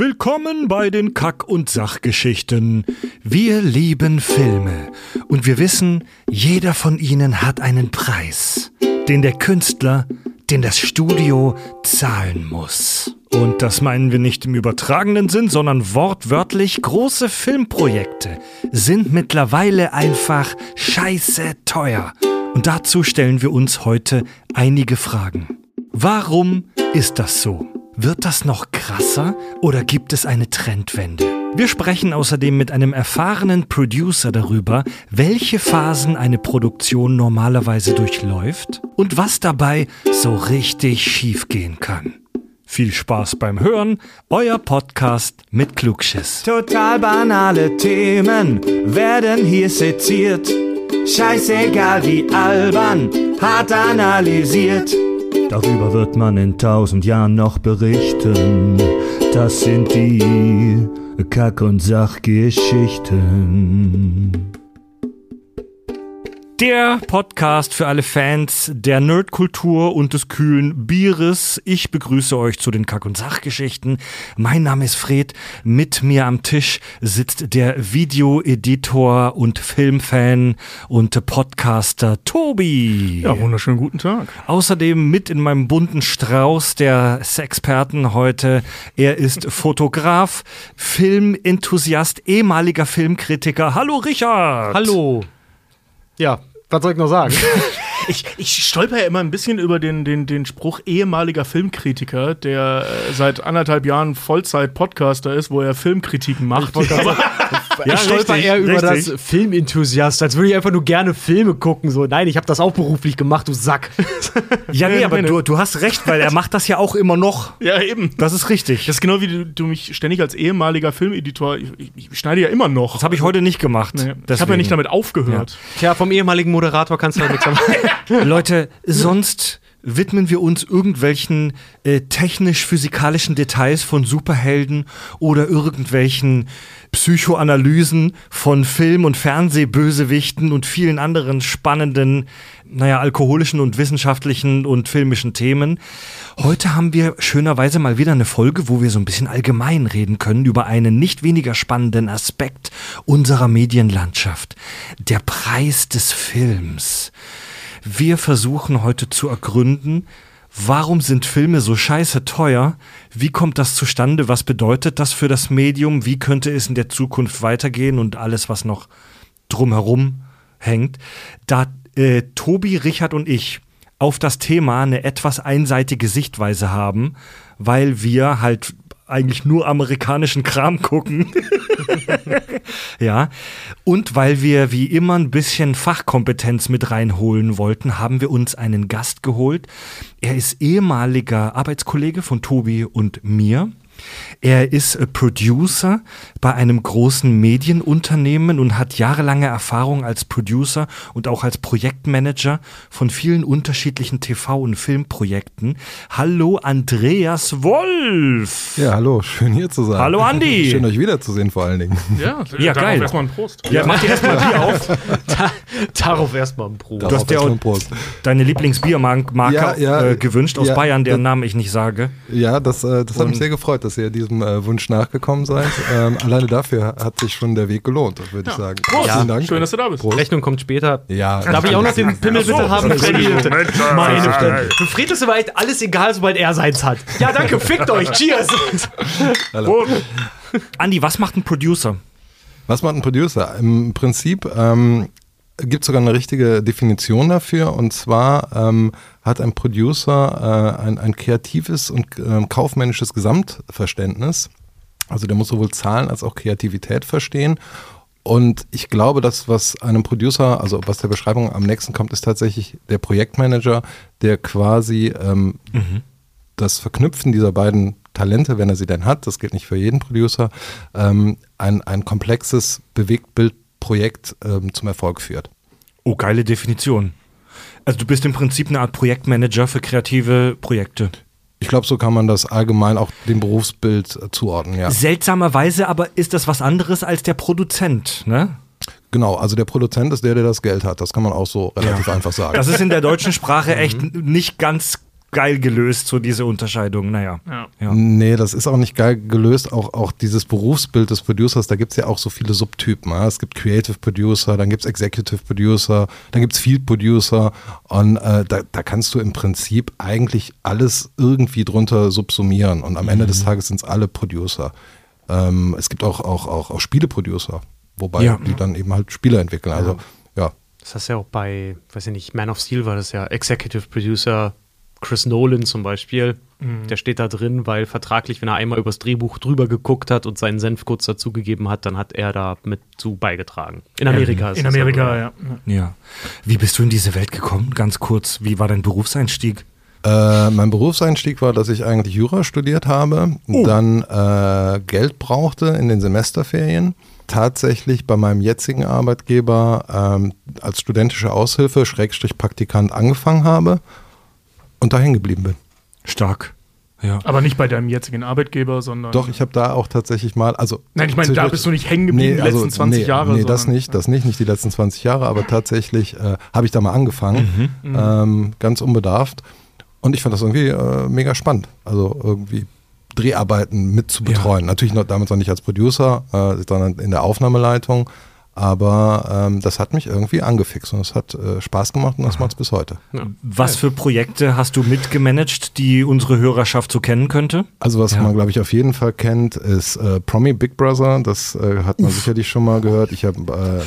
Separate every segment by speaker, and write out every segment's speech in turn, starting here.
Speaker 1: Willkommen bei den Kack- und Sachgeschichten. Wir lieben Filme und wir wissen, jeder von ihnen hat einen Preis, den der Künstler, den das Studio zahlen muss. Und das meinen wir nicht im übertragenen Sinn, sondern wortwörtlich große Filmprojekte sind mittlerweile einfach scheiße teuer. Und dazu stellen wir uns heute einige Fragen. Warum ist das so? Wird das noch krasser oder gibt es eine Trendwende? Wir sprechen außerdem mit einem erfahrenen Producer darüber, welche Phasen eine Produktion normalerweise durchläuft und was dabei so richtig schiefgehen kann. Viel Spaß beim Hören, euer Podcast mit Klugschiss.
Speaker 2: Total banale Themen werden hier seziert. Scheißegal wie albern, hart analysiert.
Speaker 1: Darüber wird man in tausend Jahren noch berichten. Das sind die Kack- und Sachgeschichten. Der Podcast für alle Fans der Nerdkultur und des kühlen Bieres. Ich begrüße euch zu den Kack- und Sachgeschichten. Mein Name ist Fred. Mit mir am Tisch sitzt der Videoeditor und Filmfan und Podcaster Tobi.
Speaker 3: Ja, wunderschönen guten Tag.
Speaker 1: Außerdem mit in meinem bunten Strauß der Experten heute. Er ist Fotograf, Filmenthusiast, ehemaliger Filmkritiker. Hallo Richard.
Speaker 4: Hallo. Ja, was soll ich noch sagen?
Speaker 3: Ich, ich stolper ja immer ein bisschen über den, den, den Spruch ehemaliger Filmkritiker, der äh, seit anderthalb Jahren Vollzeit-Podcaster ist, wo er Filmkritiken macht.
Speaker 4: Ja, ich stolper
Speaker 1: richtig,
Speaker 4: eher über
Speaker 1: richtig.
Speaker 4: das Filmenthusiast, als würde ich einfach nur gerne Filme gucken. So, nein, ich habe das auch beruflich gemacht, du Sack.
Speaker 1: Ja, nee,
Speaker 3: Ja,
Speaker 1: aber du, du hast recht, weil er macht das ja auch immer noch.
Speaker 3: ja, eben.
Speaker 1: Das ist richtig.
Speaker 3: Das ist genau wie du, du mich ständig als ehemaliger Filmeditor, ich, ich, ich schneide ja immer noch.
Speaker 1: Das habe ich heute nicht gemacht.
Speaker 3: Nee, ich habe ja nicht damit aufgehört.
Speaker 4: Tja, vom ehemaligen Moderator kannst du halt nichts haben.
Speaker 1: Leute, sonst widmen wir uns irgendwelchen äh, technisch-physikalischen Details von Superhelden oder irgendwelchen Psychoanalysen von Film- und Fernsehbösewichten und vielen anderen spannenden, naja, alkoholischen und wissenschaftlichen und filmischen Themen. Heute haben wir schönerweise mal wieder eine Folge, wo wir so ein bisschen allgemein reden können über einen nicht weniger spannenden Aspekt unserer Medienlandschaft. Der Preis des Films. Wir versuchen heute zu ergründen, warum sind Filme so scheiße teuer? Wie kommt das zustande? Was bedeutet das für das Medium? Wie könnte es in der Zukunft weitergehen und alles, was noch drumherum hängt? Da äh, Tobi, Richard und ich auf das Thema eine etwas einseitige Sichtweise haben, weil wir halt eigentlich nur amerikanischen Kram gucken. ja. Und weil wir wie immer ein bisschen Fachkompetenz mit reinholen wollten, haben wir uns einen Gast geholt. Er ist ehemaliger Arbeitskollege von Tobi und mir. Er ist äh, Producer bei einem großen Medienunternehmen und hat jahrelange Erfahrung als Producer und auch als Projektmanager von vielen unterschiedlichen TV- und Filmprojekten. Hallo Andreas Wolf.
Speaker 5: Ja, hallo, schön hier zu sein.
Speaker 1: Hallo, Andi.
Speaker 5: Schön euch wiederzusehen vor allen Dingen.
Speaker 3: Ja,
Speaker 1: Ja,
Speaker 3: darauf
Speaker 1: geil.
Speaker 3: Erstmal ein Prost.
Speaker 1: Ja, mach dir erstmal Bier auf.
Speaker 4: Da, darauf erstmal ein Pro.
Speaker 1: Du hast dir auch
Speaker 5: Prost.
Speaker 1: deine Lieblingsbiermarke
Speaker 5: Ja, ja,
Speaker 1: äh, gewünscht aus
Speaker 5: ja,
Speaker 1: Bayern, deren
Speaker 5: das-
Speaker 1: Namen ich nicht sage.
Speaker 5: Ja, das, äh, das hat mich sehr gefreut, dass ihr diesem äh, Wunsch nachgekommen seid. ähm, alleine dafür hat sich schon der Weg gelohnt, würde ich sagen.
Speaker 3: Prost.
Speaker 5: Vielen Dank.
Speaker 3: Schön, dass du da bist.
Speaker 5: Prost.
Speaker 4: Rechnung kommt später.
Speaker 5: Ja,
Speaker 4: Darf ich auch noch den Pimmel bitte haben, Freddy? Meine. Für Fred ist aber echt alles egal, sobald er seins hat. Ja, danke, fickt euch. Cheers.
Speaker 1: Andi, was macht ein Producer?
Speaker 5: Was macht ein Producer? Im Prinzip ähm, gibt es sogar eine richtige Definition dafür. Und zwar ähm, hat ein Producer äh, ein, ein kreatives und ähm, kaufmännisches Gesamtverständnis. Also der muss sowohl Zahlen als auch Kreativität verstehen. Und ich glaube, das, was einem Producer, also was der Beschreibung am nächsten kommt, ist tatsächlich der Projektmanager, der quasi ähm, das Verknüpfen dieser beiden Talente, wenn er sie denn hat, das gilt nicht für jeden Producer, ähm, ein, ein komplexes Bewegtbildprojekt ähm, zum Erfolg führt.
Speaker 1: Oh, geile Definition. Also du bist im Prinzip eine Art Projektmanager für kreative Projekte.
Speaker 5: Ich glaube, so kann man das allgemein auch dem Berufsbild zuordnen, ja.
Speaker 1: Seltsamerweise aber ist das was anderes als der Produzent, ne?
Speaker 5: Genau, also der Produzent ist der, der das Geld hat. Das kann man auch so relativ einfach sagen.
Speaker 1: Das ist in der deutschen Sprache echt nicht ganz geil gelöst, so diese Unterscheidung. Naja.
Speaker 3: Ja.
Speaker 1: Ja.
Speaker 5: Nee, das ist auch nicht geil gelöst. Auch, auch dieses Berufsbild des Producers, da gibt es ja auch so viele Subtypen. Ja? Es gibt Creative Producer, dann gibt es Executive Producer, dann gibt es Field Producer. Und äh, da, da kannst du im Prinzip eigentlich alles irgendwie drunter subsumieren. Und am Ende des Tages sind es alle Producer. Ähm, es gibt auch, auch, auch, auch Spieleproducer, wobei
Speaker 1: Ja.
Speaker 5: die dann eben halt Spiele entwickeln. Also ja,
Speaker 4: Das hast du ja auch bei, weiß ich nicht, Man of Steel war das ja Executive Producer Chris Nolan zum Beispiel. Der steht da drin, weil vertraglich, wenn er einmal übers Drehbuch drüber geguckt hat und seinen Senf kurz dazugegeben hat, dann hat er da mit zu beigetragen. In Amerika ist
Speaker 3: In
Speaker 4: das
Speaker 3: Amerika,
Speaker 4: ja.
Speaker 3: ja.
Speaker 1: Ja. Wie bist du in diese Welt gekommen? Ganz kurz, wie war dein Berufseinstieg?
Speaker 5: Äh, mein Berufseinstieg war, dass ich eigentlich Jura studiert habe, dann äh, Geld brauchte in den Semesterferien. Tatsächlich bei meinem jetzigen Arbeitgeber ähm, als studentische Aushilfe, Schrägstrich Praktikant angefangen habe und dahin geblieben bin.
Speaker 1: Stark. Ja.
Speaker 3: Aber nicht bei deinem jetzigen Arbeitgeber, sondern.
Speaker 5: Doch, ich habe da auch tatsächlich mal, also
Speaker 3: Nein, ich meine, da bist du nicht hängen geblieben die letzten 20
Speaker 5: nee,
Speaker 3: Jahre.
Speaker 5: Nee, das nicht, das nicht, nicht die letzten 20 Jahre, aber tatsächlich äh, habe ich da mal angefangen, ähm, ganz unbedarft. Und ich fand das irgendwie äh, mega spannend. Also irgendwie Dreharbeiten mit zu betreuen. Natürlich noch, damals noch nicht als Producer, äh, sondern in der Aufnahmeleitung. Aber ähm, das hat mich irgendwie angefixt und es hat äh, Spaß gemacht und das macht es bis heute.
Speaker 1: Was für Projekte hast du mitgemanagt, die unsere Hörerschaft so kennen könnte?
Speaker 5: Also was
Speaker 1: Ja.
Speaker 5: man, glaube ich, auf jeden Fall kennt, ist äh, Promi Big Brother. Das äh, hat man sicherlich schon mal gehört. Ich habe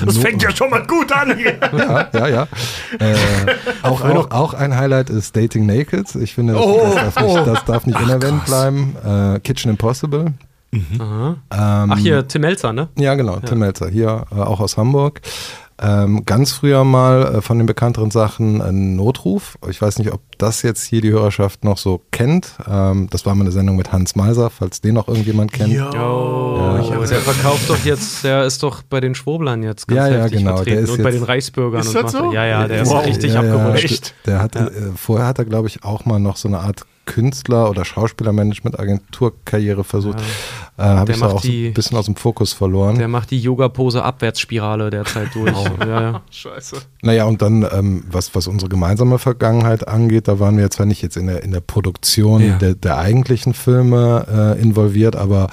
Speaker 5: äh,
Speaker 1: Das fängt ja schon mal gut an hier.
Speaker 5: ja, ja, ja. Äh, auch, auch, auch ein Highlight ist Dating Naked. Ich finde, das,
Speaker 1: Oh,
Speaker 5: das, darf, nicht, das darf nicht unerwähnt
Speaker 1: krass.
Speaker 5: bleiben. Äh, Kitchen Impossible.
Speaker 4: Aha.
Speaker 5: Ähm,
Speaker 4: Ach, hier, Tim Melzer, ne?
Speaker 5: Ja, genau, Tim Melzer, hier äh, auch aus Hamburg. Ähm, ganz früher mal äh, von den bekannteren Sachen ein Notruf. Ich weiß nicht, ob das jetzt hier die Hörerschaft noch so kennt. Ähm, das war mal eine Sendung mit Hans Meiser, falls den noch irgendjemand kennt.
Speaker 4: Oh,
Speaker 5: Ja.
Speaker 4: der verkauft doch jetzt, der ist doch bei den Schwoblern jetzt ganz
Speaker 5: Ja, ja,
Speaker 4: heftig
Speaker 5: genau,
Speaker 4: vertreten
Speaker 5: der ist
Speaker 4: und bei
Speaker 5: jetzt-
Speaker 4: den Reichsbürgern.
Speaker 3: Ist
Speaker 4: und
Speaker 3: das so?
Speaker 4: Ja, ja, der
Speaker 1: Wow.
Speaker 4: ist richtig
Speaker 5: ja, ja,
Speaker 4: abgerutscht.
Speaker 5: Der hatte, äh, vorher hat er, glaube ich, auch mal noch so eine Art Künstler- oder Schauspielermanagement-Agenturkarriere versucht. Äh, Habe ich
Speaker 4: macht
Speaker 5: auch
Speaker 4: die-
Speaker 5: ein bisschen aus dem Fokus verloren.
Speaker 4: Der macht die Yoga-Pose Abwärtsspirale derzeit durch. ja, ja.
Speaker 3: Scheiße.
Speaker 5: Naja, und dann, ähm, was, was unsere gemeinsame Vergangenheit angeht, da waren wir zwar nicht jetzt in der, in der Produktion
Speaker 1: Ja.
Speaker 5: der, der eigentlichen Filme äh, involviert, aber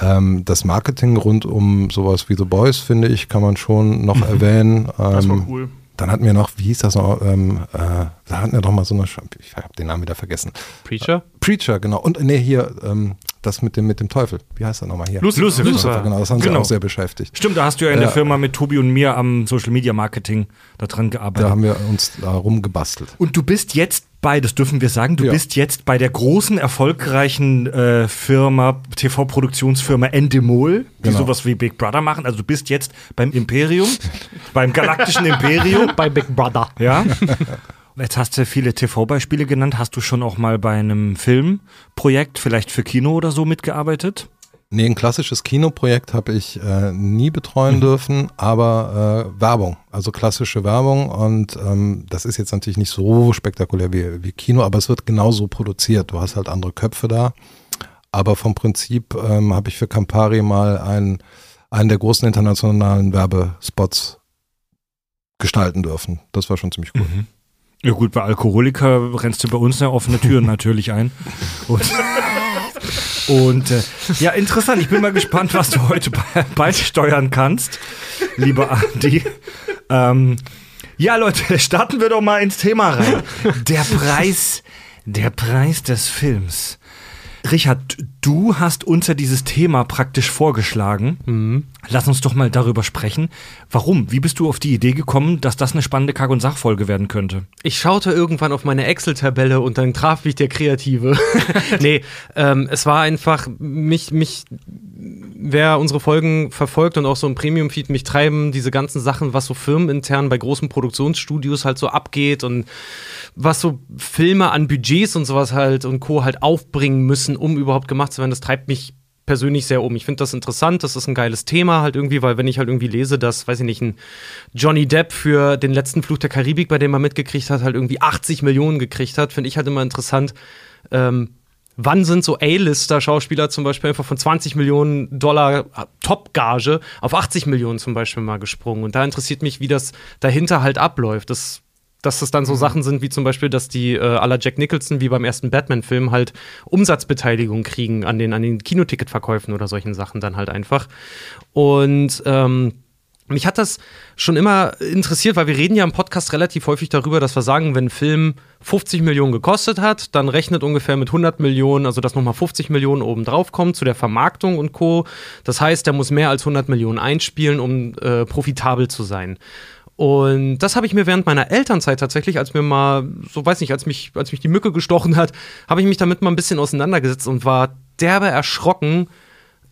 Speaker 5: ähm, das Marketing rund um sowas wie The Boys, finde ich, kann man schon noch erwähnen.
Speaker 3: Das war
Speaker 5: Ähm,
Speaker 3: cool.
Speaker 5: Dann hatten wir noch, wie hieß das noch, ähm, äh, da hatten wir doch mal so eine, Sch- ich habe den Namen wieder vergessen.
Speaker 4: Preacher?
Speaker 5: Preacher, genau. Und nee, hier, ähm, das mit dem, mit dem Teufel. Wie heißt er nochmal hier?
Speaker 1: Lucifer.
Speaker 5: Lucifer, genau, das haben
Speaker 1: Genau.
Speaker 5: sie auch sehr beschäftigt.
Speaker 1: Stimmt, da hast du ja in der
Speaker 5: Ja.
Speaker 1: Firma mit Tobi und mir am Social Media Marketing daran gearbeitet.
Speaker 5: Da haben wir uns da rumgebastelt.
Speaker 1: Und du bist jetzt bei, das dürfen wir sagen, du
Speaker 5: Ja.
Speaker 1: bist jetzt bei der großen, erfolgreichen äh, Firma, TV-Produktionsfirma Endemol, die
Speaker 5: Genau.
Speaker 1: sowas wie Big Brother machen. Also du bist jetzt beim Imperium, beim galaktischen Imperium.
Speaker 4: Bei Big Brother.
Speaker 1: Ja. Jetzt hast du viele TV-Beispiele genannt. Hast du schon auch mal bei einem Filmprojekt, vielleicht für Kino oder so, mitgearbeitet?
Speaker 5: Nee, ein klassisches Kinoprojekt habe ich äh, nie betreuen dürfen, aber äh, Werbung, also klassische Werbung und ähm, das ist jetzt natürlich nicht so spektakulär wie, wie Kino, aber es wird genauso produziert. Du hast halt andere Köpfe da, aber vom Prinzip ähm, habe ich für Campari mal einen, einen der großen internationalen Werbespots gestalten dürfen. Das war schon ziemlich cool.
Speaker 1: Ja gut, bei Alkoholiker rennst du bei uns ja offene Türen natürlich ein. Und, und äh, ja, interessant. Ich bin mal gespannt, was du heute bei, beisteuern kannst, lieber Andi. Ähm, ja, Leute, starten wir doch mal ins Thema rein. Der Preis, der Preis des Films. Richard, du hast uns ja dieses Thema praktisch vorgeschlagen. Lass uns doch mal darüber sprechen. Warum? Wie bist du auf die Idee gekommen, dass das eine spannende Kack- und Sachfolge werden könnte?
Speaker 4: Ich schaute irgendwann auf meine Excel-Tabelle und dann traf mich der Kreative. nee, ähm, es war einfach, mich, mich, wer unsere Folgen verfolgt und auch so im Premium-Feed, mich treiben diese ganzen Sachen, was so firmenintern bei großen Produktionsstudios halt so abgeht und was so Filme an Budgets und sowas halt und Co. halt aufbringen müssen, um überhaupt gemacht zu werden, das treibt mich persönlich sehr um. Ich finde das interessant, das ist ein geiles Thema halt irgendwie, weil wenn ich halt irgendwie lese, dass, weiß ich nicht, ein Johnny Depp für den letzten Fluch der Karibik, bei dem man mitgekriegt hat, halt irgendwie 80 Millionen gekriegt hat, finde ich halt immer interessant, ähm, wann sind so A-Lister-Schauspieler zum Beispiel einfach von 20 Millionen Dollar Top-Gage auf 80 Millionen zum Beispiel mal gesprungen. Und da interessiert mich, wie das dahinter halt abläuft. Das dass es dann so Sachen sind wie zum Beispiel, dass die äh, aller Jack Nicholson wie beim ersten Batman-Film halt Umsatzbeteiligung kriegen an den, an den Kinoticketverkäufen oder solchen Sachen dann halt einfach. Und ähm, mich hat das schon immer interessiert, weil wir reden ja im Podcast relativ häufig darüber, dass wir sagen, wenn ein Film 50 Millionen gekostet hat, dann rechnet ungefähr mit 100 Millionen, also dass nochmal 50 Millionen oben drauf kommt zu der Vermarktung und Co. Das heißt, der muss mehr als 100 Millionen einspielen, um äh, profitabel zu sein. Und das habe ich mir während meiner Elternzeit tatsächlich, als mir mal, so weiß nicht, als mich, als mich die Mücke gestochen hat, habe ich mich damit mal ein bisschen auseinandergesetzt und war derbe erschrocken,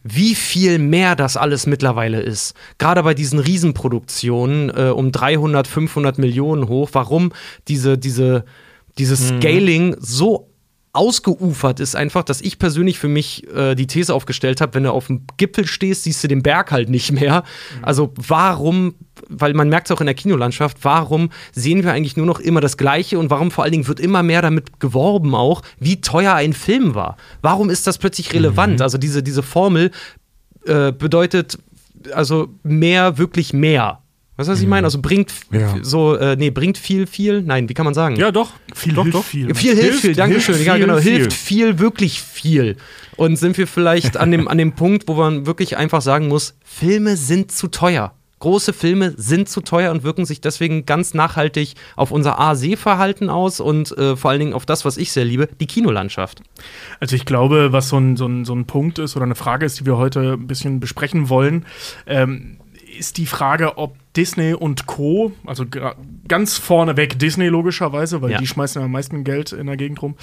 Speaker 4: wie viel mehr das alles mittlerweile ist. Gerade bei diesen Riesenproduktionen äh, um 300, 500 Millionen hoch. Warum diese, diese, dieses mhm. Scaling so ausgeufert ist einfach, dass ich persönlich für mich äh, die These aufgestellt habe, wenn du auf dem Gipfel stehst, siehst du den Berg halt nicht mehr. Mhm. Also warum, weil man merkt es auch in der Kinolandschaft, warum sehen wir eigentlich nur noch immer das Gleiche und warum vor allen Dingen wird immer mehr damit geworben auch, wie teuer ein Film war. Warum ist das plötzlich relevant? Mhm. Also diese, diese Formel äh, bedeutet also mehr, wirklich mehr. Weißt du, was ich meine? Also bringt ja. so, äh, nee, bringt viel, viel. Nein, wie kann man sagen?
Speaker 3: Ja, doch.
Speaker 4: Viel doch, hilft doch. viel. Viel hilft, hilft viel, Dankeschön. Hilft ja, genau. Viel. Hilft viel, wirklich viel. Und sind wir vielleicht an dem, an dem Punkt, wo man wirklich einfach sagen muss, Filme sind zu teuer. Große Filme sind zu teuer und wirken sich deswegen ganz nachhaltig auf unser A-See-Verhalten aus und äh, vor allen Dingen auf das, was ich sehr liebe, die Kinolandschaft.
Speaker 3: Also ich glaube, was so ein, so ein, so ein Punkt ist oder eine Frage ist, die wir heute ein bisschen besprechen wollen, ähm, ist die Frage, ob Disney und Co., also ganz vorneweg Disney logischerweise, weil ja. die schmeißen am meisten Geld in der Gegend rum,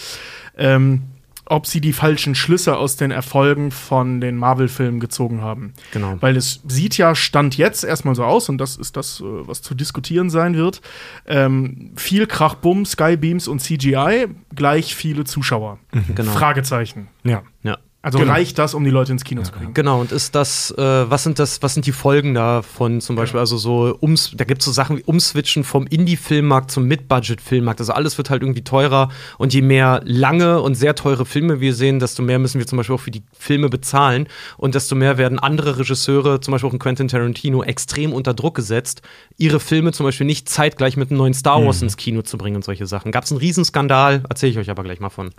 Speaker 3: ähm, ob sie die falschen Schlüsse aus den Erfolgen von den Marvel-Filmen gezogen haben.
Speaker 4: Genau.
Speaker 3: Weil es sieht ja Stand jetzt erstmal so aus, und das ist das, äh, was zu diskutieren sein wird. Ähm, viel Krachbumm, Skybeams und CGI, gleich viele Zuschauer.
Speaker 4: Mhm. Genau.
Speaker 3: Fragezeichen.
Speaker 4: Ja. ja.
Speaker 3: Also genau. reicht das, um die Leute ins Kino ja, zu kriegen?
Speaker 4: Genau, und ist das, äh, was sind das, was sind die Folgen davon zum Beispiel? Ja. Also so, ums, da gibt es so Sachen wie Umswitchen vom Indie-Filmmarkt zum Mid-Budget-Filmmarkt. Also alles wird halt irgendwie teurer und je mehr lange und sehr teure Filme wir sehen, desto mehr müssen wir zum Beispiel auch für die Filme bezahlen und desto mehr werden andere Regisseure, zum Beispiel auch ein Quentin Tarantino, extrem unter Druck gesetzt, ihre Filme zum Beispiel nicht zeitgleich mit einem neuen Star Wars mhm. ins Kino zu bringen und solche Sachen. Gab es einen Riesenskandal, erzähle ich euch aber gleich mal von.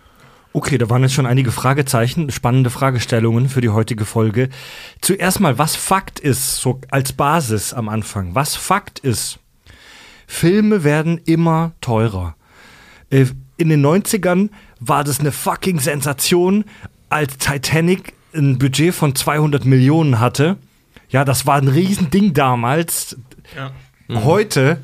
Speaker 1: Okay, da waren jetzt schon einige Fragezeichen, spannende Fragestellungen für die heutige Folge. Zuerst mal, was Fakt ist, so als Basis am Anfang. Was Fakt ist, Filme werden immer teurer. Äh, in den 90ern war das eine fucking Sensation, als Titanic ein Budget von 200 Millionen hatte. Ja, das war ein Riesending damals. Ja. Mhm. Heute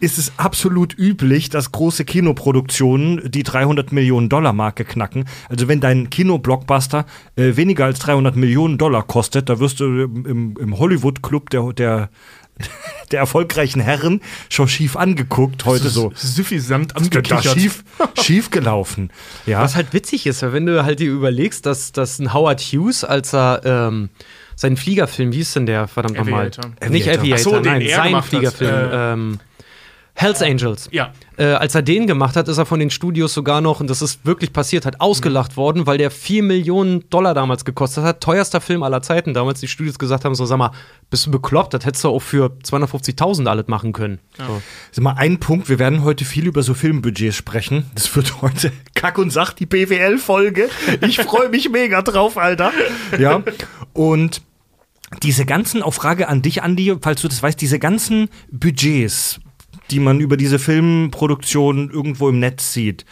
Speaker 1: ist es absolut üblich, dass große Kinoproduktionen die 300 Millionen Dollar Marke knacken. Also wenn dein Kino-Blockbuster äh, weniger als 300 Millionen Dollar kostet, da wirst du im, im Hollywood-Club der, der der erfolgreichen Herren schon schief angeguckt, heute so.
Speaker 3: Suffisant angekichert.
Speaker 1: Schief, schief gelaufen. Ja.
Speaker 4: Was halt witzig ist, wenn du halt dir überlegst, dass, dass ein Howard Hughes, als er ähm, seinen Fliegerfilm, wie ist denn der, verdammt nochmal? Nicht Aviator,
Speaker 3: so,
Speaker 4: nein, sein Fliegerfilm. Äh, ähm, Hells Angels.
Speaker 3: Ja.
Speaker 4: Äh, als er den gemacht hat, ist er von den Studios sogar noch, und das ist wirklich passiert, hat ausgelacht mhm. worden, weil der 4 Millionen Dollar damals gekostet hat. Teuerster Film aller Zeiten. Damals die Studios gesagt haben: So, sag mal, bist du bekloppt? Das hättest du auch für 250.000 alles machen können. Ja. So.
Speaker 1: Sag mal, ein Punkt: Wir werden heute viel über so Filmbudgets sprechen. Das wird heute Kack und Sach, die BWL-Folge. Ich freue mich mega drauf, Alter. Ja. Und diese ganzen, auf Frage an dich, Andi, falls du das weißt, diese ganzen Budgets, die man über diese Filmproduktion irgendwo im Netz sieht,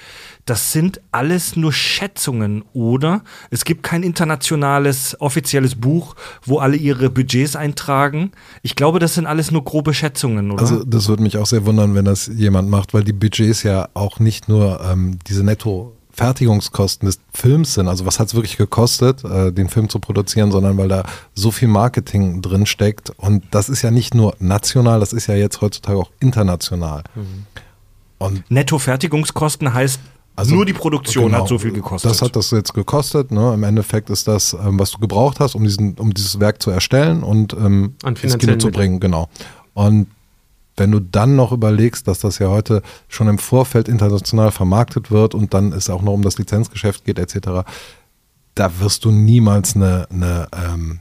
Speaker 1: das sind alles nur Schätzungen, oder? Es gibt kein internationales offizielles Buch, wo alle ihre Budgets eintragen. Ich glaube, das sind alles nur grobe Schätzungen, oder?
Speaker 5: Also das würde mich auch sehr wundern, wenn das jemand macht, weil die Budgets ja auch nicht nur ähm, diese Netto Fertigungskosten des Films sind, also was hat es wirklich gekostet, äh, den Film zu produzieren, sondern weil da so viel Marketing drin steckt. Und das ist ja nicht nur national, das ist ja jetzt heutzutage auch international. Mhm.
Speaker 1: Und Netto-Fertigungskosten heißt, also, nur die Produktion genau, hat so viel gekostet.
Speaker 5: Das hat das jetzt gekostet. Ne? Im Endeffekt ist das, ähm, was du gebraucht hast, um, diesen, um dieses Werk zu erstellen und ähm, ins Kino zu bringen. Genau. Und wenn du dann noch überlegst, dass das ja heute schon im Vorfeld international vermarktet wird und dann es auch noch um das Lizenzgeschäft geht etc., da wirst du niemals eine, eine ähm,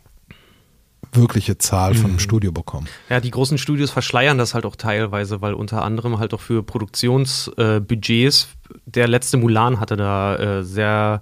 Speaker 5: wirkliche Zahl von einem Studio bekommen.
Speaker 4: Ja, die großen Studios verschleiern das halt auch teilweise, weil unter anderem halt auch für Produktionsbudgets, äh, der letzte Mulan hatte da äh, sehr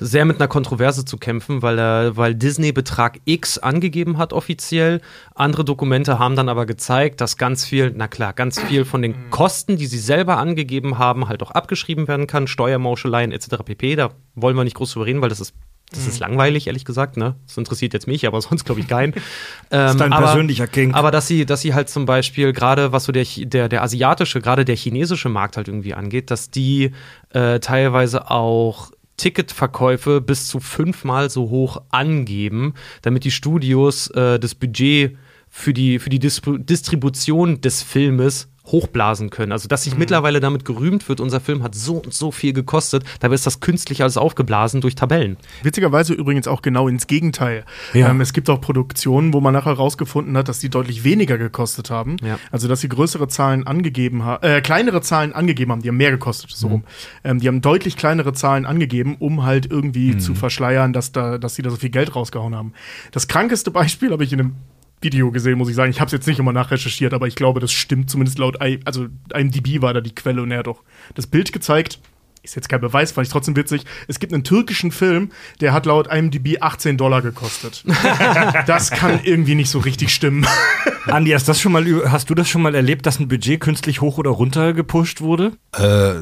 Speaker 4: sehr mit einer Kontroverse zu kämpfen, weil, er, weil Disney Betrag X angegeben hat offiziell. Andere Dokumente haben dann aber gezeigt, dass ganz viel, na klar, ganz viel von den Kosten, die sie selber angegeben haben, halt auch abgeschrieben werden kann, Steuermauscheleien etc. pp. Da wollen wir nicht groß drüber reden, weil das ist das ist langweilig, ehrlich gesagt, ne? Das interessiert jetzt mich, aber sonst glaube ich keinen.
Speaker 1: das ist dein
Speaker 4: Ähm, aber,
Speaker 1: persönlicher King.
Speaker 4: aber dass sie, dass sie halt zum Beispiel gerade, was so der, der, der asiatische, gerade der chinesische Markt halt irgendwie angeht, dass die äh, teilweise auch Ticketverkäufe bis zu fünfmal so hoch angeben, damit die Studios äh, das Budget für die, für die Dis Distribution des Filmes hochblasen können. Also, dass sich mittlerweile damit gerühmt wird, unser Film hat so und so viel gekostet, dabei ist das künstlich alles aufgeblasen durch Tabellen.
Speaker 3: Witzigerweise übrigens auch genau ins Gegenteil.
Speaker 1: Ja.
Speaker 3: Ähm, es gibt auch Produktionen, wo man nachher herausgefunden hat, dass die deutlich weniger gekostet haben.
Speaker 4: Ja.
Speaker 3: Also dass sie größere Zahlen angegeben haben, äh, kleinere Zahlen angegeben haben, die haben mehr gekostet, so rum. Ähm, die haben deutlich kleinere Zahlen angegeben, um halt irgendwie zu verschleiern, dass da, dass sie da so viel Geld rausgehauen haben. Das krankeste Beispiel habe ich in einem Video gesehen, muss ich sagen. Ich habe es jetzt nicht immer nachrecherchiert, aber ich glaube, das stimmt zumindest laut, I, also IMDb war da die Quelle und er hat auch das Bild gezeigt. Ist jetzt kein Beweis, fand ich trotzdem witzig. Es gibt einen türkischen Film, der hat laut IMDb 18 Dollar gekostet. das kann irgendwie nicht so richtig stimmen.
Speaker 1: Andi, hast, das schon mal, hast du das schon mal erlebt, dass ein Budget künstlich hoch oder runter gepusht wurde?
Speaker 5: Äh,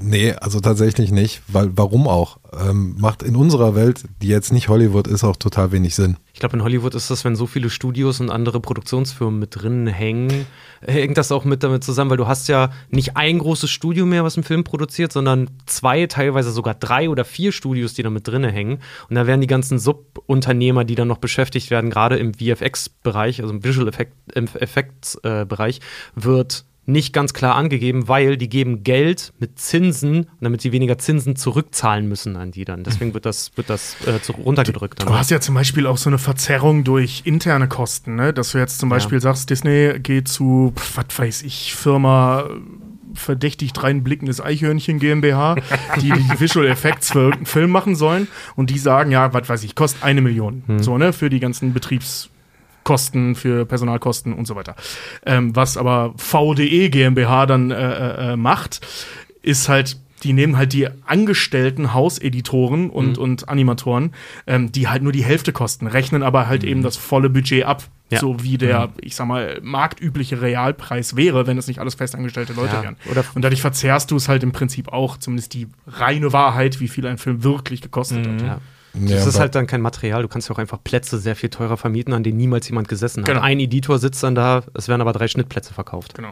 Speaker 5: nee, also tatsächlich nicht, weil warum auch? Ähm, macht in unserer Welt, die jetzt nicht Hollywood ist, auch total wenig Sinn.
Speaker 4: Ich glaube, in Hollywood ist das, wenn so viele Studios und andere Produktionsfirmen mit drin hängen, hängt das auch mit damit zusammen, weil du hast ja nicht ein großes Studio mehr, was einen Film produziert, sondern zwei, teilweise sogar drei oder vier Studios, die da mit drin hängen. Und da werden die ganzen Subunternehmer, die dann noch beschäftigt werden, gerade im VFX-Bereich, also im Visual Effects-Bereich, wird nicht ganz klar angegeben, weil die geben Geld mit Zinsen, damit sie weniger Zinsen zurückzahlen müssen an die dann. Deswegen wird das, wird das äh, runtergedrückt. dann.
Speaker 3: Du hast ja zum Beispiel auch so eine Verzerrung durch interne Kosten, ne? Dass du jetzt zum Beispiel sagst, Disney geht zu, was weiß ich, Firma äh, verdächtig reinblickendes Eichhörnchen GmbH, die die Visual Effects für irgendeinen Film machen sollen und die sagen, ja, was weiß ich, kostet eine Million. So, ne? Für die ganzen Betriebskosten, für Personalkosten und so weiter. Ähm, was aber VDE GmbH dann äh, äh, macht, ist halt, die nehmen halt die angestellten Hauseditoren und, und Animatoren, ähm, die halt nur die Hälfte kosten, rechnen aber halt eben das volle Budget ab.
Speaker 4: Ja.
Speaker 3: So wie der, ich sag mal, marktübliche Realpreis wäre, wenn es nicht alles festangestellte Leute
Speaker 4: Ja.
Speaker 3: wären. Und dadurch verzerrst du es halt im Prinzip auch, zumindest die reine Wahrheit, wie viel ein Film wirklich gekostet hat.
Speaker 4: Ja.
Speaker 5: Ja,
Speaker 4: Das ist halt dann kein Material. Du kannst ja auch einfach Plätze sehr viel teurer vermieten, an denen niemals jemand gesessen hat.
Speaker 3: Genau.
Speaker 4: Ein Editor sitzt dann da, es werden aber drei Schnittplätze verkauft.
Speaker 3: Genau.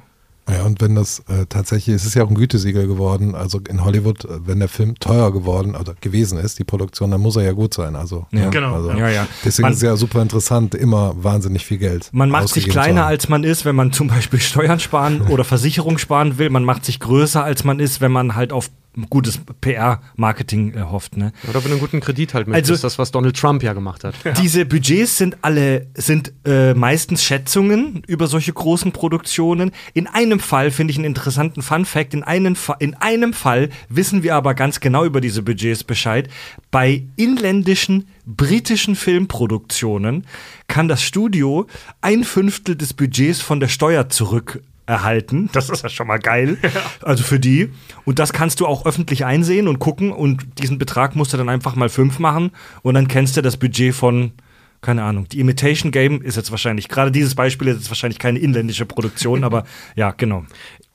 Speaker 5: Ja, und wenn das äh, tatsächlich, es ist ja auch ein Gütesiegel geworden, also in Hollywood, äh, wenn der Film teuer geworden oder gewesen ist, die Produktion, dann muss er ja gut sein. Also,
Speaker 1: Ja.
Speaker 3: Genau,
Speaker 5: Also,
Speaker 1: Ja, ja.
Speaker 5: Deswegen
Speaker 1: Man-
Speaker 5: ist es ja super interessant, immer wahnsinnig viel Geld.
Speaker 1: Man macht sich kleiner als man ist, wenn man zum Beispiel Steuern sparen oder Versicherung sparen will. Man macht sich größer als man ist, wenn man halt auf gutes PR-Marketing äh, hofft. Ne?
Speaker 4: Oder wenn du einen guten Kredit halt
Speaker 1: Also-
Speaker 4: möchtest, das, was Donald Trump ja gemacht hat.
Speaker 1: Diese Budgets sind alle sind äh, meistens Schätzungen über solche großen Produktionen. In einem Fall finde ich einen interessanten Fun Fact. In einem, in einem Fall wissen wir aber ganz genau über diese Budgets Bescheid. Bei inländischen britischen Filmproduktionen kann das Studio ein Fünftel des Budgets von der Steuer zurück erhalten. Das ist ja schon mal geil. Also für die. Und das kannst du auch öffentlich einsehen und gucken. Und diesen Betrag musst du dann einfach mal fünf machen. Und dann kennst du das Budget von, keine Ahnung. Die Imitation Game ist jetzt wahrscheinlich, gerade dieses Beispiel ist jetzt wahrscheinlich keine inländische Produktion, aber ja, genau.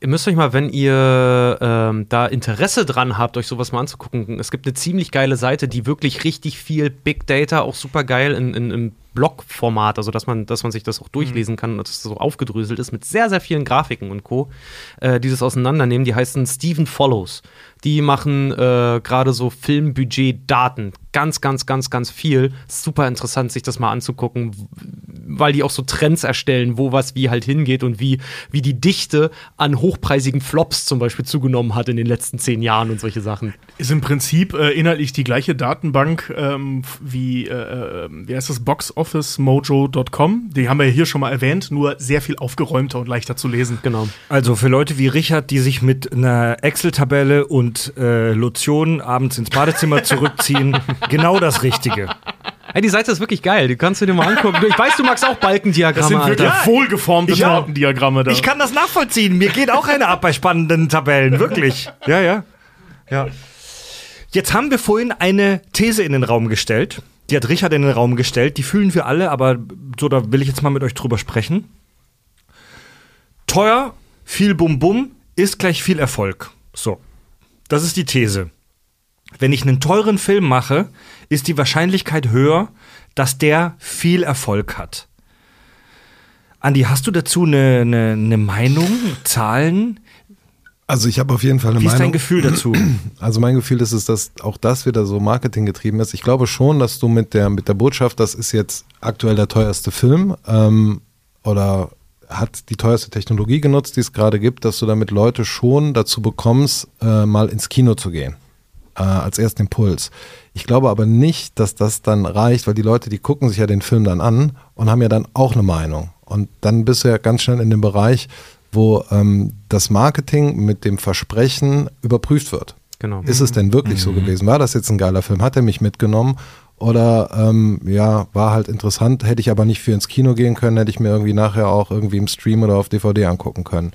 Speaker 4: Ihr müsst euch mal, wenn ihr ähm, da Interesse dran habt, euch sowas mal anzugucken, es gibt eine ziemlich geile Seite, die wirklich richtig viel Big Data, auch super geil in, in, im Blog-Format, also dass man, dass man sich das auch durchlesen kann und dass es so aufgedröselt ist mit sehr, sehr vielen Grafiken und Co., äh, die das auseinandernehmen. Die heißen Steven Follows. Die machen äh, gerade so Filmbudget-Daten. Ganz, ganz, ganz, ganz viel. Super interessant, sich das mal anzugucken, weil die auch so Trends erstellen, wo was wie halt hingeht und wie, wie die Dichte an hochpreisigen Flops zum Beispiel zugenommen hat in den letzten zehn Jahren und solche Sachen.
Speaker 3: Ist im Prinzip äh, inhaltlich die gleiche Datenbank ähm, wie, äh, äh, wie heißt das, boxofficemojo.com. Die haben wir ja hier schon mal erwähnt, nur sehr viel aufgeräumter und leichter zu lesen.
Speaker 4: Genau.
Speaker 1: Also für Leute wie Richard, die sich mit einer Excel-Tabelle und äh, Lotion abends ins Badezimmer zurückziehen, genau das Richtige.
Speaker 4: Ey, die Seite ist wirklich geil. Die kannst du dir mal angucken. Ich weiß, du magst auch Balkendiagramme.
Speaker 3: Das sind wirklich
Speaker 4: Alter.
Speaker 3: wohlgeformte
Speaker 1: Ich.
Speaker 3: Tortendiagramme da.
Speaker 1: Ich kann das nachvollziehen. Mir geht auch eine ab bei spannenden Tabellen, wirklich. Ja, ja. Ja. Jetzt haben wir vorhin eine These in den Raum gestellt. Die hat Richard in den Raum gestellt. Die fühlen wir alle, aber so, da will ich jetzt mal mit euch drüber sprechen. Teuer, viel Bum Bum ist gleich viel Erfolg. So. Das ist die These. Wenn ich einen teuren Film mache, ist die Wahrscheinlichkeit höher, dass der viel Erfolg hat. Andi, hast du dazu eine, eine, eine Meinung, Zahlen?
Speaker 5: Also ich habe auf jeden Fall eine
Speaker 1: Wie ist
Speaker 5: Meinung.
Speaker 1: dein Gefühl dazu?
Speaker 5: Also mein Gefühl ist es, dass auch das wieder so Marketing getrieben ist. Ich glaube schon, dass du mit der, mit der Botschaft, das ist jetzt aktuell der teuerste Film ähm, oder hat die teuerste Technologie genutzt, die es gerade gibt, dass du damit Leute schon dazu bekommst, äh, mal ins Kino zu gehen. Äh, als ersten Impuls. Ich glaube aber nicht, dass das dann reicht, weil die Leute, die gucken sich ja den Film dann an und haben ja dann auch eine Meinung. Und dann bist du ja ganz schnell in dem Bereich, wo ähm, das Marketing mit dem Versprechen überprüft wird.
Speaker 4: Genau.
Speaker 5: Ist es denn wirklich
Speaker 1: Mhm.
Speaker 5: so gewesen? War das jetzt ein geiler Film? Hat er mich mitgenommen? Oder ähm, ja, war halt interessant, hätte ich aber nicht für ins Kino gehen können, hätte ich mir irgendwie nachher auch irgendwie im Stream oder auf DVD angucken können.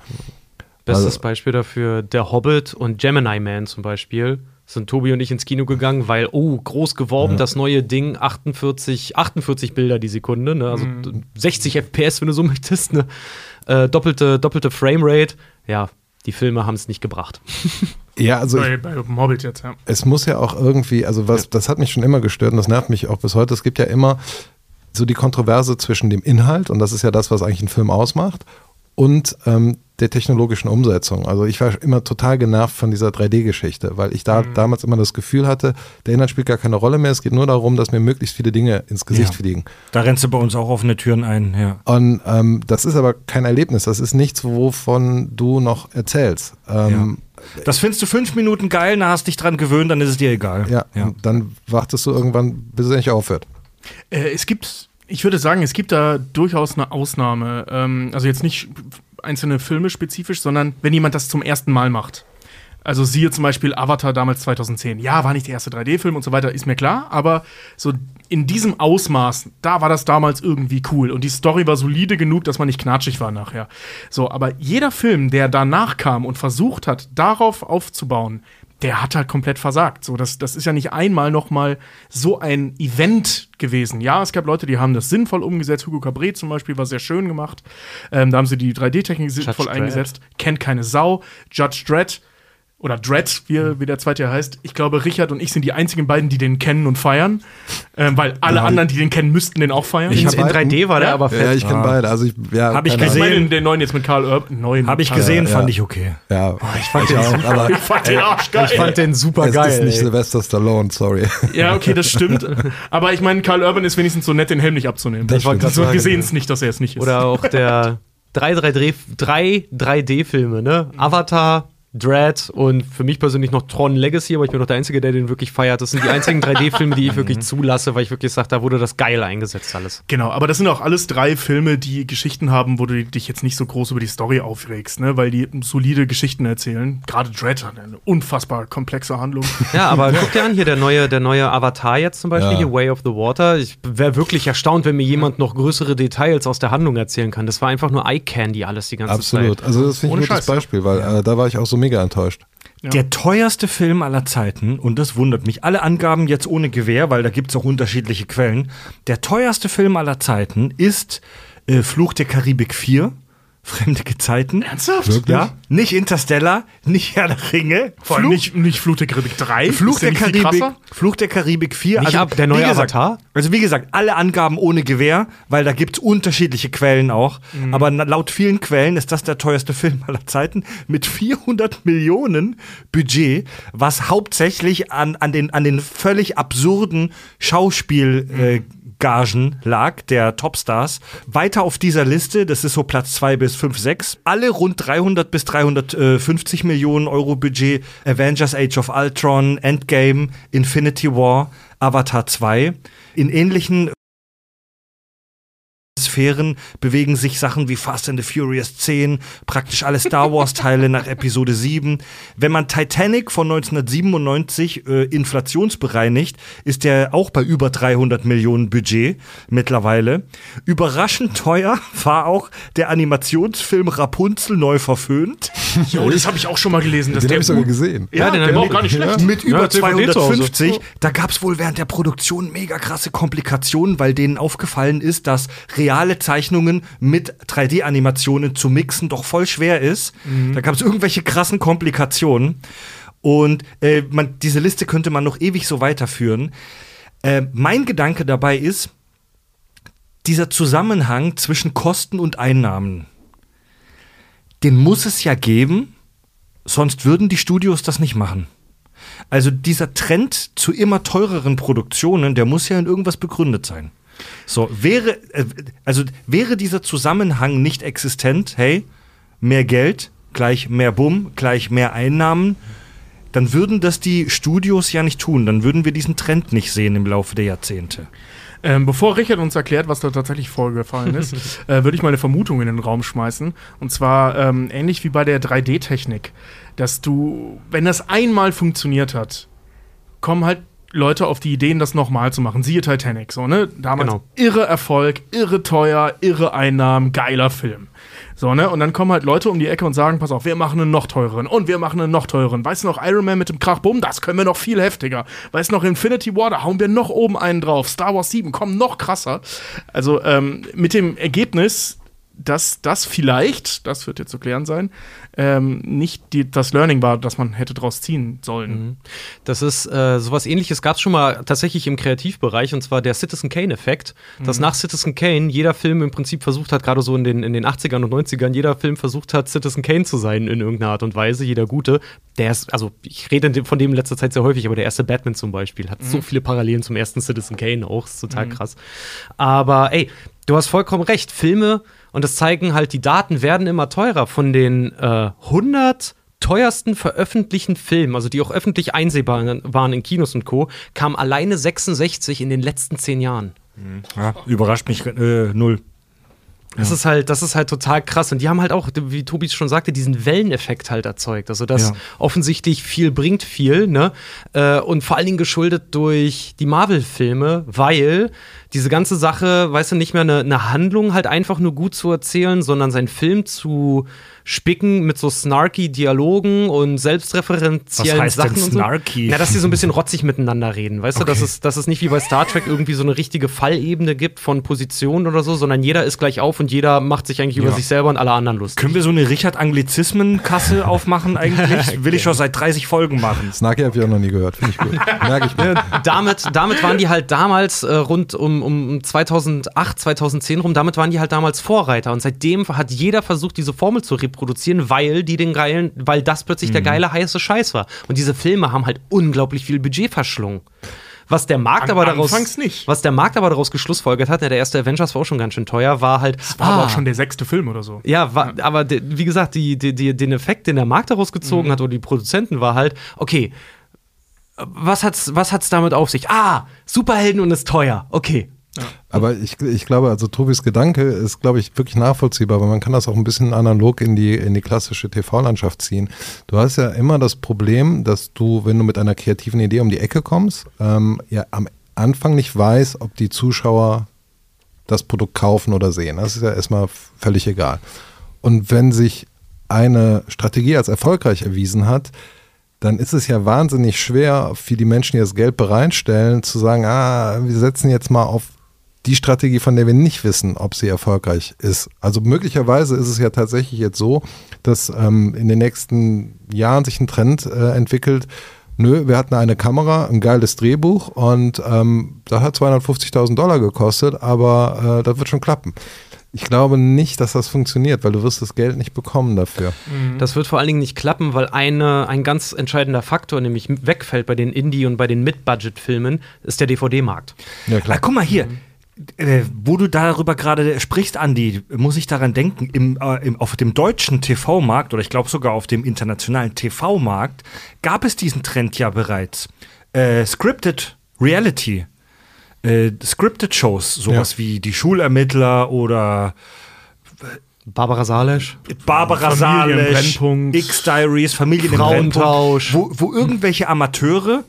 Speaker 4: Bestes
Speaker 5: Also-
Speaker 4: Beispiel dafür, Der Hobbit und Gemini Man zum Beispiel. Sind Tobi und ich ins Kino gegangen, weil, oh, groß geworben, das neue Ding, 48, 48 Bilder die Sekunde, ne? also 60 FPS, wenn du so möchtest, ne? äh, doppelte, doppelte Framerate. Ja, die Filme haben es nicht gebracht.
Speaker 5: Ja, also ich,
Speaker 3: bei, bei dem Hobbit jetzt, ja.
Speaker 5: es muss ja auch irgendwie, also was, das hat mich schon immer gestört und das nervt mich auch bis heute. Es gibt ja immer so die Kontroverse zwischen dem Inhalt, und das ist ja das, was eigentlich einen Film ausmacht, und ähm, der technologischen Umsetzung. Also ich war immer total genervt von dieser 3D-Geschichte, weil ich da damals immer das Gefühl hatte, der Inhalt spielt gar keine Rolle mehr. Es geht nur darum, dass mir möglichst viele Dinge ins Gesicht
Speaker 1: Ja.
Speaker 5: fliegen.
Speaker 1: Da rennst du bei uns auch offene Türen ein, ja.
Speaker 5: Und ähm, das ist aber kein Erlebnis. Das ist nichts, wovon du noch erzählst. Ähm,
Speaker 1: Das findest du fünf Minuten geil, dann hast dich dran gewöhnt, dann ist es dir egal.
Speaker 5: ja. und dann wartest du irgendwann, bis es endlich aufhört.
Speaker 3: Äh, es gibt, ich würde sagen, es gibt da durchaus eine Ausnahme. Ähm, also jetzt nicht einzelne Filme spezifisch, sondern wenn jemand das zum ersten Mal macht. Also siehe zum Beispiel Avatar damals 2010. Ja, war nicht der erste 3D-Film und so weiter, ist mir klar, aber so in diesem Ausmaß, da war das damals irgendwie cool und die Story war solide genug, dass man nicht knatschig war nachher. So, aber jeder Film, der danach kam und versucht hat, darauf aufzubauen, der hat halt komplett versagt. So, das, das ist ja nicht einmal noch mal so ein Event gewesen. Ja, es gab Leute, die haben das sinnvoll umgesetzt. Hugo Cabret zum Beispiel war sehr schön gemacht. Ähm, da haben sie die 3D-Technik sinnvoll
Speaker 4: Dredd.
Speaker 3: eingesetzt. Kennt keine Sau. Judge Dredd oder Dredd, wie, wie der zweite ja heißt. Ich glaube, Richard und ich sind die einzigen beiden, die den kennen und feiern. Ähm, weil alle anderen, die den kennen, müssten den auch feiern.
Speaker 5: Ich
Speaker 4: In,
Speaker 5: hab
Speaker 4: in 3D war der
Speaker 3: Ja?
Speaker 4: aber fett.
Speaker 5: Ja, ich kenne beide. Also ich, ja,
Speaker 1: Hab ich
Speaker 3: ich
Speaker 1: gesehen.
Speaker 5: Ahnung.
Speaker 3: den neuen jetzt mit Karl Urban. Neuen.
Speaker 1: Habe ich gesehen,
Speaker 5: ja.
Speaker 1: fand ich okay.
Speaker 5: Ja, ich fand
Speaker 4: den
Speaker 5: auch, aber
Speaker 3: Ich fand den Arsch geil.
Speaker 4: Ich fand den super
Speaker 5: es
Speaker 4: geil.
Speaker 5: ist nicht
Speaker 4: ey.
Speaker 5: Sylvester Stallone, sorry.
Speaker 3: Ja, okay, das stimmt. Aber ich meine, Karl Urban ist wenigstens so nett, den Helm nicht abzunehmen.
Speaker 5: Das wollte ich
Speaker 3: also,
Speaker 5: grad
Speaker 3: wir sehen es nicht, dass er es nicht ist.
Speaker 4: Oder auch der drei 3D, drei 3D-Filme, ne? Avatar, Dread und für mich persönlich noch Tron Legacy, aber ich bin noch der Einzige, der den wirklich feiert. Das sind die einzigen 3D-Filme, die ich wirklich zulasse, weil ich wirklich sage, da wurde das geil eingesetzt alles.
Speaker 3: Genau, aber das sind auch alles drei Filme, die Geschichten haben, wo du dich jetzt nicht so groß über die Story aufregst, ne? weil die solide Geschichten erzählen. Gerade Dread hat eine unfassbar komplexe Handlung.
Speaker 4: Ja, aber guck dir an, hier der neue, der neue Avatar jetzt zum Beispiel,
Speaker 5: Ja.
Speaker 4: hier Way of the Water. Ich wäre wirklich erstaunt, wenn mir jemand noch größere Details aus der Handlung erzählen kann. Das war einfach nur Eye Candy alles die ganze
Speaker 5: Absolut.
Speaker 4: Zeit.
Speaker 5: Also das finde ich ein gutes
Speaker 3: Scheiß.
Speaker 5: Beispiel, weil äh, da war ich auch so mega enttäuscht.
Speaker 3: Ja.
Speaker 1: Der teuerste Film aller Zeiten, und das wundert mich, alle Angaben jetzt ohne Gewehr, weil da gibt es auch unterschiedliche Quellen. Der teuerste Film aller Zeiten ist äh, Fluch der Karibik 4, Fremde Gezeiten.
Speaker 3: Ernsthaft?
Speaker 5: Wirklich?
Speaker 1: Ja, nicht Interstellar, nicht Herr der Ringe.
Speaker 3: Vor allem nicht, nicht Fluch der Karibik 3.
Speaker 1: Fluch
Speaker 3: der
Speaker 1: der Karibik? Fluch der Karibik 4.
Speaker 4: Nicht ab- der neue
Speaker 1: gesagt,
Speaker 4: Avatar?
Speaker 1: Also wie gesagt, alle Angaben ohne Gewehr, weil da gibt's unterschiedliche Quellen auch.
Speaker 3: Mhm.
Speaker 1: Aber laut vielen Quellen ist das der teuerste Film aller Zeiten mit 400 Millionen Budget, was hauptsächlich an, an, den, an den völlig absurden Schauspiel äh, Gagen lag, der Topstars. Weiter auf dieser Liste, das ist so Platz 2 bis 5, 6, alle rund 300 bis 350 Millionen Euro Budget. Avengers Age of Ultron, Endgame, Infinity War, Avatar 2. In ähnlichen Sphären bewegen sich Sachen wie Fast and the Furious 10, praktisch alle Star Wars-Teile nach Episode 7. Wenn man Titanic von 1997 äh, inflationsbereinigt, ist der auch bei über 300 Millionen Budget mittlerweile. Überraschend teuer war auch der Animationsfilm Rapunzel neu verföhnt.
Speaker 3: Jo, das habe ich auch schon mal gelesen.
Speaker 5: Den habe ich sogar gesehen.
Speaker 3: Ja, den
Speaker 1: der
Speaker 3: war auch gar nicht schlecht.
Speaker 1: Mit über
Speaker 4: Hause.
Speaker 1: 250. Da gab es wohl während der Produktion mega krasse Komplikationen, weil denen aufgefallen ist, dass reale Zeichnungen mit 3D-Animationen zu mixen doch voll schwer ist. Da gab es irgendwelche krassen Komplikationen. Und äh, man, diese Liste könnte man noch ewig so weiterführen. Äh, mein Gedanke dabei ist, dieser Zusammenhang zwischen Kosten und Einnahmen, den muss es ja geben, sonst würden die Studios das nicht machen. Also dieser Trend zu immer teureren Produktionen, der muss ja in irgendwas begründet sein. So, wäre, äh, also wäre dieser Zusammenhang nicht existent, hey, mehr Geld, gleich mehr Bumm, gleich mehr Einnahmen, dann würden das die Studios ja nicht tun. Dann würden wir diesen Trend nicht sehen im Laufe der Jahrzehnte.
Speaker 3: Ähm, bevor Richard uns erklärt, was da tatsächlich vorgefallen ist, äh, würde ich mal eine Vermutung in den Raum schmeißen. Und zwar ähm, ähnlich wie bei der 3D-Technik, dass du, wenn das einmal funktioniert hat, kommen halt Leute auf die Ideen, das nochmal zu machen. Siehe Titanic, so, ne? Damals
Speaker 4: Genau.
Speaker 3: irre Erfolg, irre teuer, irre Einnahmen, geiler Film. So, ne? Und dann kommen halt Leute um die Ecke und sagen, pass auf, wir machen einen noch teureren und wir machen einen noch teureren. Weißt du noch, Iron Man mit dem Krachbumm, das können wir noch viel heftiger. Weißt du noch, Infinity War, da hauen wir noch oben einen drauf. Star Wars 7, komm, noch krasser. Also, ähm, mit dem Ergebnis, dass das vielleicht, das wird jetzt zu klären sein, ähm, nicht die, das Learning war, das man hätte draus ziehen sollen.
Speaker 4: Das ist äh, sowas ähnliches gab es schon mal tatsächlich im Kreativbereich und zwar der Citizen Kane-Effekt, dass nach Citizen Kane jeder Film im Prinzip versucht hat, gerade so in den, in den 80ern und 90ern, jeder Film versucht hat, Citizen Kane zu sein in irgendeiner Art und Weise, jeder gute. Der ist, also ich rede von dem in letzter Zeit sehr häufig, aber der erste Batman zum Beispiel hat so viele Parallelen zum ersten Citizen Kane auch, ist total krass. Aber ey, du hast vollkommen recht, Filme, und das zeigen halt, die Daten werden immer teurer von den äh, 100 teuersten veröffentlichten Filmen, also die auch öffentlich einsehbar waren in Kinos und Co., kam alleine 66 in den letzten zehn Jahren.
Speaker 1: Ja, überrascht mich äh, null.
Speaker 4: Das ist halt, das ist halt total krass. Und die haben halt auch, wie Tobi schon sagte, diesen Welleneffekt halt erzeugt. Also, dass
Speaker 1: Ja.
Speaker 4: offensichtlich viel bringt viel, ne? Äh, und vor allen Dingen geschuldet durch die Marvel-Filme, weil diese ganze Sache, weißt du, nicht mehr eine, eine Handlung halt einfach nur gut zu erzählen, sondern seinen Film zu spicken mit so snarky Dialogen und selbstreferenziellen
Speaker 1: Was heißt denn
Speaker 4: Sachen und so.
Speaker 1: snarky?
Speaker 4: Na, dass die so ein bisschen rotzig miteinander reden, weißt du, dass es, dass es nicht wie bei Star Trek irgendwie so eine richtige Fallebene gibt von Positionen oder so, sondern jeder ist gleich auf und jeder macht sich eigentlich über
Speaker 1: Ja.
Speaker 4: sich selber und alle anderen lustig.
Speaker 1: Können wir so eine Richard-Anglizismen-Kasse aufmachen eigentlich? Will ich schon seit 30 Folgen machen.
Speaker 5: Snarky habe ich auch noch nie gehört. Finde ich gut. Merke ich mir.
Speaker 4: damit, damit waren die halt damals äh, rund um, um 2008, 2010 rum, damit waren die halt damals Vorreiter. Und seitdem hat jeder versucht, diese Formel zu reproduzieren, weil die den geilen, weil das plötzlich
Speaker 1: Mhm.
Speaker 4: der geile heiße Scheiß war. Und diese Filme haben halt unglaublich viel Budget verschlungen. Was der Markt
Speaker 3: An-
Speaker 4: aber daraus, was der Markt aber daraus geschlussfolgert hat, ja, der erste Avengers war auch schon ganz schön teuer, war halt,
Speaker 3: War aber
Speaker 4: ah,
Speaker 3: auch schon der sechste Film oder so.
Speaker 4: ja, war, aber de, wie gesagt, die, die, die, den Effekt, den der Markt daraus gezogen
Speaker 3: Mhm.
Speaker 4: hat oder die Produzenten war halt, okay, was hat's, was hat's damit auf sich? Ah, Superhelden und ist teuer. Okay.
Speaker 5: Aber ich, ich glaube, also Tobis Gedanke ist, glaube ich, wirklich nachvollziehbar, weil man kann das auch ein bisschen analog in die, in die klassische TV-Landschaft ziehen. Du hast ja immer das Problem, dass du, wenn du mit einer kreativen Idee um die Ecke kommst, ähm, ja am Anfang nicht weißt, ob die Zuschauer das Produkt kaufen oder sehen. Das ist ja erstmal völlig egal. Und wenn sich eine Strategie als erfolgreich erwiesen hat, dann ist es ja wahnsinnig schwer für die Menschen, die das Geld bereitstellen, zu sagen, ah, wir setzen jetzt mal auf die Strategie, von der wir nicht wissen, ob sie erfolgreich ist. Also möglicherweise ist es ja tatsächlich jetzt so, dass ähm, in den nächsten Jahren sich ein Trend äh, entwickelt. Nö, wir hatten eine Kamera, ein geiles Drehbuch und ähm, das hat 250.000 Dollar gekostet, aber äh, das wird schon klappen. Ich glaube nicht, dass das funktioniert, weil du wirst das Geld nicht bekommen dafür.
Speaker 4: Das wird vor allen Dingen nicht klappen, weil eine, ein ganz entscheidender Faktor nämlich wegfällt bei den Indie- und bei den Mid-Budget-Filmen, ist der DVD-Markt.
Speaker 5: Ja
Speaker 1: Ah, guck mal hier. Äh, wo du darüber gerade sprichst, Andi, muss ich daran denken, im, äh, im, auf dem deutschen TV-Markt oder ich glaube sogar auf dem internationalen TV-Markt gab es diesen Trend ja bereits. Äh, scripted Reality. Äh, Scripted-Shows, sowas wie die Schulermittler oder
Speaker 4: Barbara Salesch.
Speaker 1: Barbara Salisch. X-Diaries, Familien im
Speaker 4: Frauentausch.
Speaker 1: Brennpunkt, wo, wo irgendwelche Amateure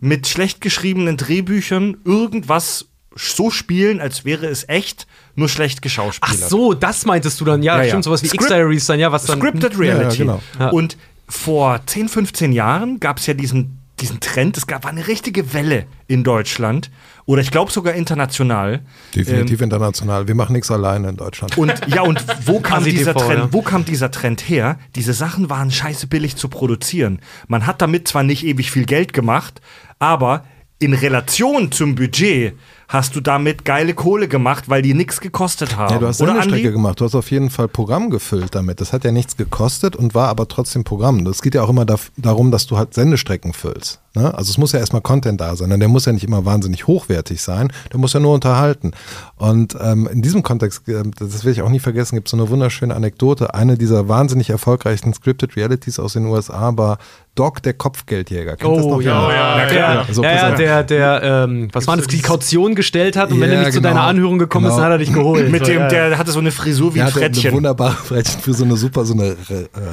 Speaker 1: mit schlecht geschriebenen Drehbüchern irgendwas so spielen, als wäre es echt, nur schlecht
Speaker 4: Ach
Speaker 1: geschauspielert.
Speaker 4: so, das meintest du dann. Ja,
Speaker 1: Ja, ja.
Speaker 4: stimmt, sowas wie X-Diaries dann, ja, was dann.
Speaker 1: Scripted Reality.
Speaker 5: Ja, genau.
Speaker 4: Ja.
Speaker 1: Und vor 10, 15 Jahren gab es ja diesen, diesen Trend, es gab eine richtige Welle in Deutschland oder ich glaube sogar international.
Speaker 5: Definitiv international. Wir machen nichts alleine in Deutschland.
Speaker 1: Und ja, und wo kam dieser
Speaker 4: TV,
Speaker 1: Trend,
Speaker 4: ja.
Speaker 1: wo kam dieser Trend her? Diese Sachen waren scheiße billig zu produzieren. Man hat damit zwar nicht ewig viel Geld gemacht, aber in Relation zum Budget hast du damit geile Kohle gemacht, weil die nichts gekostet haben.
Speaker 5: Ja, du hast
Speaker 1: Oder,
Speaker 5: Sendestrecke
Speaker 1: Andi?
Speaker 5: gemacht. Du hast auf jeden Fall Programm gefüllt damit. Das hat ja nichts gekostet und war aber trotzdem Programm. Es geht ja auch immer da, darum, dass du halt Sendestrecken füllst. Ne? Also es muss ja erstmal Content da sein. Und der muss ja nicht immer wahnsinnig hochwertig sein. Der muss ja nur unterhalten. Und ähm, in diesem Kontext, äh, das will ich auch nie vergessen, gibt es so eine wunderschöne Anekdote. Eine dieser wahnsinnig erfolgreichen Scripted Realities aus den USA war Doc, der Kopfgeldjäger. Kennt das
Speaker 4: Oh
Speaker 5: noch
Speaker 4: ja,
Speaker 3: ja,
Speaker 4: der,
Speaker 5: klar. So,
Speaker 4: ja,
Speaker 5: pass
Speaker 4: ja,
Speaker 5: auf.
Speaker 4: der, der, ähm, was war das, die Kaution gestellt hat und wenn
Speaker 5: Ja,
Speaker 4: er nicht zu
Speaker 5: genau.
Speaker 4: deiner Anhörung gekommen ist,
Speaker 5: Genau.
Speaker 4: dann hat er dich geholt.
Speaker 1: Mit dem,
Speaker 4: ja, ja.
Speaker 1: der hatte so eine Frisur wie
Speaker 5: Der
Speaker 1: ein
Speaker 5: hatte eine
Speaker 1: Frettchen.
Speaker 5: wunderbare Frettchen für so eine super, so eine äh,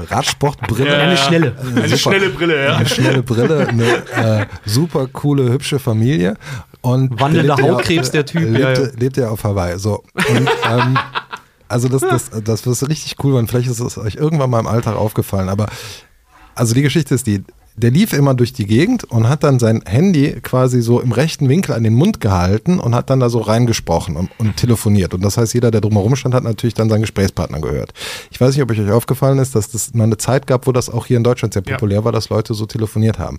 Speaker 5: Radsportbrille.
Speaker 3: Ja,
Speaker 4: Eine schnelle.
Speaker 3: Eine
Speaker 5: Super.
Speaker 3: schnelle Brille, ja.
Speaker 5: eine schnelle Brille, eine äh, super coole, hübsche Familie. Und
Speaker 4: Wandelnder
Speaker 5: ja
Speaker 4: Hautkrebs, der Typ,
Speaker 5: Lebte,
Speaker 4: ja, ja.
Speaker 5: lebte ja auf Hawaii. So. Und, ähm, also das, das, das was richtig cool war. Und vielleicht ist es euch irgendwann mal im Alltag aufgefallen. Aber also die Geschichte ist die, der lief immer durch die Gegend und hat dann sein Handy quasi so im rechten Winkel an den Mund gehalten und hat dann da so reingesprochen und, und telefoniert. Und das heißt, jeder, der drumherum stand, hat natürlich dann seinen Gesprächspartner gehört. Ich weiß nicht, ob euch aufgefallen ist, dass das mal eine Zeit gab, wo das auch hier in Deutschland sehr
Speaker 3: Ja.
Speaker 5: populär war, dass Leute so telefoniert haben.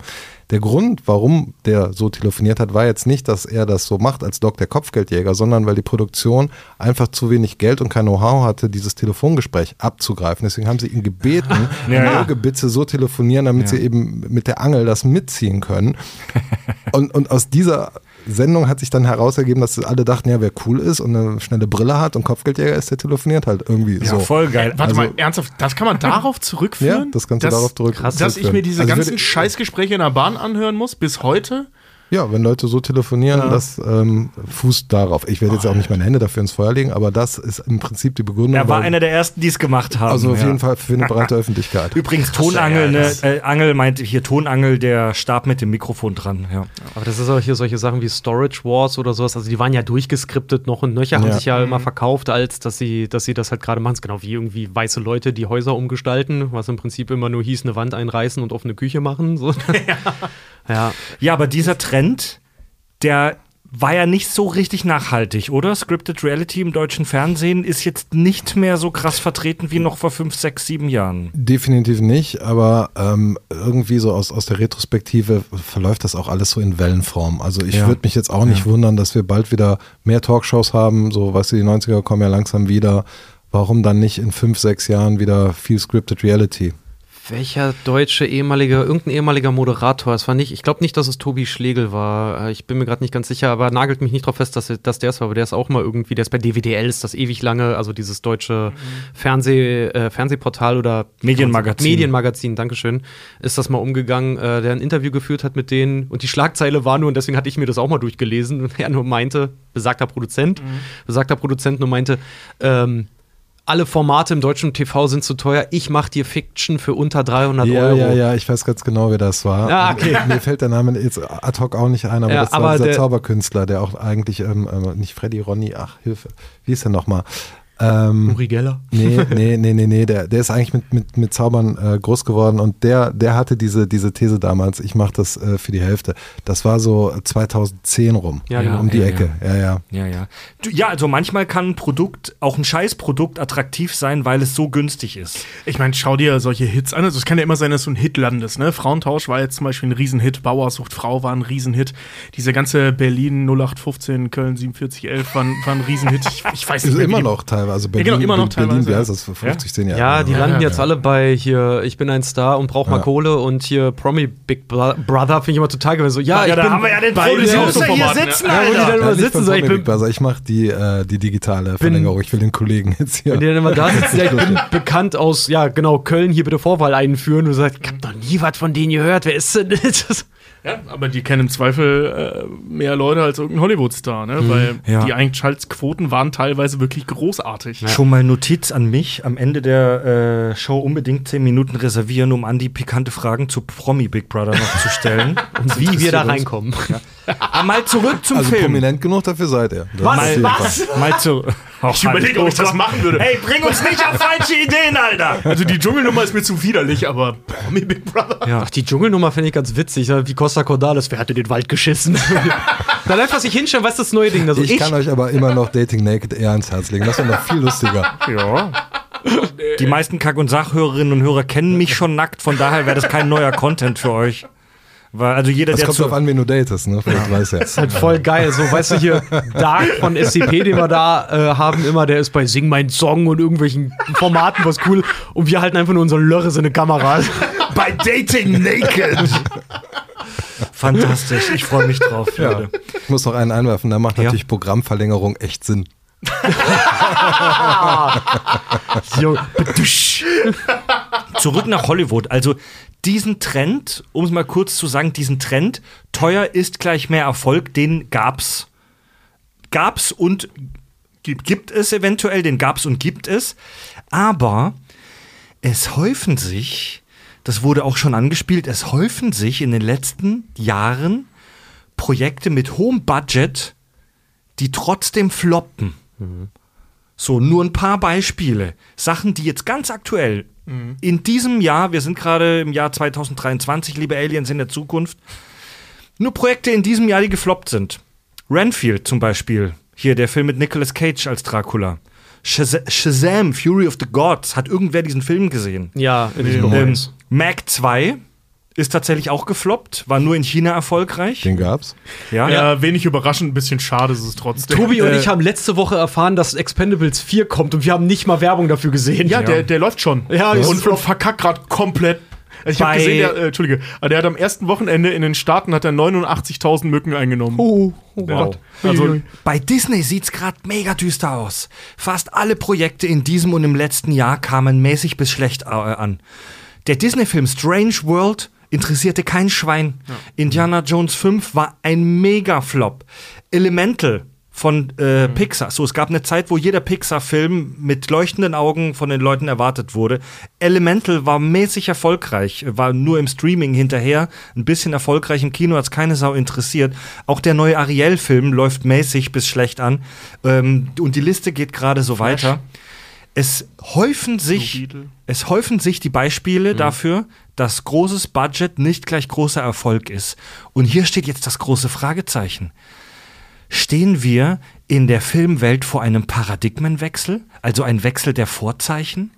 Speaker 5: Der Grund, warum der so telefoniert hat, war jetzt nicht, dass er das so macht als Doc der Kopfgeldjäger, sondern weil die Produktion einfach zu wenig Geld und kein Know-how hatte, dieses Telefongespräch abzugreifen. Deswegen haben sie ihn gebeten,
Speaker 1: Ja, ja.
Speaker 5: möge bitte so telefonieren, damit sie eben mit der Angel das mitziehen können. und, und aus dieser Sendung hat sich dann heraus ergeben, dass alle dachten, ja, wer cool ist und eine schnelle Brille hat und Kopfgeldjäger ist, der telefoniert halt irgendwie
Speaker 1: Ja,
Speaker 5: so.
Speaker 1: voll geil.
Speaker 3: Warte
Speaker 5: Also-
Speaker 3: mal, ernsthaft, das kann man darauf zurückführen?
Speaker 5: Ja, das kannst du
Speaker 3: dass,
Speaker 5: darauf zurück-
Speaker 3: Dass ich
Speaker 5: zurückführen.
Speaker 3: mir diese
Speaker 5: Also ich
Speaker 3: ganzen
Speaker 5: würde-
Speaker 3: Scheißgespräche in der Bahn anhören muss, bis heute?
Speaker 5: Ja, wenn Leute so telefonieren, das ähm, fußt darauf. Ich werde jetzt auch nicht meine Hände dafür ins Feuer legen, aber das ist im Prinzip die Begründung.
Speaker 1: er war
Speaker 5: warum-
Speaker 1: einer der ersten, die es gemacht haben.
Speaker 5: also auf
Speaker 1: ja.
Speaker 5: jeden Fall für eine breite Öffentlichkeit.
Speaker 1: Übrigens, Tonangel, ne, äh, Angel meinte hier Tonangel, der Stab mit dem Mikrofon dran. Ja.
Speaker 4: Aber das ist auch hier solche Sachen wie Storage Wars oder sowas. Also die waren ja durchgeskriptet noch und nöcher, haben
Speaker 5: Ja.
Speaker 4: sich ja immer verkauft, als dass sie, dass sie das halt gerade machen. Genau wie irgendwie weiße Leute, die Häuser umgestalten, was im Prinzip immer nur hieß, eine Wand einreißen und offene Küche machen. So. ja.
Speaker 1: ja, aber dieser Trend, der war ja nicht so richtig nachhaltig, oder? Scripted Reality im deutschen Fernsehen ist jetzt nicht mehr so krass vertreten wie noch vor fünf, sechs, sieben Jahren.
Speaker 5: Definitiv nicht, aber ähm, irgendwie so aus, aus der Retrospektive verläuft das auch alles so in Wellenform. Also ich
Speaker 1: Ja.
Speaker 5: würde mich jetzt auch nicht wundern, dass wir bald wieder mehr Talkshows haben. So, weißt du, die 90er kommen ja langsam wieder. Warum dann nicht in fünf, sechs Jahren wieder viel Scripted Reality?
Speaker 4: Welcher deutsche ehemalige, irgendein ehemaliger Moderator, es war nicht, ich glaube nicht, dass es Tobi Schlegel war, Äh, ich bin mir gerade nicht ganz sicher, aber nagelt mich nicht drauf fest, dass, dass der es war, aber der ist auch mal irgendwie, der ist bei DWDL, ist das ewig lange, also dieses deutsche Fernseh, äh, Fernsehportal oder
Speaker 1: Medienmagazin.
Speaker 4: Medienmagazin, Dankeschön, ist das mal umgegangen, äh, der ein Interview geführt hat mit denen und die Schlagzeile war nur, und deswegen hatte ich mir das auch mal durchgelesen, und er nur meinte, besagter Produzent, besagter Produzent nur meinte, ähm, alle Formate im deutschen TV sind zu teuer. Ich mache dir Fiction für unter 300
Speaker 5: Ja,
Speaker 4: Euro.
Speaker 5: ja, ja, ich weiß ganz genau, wer das war.
Speaker 4: Ah, okay.
Speaker 5: Mir fällt der Name jetzt ad hoc auch nicht ein, aber
Speaker 4: Ja,
Speaker 5: das war
Speaker 4: aber
Speaker 5: dieser
Speaker 4: der-
Speaker 5: Zauberkünstler, der auch eigentlich, ähm, ähm, nicht Freddy, Ronny, ach, Hilfe, wie ist der nochmal? Ähm,
Speaker 4: Uri Geller.
Speaker 5: Nee, nee, nee, nee, nee, der, der ist eigentlich mit, mit, mit Zaubern äh, groß geworden und der, der hatte diese, diese These damals, ich mache das äh, für die Hälfte. Das war so 2010 rum,
Speaker 4: Ja, genau.
Speaker 5: um die
Speaker 1: Ja,
Speaker 5: Ecke. Ja, ja.
Speaker 1: Ja, ja. Du, ja, also manchmal kann ein Produkt, auch ein Scheißprodukt, attraktiv sein, weil es so günstig ist.
Speaker 3: Ich meine, schau dir solche Hits an. Also es kann ja immer sein, dass du ein Hit landest. Ne? Frauentausch war jetzt zum Beispiel ein Riesenhit. Bauersucht Frau war ein Riesenhit. Diese ganze Berlin 0815, Köln 4711 war, ein- war ein Riesenhit. Ich, ich weiß
Speaker 5: Ist
Speaker 3: nicht mehr, wie
Speaker 5: immer noch teilweise. Also Berlin,
Speaker 3: genau, immer noch
Speaker 5: Berlin,
Speaker 3: teilweise,
Speaker 5: wie
Speaker 3: ja.
Speaker 5: heißt das, für 50, 10 Jahre?
Speaker 4: Ja, die landen
Speaker 3: ja,
Speaker 4: jetzt
Speaker 3: ja.
Speaker 4: alle bei hier, ich bin ein Star und brauch mal
Speaker 5: Ja.
Speaker 4: Kohle und hier Promi Big Bro- Brother finde ich immer total geil. So, ja, ich
Speaker 1: da
Speaker 4: bin
Speaker 1: haben wir ja den Producer hier
Speaker 3: Formaten,
Speaker 1: sitzen,
Speaker 4: ja, die dann
Speaker 1: Alter.
Speaker 4: immer
Speaker 5: Ja, nicht
Speaker 4: sitzen,
Speaker 5: beim
Speaker 4: so, ich bin.
Speaker 5: Ich mache die, äh, die digitale Verlängerung. Ich will den Kollegen jetzt hier.
Speaker 4: wenn die dann immer da sitzen, ja, ich bin bekannt aus, ja, genau, Köln, hier bitte Vorwahl einführen und du sagst, ich hab noch nie was von denen gehört, wer ist denn das?
Speaker 3: Ja, aber die kennen im Zweifel äh, mehr Leute als irgendein Hollywood-Star, ne? Weil
Speaker 1: Ja.
Speaker 3: die Einschaltquoten waren teilweise wirklich großartig.
Speaker 1: Schon mal Notiz an mich, am Ende der äh, Show unbedingt 10 Minuten reservieren, um Andi pikante Fragen zu Promi Big Brother noch zu stellen.
Speaker 4: Wie wir da reinkommen.
Speaker 1: Aber mal zurück zum
Speaker 5: Also
Speaker 1: Film.
Speaker 5: prominent genug dafür seid ihr. Das jeden Fall.
Speaker 1: Mal zu.
Speaker 3: Ich überlege, ob ich das machen würde.
Speaker 1: Hey, bring uns nicht auf falsche Ideen, Alter!
Speaker 3: Also die Dschungelnummer ist mir zu widerlich, aber Promi Big Brother.
Speaker 1: Ja.
Speaker 4: Ach, die Dschungelnummer finde ich ganz witzig. ne? Wie Costa Cordalis, wer hat in den Wald geschissen? Dann einfach sich hinstellen, was ist das neue Ding da so?
Speaker 5: Ich kann euch aber immer noch Dating Naked eher ans Herz legen. Das wäre noch viel lustiger.
Speaker 1: Ja. Die meisten Kack- und Sachhörerinnen und Hörer kennen mich schon nackt, von daher wäre das kein neuer Content für euch. Weil, also jeder,
Speaker 5: Das
Speaker 1: der
Speaker 5: kommt
Speaker 1: zu,
Speaker 5: drauf an, wen du datest, ne? Vielleicht weiß er.
Speaker 4: ist halt voll geil. So, weißt du, hier Dark von SCP, den wir da äh, haben, immer, der ist bei Sing mein Song und irgendwelchen Formaten, was cool. Und wir halten einfach nur unsere Lörre in eine Kamera.
Speaker 1: bei Dating Naked. Fantastisch, ich freue mich drauf, Leute.
Speaker 5: Ich muss noch einen einwerfen, da macht
Speaker 1: Ja.
Speaker 5: natürlich Programmverlängerung echt Sinn.
Speaker 4: Jo,
Speaker 1: Zurück nach Hollywood. Also diesen Trend, um es mal kurz zu sagen, diesen Trend, teuer ist gleich mehr Erfolg, den gab's. Gab's und gibt, gibt es eventuell, den gab's und gibt es. Aber es häufen sich, das wurde auch schon angespielt, es häufen sich in den letzten Jahren Projekte mit hohem Budget, die trotzdem floppen. So, nur ein paar Beispiele. Sachen, die jetzt ganz aktuell in diesem Jahr, wir sind gerade im Jahr 2023, liebe Aliens in der Zukunft, nur Projekte in diesem Jahr, die gefloppt sind. Renfield zum Beispiel, hier der Film mit Nicolas Cage als Dracula. Shaz Shazam, Fury of the Gods, hat irgendwer diesen Film gesehen?
Speaker 4: ja, ich
Speaker 1: Ähm,
Speaker 4: bereue
Speaker 1: Mac 2 ist tatsächlich auch gefloppt, war nur in China erfolgreich.
Speaker 5: Den gab's.
Speaker 1: Ja,
Speaker 3: Ja, wenig überraschend, ein bisschen schade ist es trotzdem.
Speaker 4: Tobi und
Speaker 1: Äh,
Speaker 4: ich haben letzte Woche erfahren, dass Expendables 4 kommt und wir haben nicht mal Werbung dafür gesehen.
Speaker 3: Ja, Der, der läuft schon.
Speaker 4: Ja, ist
Speaker 3: und, und verkackt gerade komplett. Also ich habe gesehen, der, äh, Entschuldige, der hat am ersten Wochenende in den Staaten hat er 89.000 Mücken eingenommen.
Speaker 4: Oh, oh
Speaker 3: Ja.
Speaker 4: Gott.
Speaker 3: Also,
Speaker 1: Bei Disney sieht's gerade mega düster aus. Fast alle Projekte in diesem und im letzten Jahr kamen mäßig bis schlecht äh, an. Der Disney-Film Strange World interessierte kein Schwein. Indiana Jones 5 war ein Mega-Flop. Elemental von äh, Pixar. So, es gab eine Zeit, wo jeder Pixar-Film mit leuchtenden Augen von den Leuten erwartet wurde. Elemental war mäßig erfolgreich, war nur im Streaming hinterher, ein bisschen erfolgreich im Kino, hat's keine Sau interessiert. Auch der neue Ariel-Film läuft mäßig bis schlecht an. Ähm, und die Liste geht gerade so weiter. Es häufen sich, es häufen sich die Beispiele dafür, dass großes Budget nicht gleich großer Erfolg ist. Und hier steht jetzt das große Fragezeichen. Stehen wir in der Filmwelt vor einem Paradigmenwechsel, also ein Wechsel der Vorzeichen?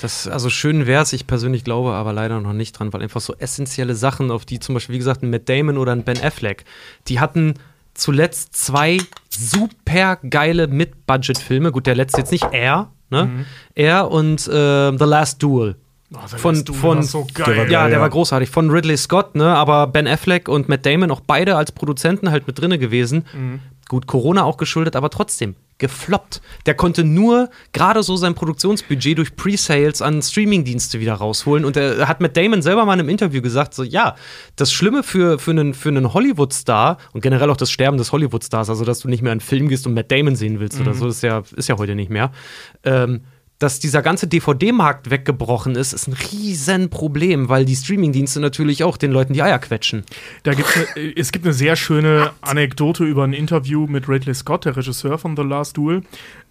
Speaker 4: Das, also schön wäre es, ich persönlich glaube aber leider noch nicht dran, weil einfach so essentielle Sachen, auf die zum Beispiel, wie gesagt, ein Matt Damon oder ein Ben Affleck, die hatten zuletzt zwei super geile Mid-Budget-Filme. Gut, der letzte jetzt nicht Air, ne? Air und äh, The Last Duel.
Speaker 3: Oh, der
Speaker 4: Von- von-
Speaker 3: so
Speaker 1: Der
Speaker 3: geil.
Speaker 1: war
Speaker 4: Ja,
Speaker 1: geil,
Speaker 4: der
Speaker 1: ja.
Speaker 4: war großartig. Von Ridley Scott, ne? Aber Ben Affleck und Matt Damon auch beide als Produzenten halt mit drinne gewesen. Gut, Corona auch geschuldet, aber trotzdem gefloppt. Der konnte nur gerade so sein Produktionsbudget durch Pre-Sales an Streamingdienste wieder rausholen. Und er hat Matt Damon selber mal in einem Interview gesagt: so, ja, das Schlimme für, für einen, für einen Hollywood-Star und generell auch das Sterben des Hollywood-Stars, also dass du nicht mehr einen Film gehst und Matt Damon sehen willst oder so, ist ja, ist ja heute nicht mehr. Ähm, dass dieser ganze DVD-Markt weggebrochen ist, ist ein Riesenproblem, weil die Streamingdienste natürlich auch den Leuten die Eier quetschen.
Speaker 3: Da gibt's ne, es gibt eine sehr schöne Anekdote über ein Interview mit Ridley Scott, der Regisseur von The Last Duel,